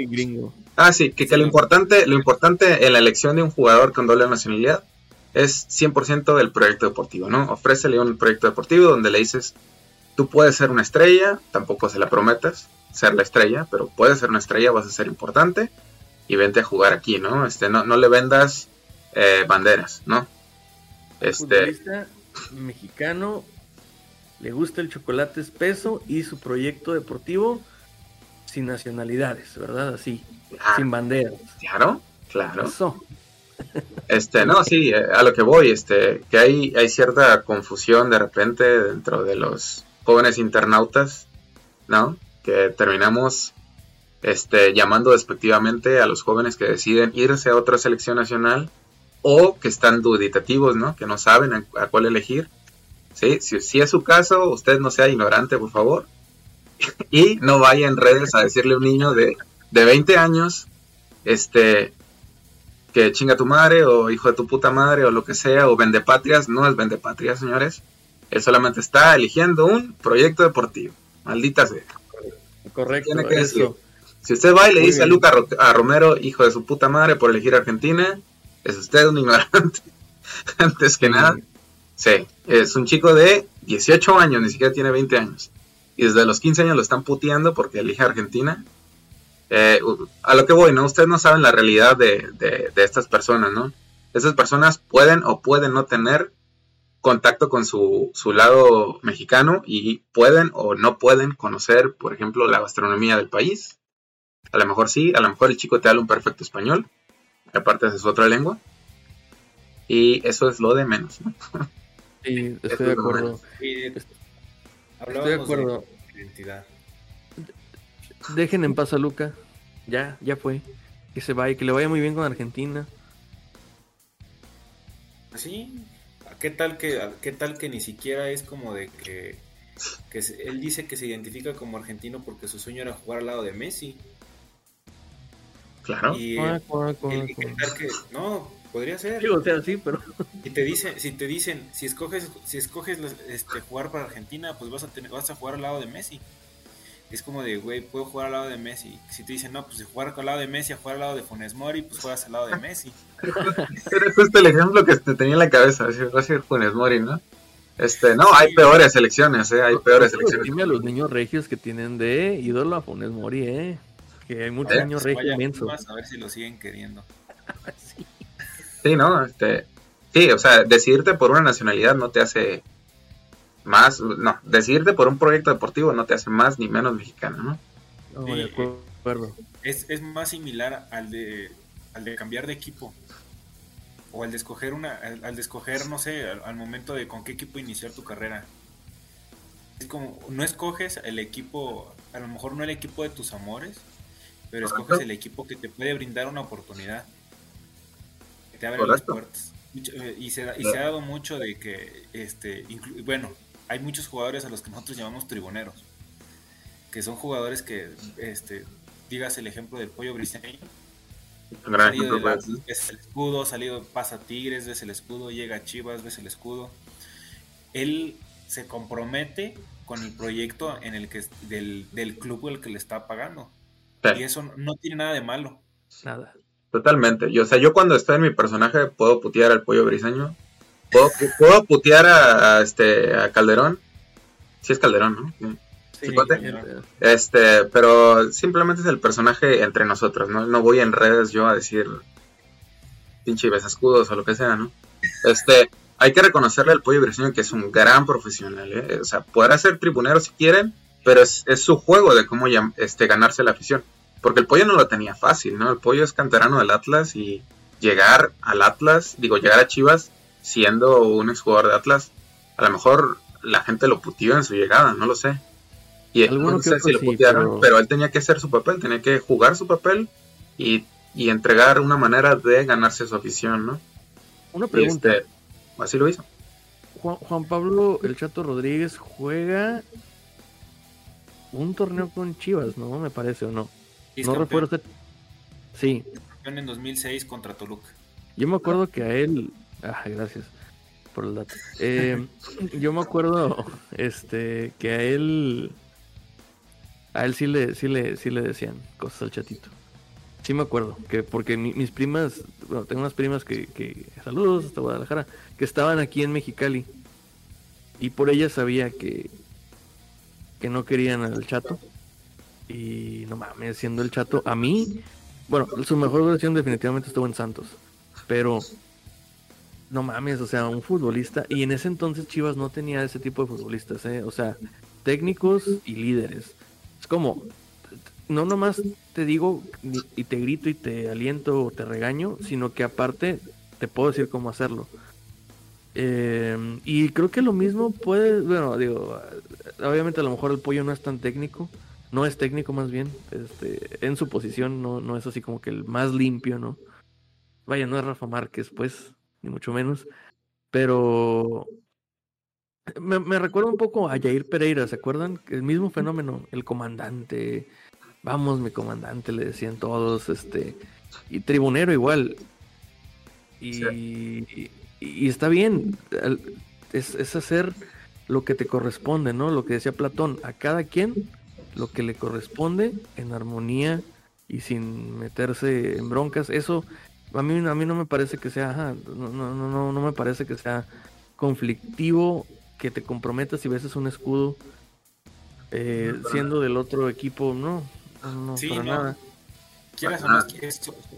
Ah, sí, que, que, lo importante, lo importante en la elección de un jugador con doble nacionalidad es 100% del proyecto deportivo, ¿no? Ofrécele un proyecto deportivo donde le dices, tú puedes ser una estrella, tampoco se la prometas ser la estrella, pero puedes ser una estrella, vas a ser importante y vente a jugar aquí, ¿no? Este, no, no le vendas eh, banderas, ¿no? Este mexicano le gusta el chocolate espeso y su proyecto deportivo sin nacionalidades, ¿verdad? Así, ah, sin banderas. Claro, claro. Eso. Este, no, sí, eh, a lo que voy, este, que hay, hay cierta confusión de repente dentro de los jóvenes internautas, ¿no? Que terminamos este, llamando despectivamente a los jóvenes que deciden irse a otra selección nacional o que están duditativos, ¿no? Que no saben a cuál elegir ¿sí? Si, es su caso, usted no sea ignorante, por favor. y no vaya en redes a decirle a un niño de, de 20 años, este, que chinga tu madre o hijo de tu puta madre o lo que sea, o vende patrias, no es vende patrias, señores. Él solamente está eligiendo un proyecto deportivo. Maldita sea. Correcto. Tiene que Si usted va y le dice a Luca a Romero, hijo de su puta madre, por elegir Argentina, es usted un ignorante. Antes que nada. Sí, es un chico de 18 años, ni siquiera tiene 20 años. Y desde los 15 años lo están puteando porque elige Argentina. Eh, a lo que voy, ¿no? Ustedes no saben la realidad de, estas personas, ¿no? Estas personas pueden o pueden no tener contacto con su, su, lado mexicano y pueden o no pueden conocer, por ejemplo, la gastronomía del país. A lo mejor sí, a lo mejor el chico te habla un perfecto español, aparte de su otra lengua. Y eso es lo de menos, ¿no? Sí, estoy de acuerdo. estoy de acuerdo. Dejen en paz a Luca. Ya, ya fue. Que se vaya, que le vaya muy bien con Argentina. Sí. ¿Qué tal que, qué tal que ni siquiera es como de que, que él dice que se identifica como argentino porque su sueño era jugar al lado de Messi? Claro. Y ah, que, no, Podría ser. Sí, o sea, sí, pero. Si te dicen, si te dicen, si escoges, si escoges este, jugar para Argentina, pues vas a tener, vas a jugar al lado de Messi. Es como de, güey, puedo jugar al lado de Messi. Si te dicen, no, pues de jugar al lado de Messi a jugar al lado de Funes Mori, pues juegas al lado de Messi. Era justo el ejemplo que te tenía en la cabeza, decir, va a ser Funes Mori, ¿no? Este, no, hay peores selecciones, ¿eh? Hay peores selecciones. Dime a los niños regios que tienen de ídolo a Funes Mori, ¿eh? Que hay muchos ¿Eh? niños regios A ver si lo siguen queriendo. sí. Sí, ¿no? Este, sí, o sea, decidirte por una nacionalidad no te hace más, no, decidirte por un proyecto deportivo no te hace más ni menos mexicano, ¿no? no de acuerdo. Es, es, más similar al de, al de cambiar de equipo. O al de escoger una, al, de escoger, no sé, al, momento de con qué equipo iniciar tu carrera. Es como, no escoges el equipo, a lo mejor no el equipo de tus amores, pero escoges el equipo que te puede brindar una oportunidad te abre las puertas. Eh, y se, y se ha dado mucho de que, este, bueno, hay muchos jugadores a los que nosotros llamamos tribuneros, que son jugadores que, este, digas el ejemplo del pollo briseño, salido ves el escudo, salido pasa Tigres, ves el escudo, llega Chivas, ves el escudo. Él se compromete con el proyecto en el que del, del club el que le está pagando. Y eso no tiene nada de malo. Nada. Totalmente. Yo, o sea, yo cuando estoy en mi personaje puedo putear al pollo briseño ¿Puedo, puedo putear a, a este, a Calderón? Sí es Calderón, ¿no? Sí, Este, pero simplemente es el personaje entre nosotros, ¿no? No voy en redes yo a decir pinche escudos o lo que sea, ¿no? Este, hay que reconocerle al Pollo Briseño que es un gran profesional, ¿eh? O sea, podrá ser tribunero si quieren, pero es, es su juego de cómo este, ganarse la afición. Porque el Pollo no lo tenía fácil, ¿no? El Pollo es canterano del Atlas y llegar al Atlas, digo, llegar a Chivas siendo un exjugador de Atlas, a lo mejor la gente lo puteó en su llegada, no lo sé. Y no sé si lo sí, putearon, pero- pero... él tenía que hacer su papel, tenía que jugar su papel y, y entregar una manera de ganarse su afición, ¿no? Una pregunta. este, así lo hizo. Juan, Juan Pablo El Chato Rodríguez juega un torneo con Chivas, ¿no? Me parece, ¿o no? No recuerdo. Sí, campeón en 2006 contra Toluca. yo me acuerdo que a él. Ah, gracias por el dato. Eh, yo me acuerdo este, que a él. A él sí le, sí le, sí le decían cosas al chatito. Sí me acuerdo, que porque mi- mis primas, bueno, tengo unas primas que, que, saludos hasta Guadalajara, que estaban aquí en Mexicali. Y por ella sabía que, que no querían al chato. Y no mames, siendo el chato, a mí, bueno, su mejor versión definitivamente estuvo en Santos. Pero, no mames, o sea, un futbolista. Y en ese entonces Chivas no tenía ese tipo de futbolistas, ¿eh? O sea, técnicos y líderes. Es como, no nomás te digo y te grito y te aliento o te regaño, sino que aparte te puedo decir cómo hacerlo. Eh, y creo que lo mismo puede, bueno, digo, obviamente a lo mejor el pollo no es tan técnico, no es técnico más bien, este, en su posición no, no es así como que el más limpio, ¿no? Vaya, no es Rafa Márquez, pues, ni mucho menos, pero me, me recuerda un poco a Jair Pereira, ¿se acuerdan? El mismo fenómeno, el comandante, vamos mi comandante, le decían todos, este, y tribunero igual. Y, y, y está bien, es, es hacer lo que te corresponde, ¿no? Lo que decía Platón, a cada quien lo que le corresponde en armonía y sin meterse en broncas. Eso a mí, a mí no me parece que sea, ajá, no, no, no, no, no me parece que sea conflictivo que te comprometas y beses un escudo eh, siendo del otro equipo, no, no, no, Sí, para no. nada. Quieras o no,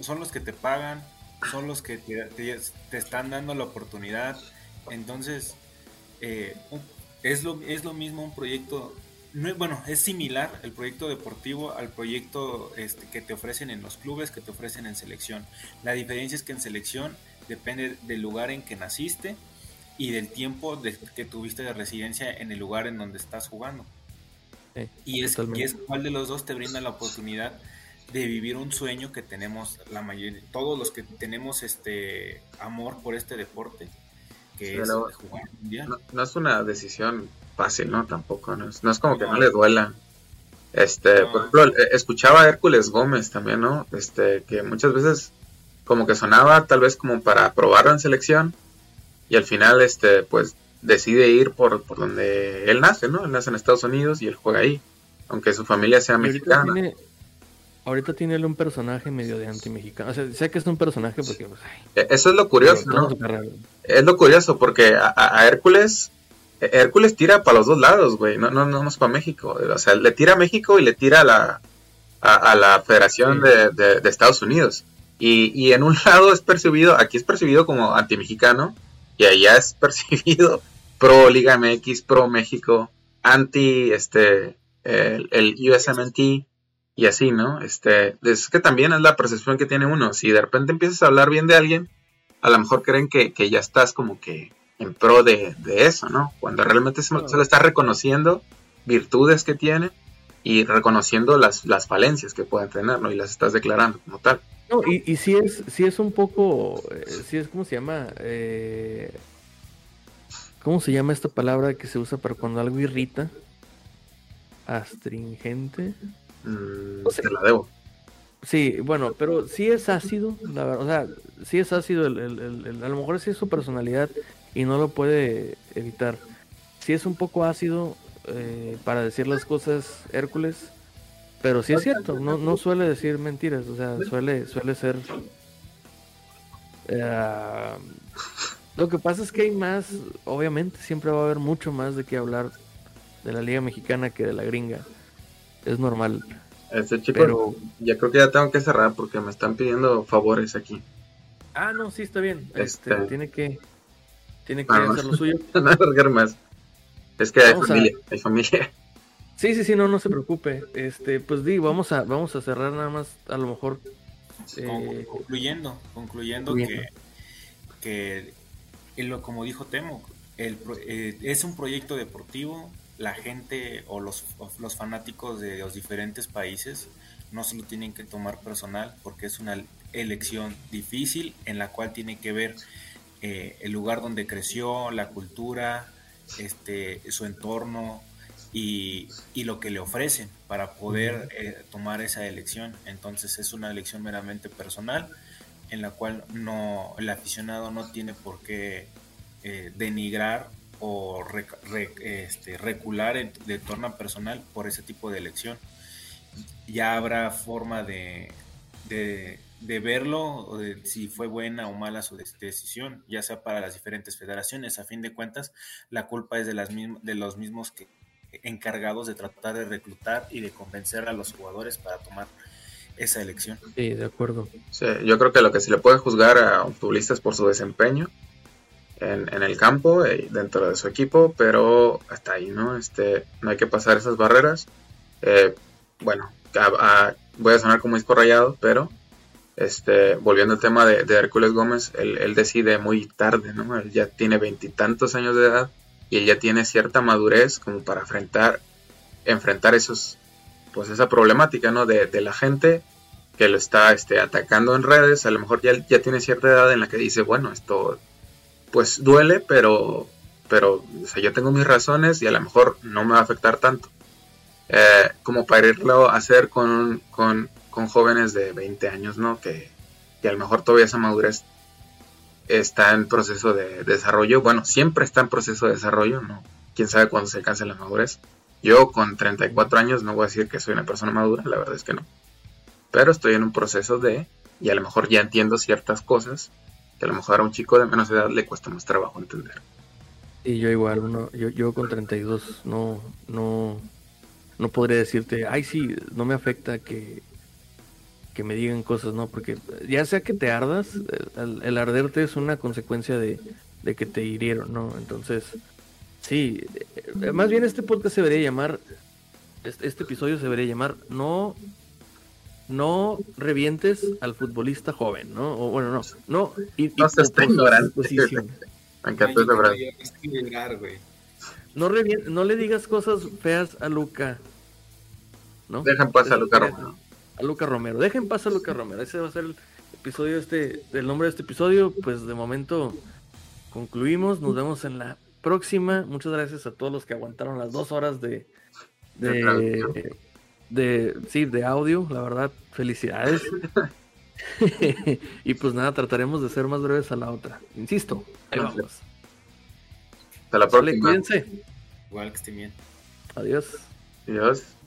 son los que te pagan, son los que te, te- te están dando la oportunidad. Entonces, eh, un- es, lo, es lo mismo un proyecto, no es- bueno, es similar el proyecto deportivo al proyecto este, que te ofrecen en los clubes, que te ofrecen en selección. La diferencia es que en selección depende del lugar en que naciste y del tiempo de- que tuviste de residencia en el lugar en donde estás jugando. Sí, Y es, y es cuál de los dos te brinda la oportunidad de vivir un sueño que tenemos la mayoría, todos los que tenemos este amor por este deporte, que Sí, es luego- jugar un mundial. No, no es una decisión fácil, ¿no? Tampoco, ¿no? Es, no es como que No. le duela. Este, por ejemplo, eh, escuchaba a Hércules Gómez también, ¿no? Este, que muchas veces como que sonaba tal vez como para probarlo en selección y al final, este, pues decide ir por, por donde él nace, ¿no? Él nace en Estados Unidos y él juega ahí, aunque su familia sea mexicana. tiene, ahorita tiene un personaje medio de anti-mexicano. O sea, sé que es un personaje porque, pues, ay, Eh, Eso es lo curioso, ¿no? Es lo curioso porque a, Hércules, eh, Hércules tira para los dos lados, güey. No, no, no más para México. O sea, le tira a México y le tira a la, a, a la Federación Sí. de, de- de Estados Unidos. Y, y en un lado es percibido, aquí es percibido como anti-mexicano y allá es percibido pro Liga MX, pro México, anti este el, el USMNT y así, ¿no? Este, es que también es la percepción que tiene uno. Si de repente empiezas a hablar bien de alguien, a lo mejor creen que, que ya estás como que en pro de, de eso, ¿no? Cuando realmente se- Claro. solo estás reconociendo virtudes que tiene y reconociendo las, las falencias que pueden tener, ¿no? Y las estás declarando como tal. No, y, y sí es, sí es un poco, eh, sí es, ¿cómo se llama? Eh, ¿Cómo se llama esta palabra que se usa para cuando algo irrita? Astringente. Mm, O sea, te la debo. Sí, bueno, pero sí es ácido, la verdad, o sea, sí es ácido, el, el- el- el- a lo mejor sí es su personalidad y no lo puede evitar. Sí es un poco ácido eh, para decir las cosas Hércules, pero sí es cierto, no, no suele decir mentiras, o sea, suele, suele ser... eh, Lo que pasa es que hay más, obviamente, siempre va a haber mucho más de qué hablar de la Liga Mexicana que de la gringa. Es normal. Este chico, Pero... ya creo que ya tengo que cerrar porque me están pidiendo favores aquí. Ah, no, sí, está bien. Este, este tiene que, tiene que hacer lo suyo. no más. Es que hay familia, hay familia. Sí, sí, sí, no, no se preocupe. Este, pues di, vamos a, vamos a cerrar nada más, a lo mejor. Eh, concluyendo, concluyendo, que, que lo, como dijo Temo, el, eh, es un proyecto deportivo, la gente o los, los fanáticos de los diferentes países no se lo tienen que tomar personal porque es una elección difícil en la cual tiene que ver eh, el lugar donde creció, la cultura, este, su entorno y, y lo que le ofrecen para poder eh, tomar esa elección. Entonces es una elección meramente personal en la cual no el aficionado no tiene por qué eh, denigrar o este, recular de torna personal por ese tipo de elección. Ya habrá forma de, de, verlo, o de si fue buena o mala su decisión, ya sea para las diferentes federaciones. A fin de cuentas, la culpa es de, las de los mismos que, encargados de tratar de reclutar y de convencer a los jugadores para tomar esa elección. Sí, de acuerdo. yo creo que lo que se le puede juzgar a un futbolista es por su desempeño en, el campo eh, dentro de su equipo, pero hasta ahí, ¿no? Este, no hay que pasar esas barreras. Eh, bueno, voy a sonar como disco rayado, pero este, volviendo al tema de, Hércules Gómez, él, decide muy tarde, ¿no? Él ya tiene veintitantos años de edad y él ya tiene cierta madurez como para enfrentar, enfrentar esos, pues esa problemática, ¿no? De, de la gente que lo está este, atacando en redes, a lo mejor ya, ya tiene cierta edad en la que dice, bueno, esto pues duele, pero, pero yo tengo mis razones y a lo mejor no me va a afectar tanto. Eh, como para irlo a hacer con, con, con, jóvenes de 20 años, ¿no? Que, que, a lo mejor todavía esa madurez está en proceso de, desarrollo. Bueno, siempre está en proceso de desarrollo, ¿no? Quién sabe cuándo se alcance la madurez. Yo con 34 años no voy a decir que soy una persona madura, la verdad es que no. Pero estoy en un proceso de, y a lo mejor ya entiendo ciertas cosas que a lo mejor a un chico de menos edad le cuesta más trabajo entender. Y yo igual, uno, yo, yo con 32 no, no, no podría decirte, ay sí, no me afecta que, que me digan cosas, ¿no? Porque ya sea que te ardas, el, arderte es una consecuencia de, de, que te hirieron, ¿no? Entonces, sí, eh, más bien este podcast se debería llamar, este, este episodio se debería llamar, no no revientes al futbolista joven, ¿no? O bueno, no, no. Y, no se está ignorando. Me encantó No, no le digas cosas feas a Luca. ¿no? Dejen pasar a Luca Romero. A Luca Romero. Dejen pasar a Luca Romero. Ese va a ser el episodio este, el nombre de este episodio. Pues de momento concluimos. Nos vemos en la próxima. Muchas gracias a todos los que aguantaron las dos horas de, de de, sí, de audio, la verdad, felicidades. y pues nada, trataremos de ser más breves a la otra. Insisto, ahí vamos. Hasta la próxima. cuídense. Igual que estén bien. Adiós. Adiós.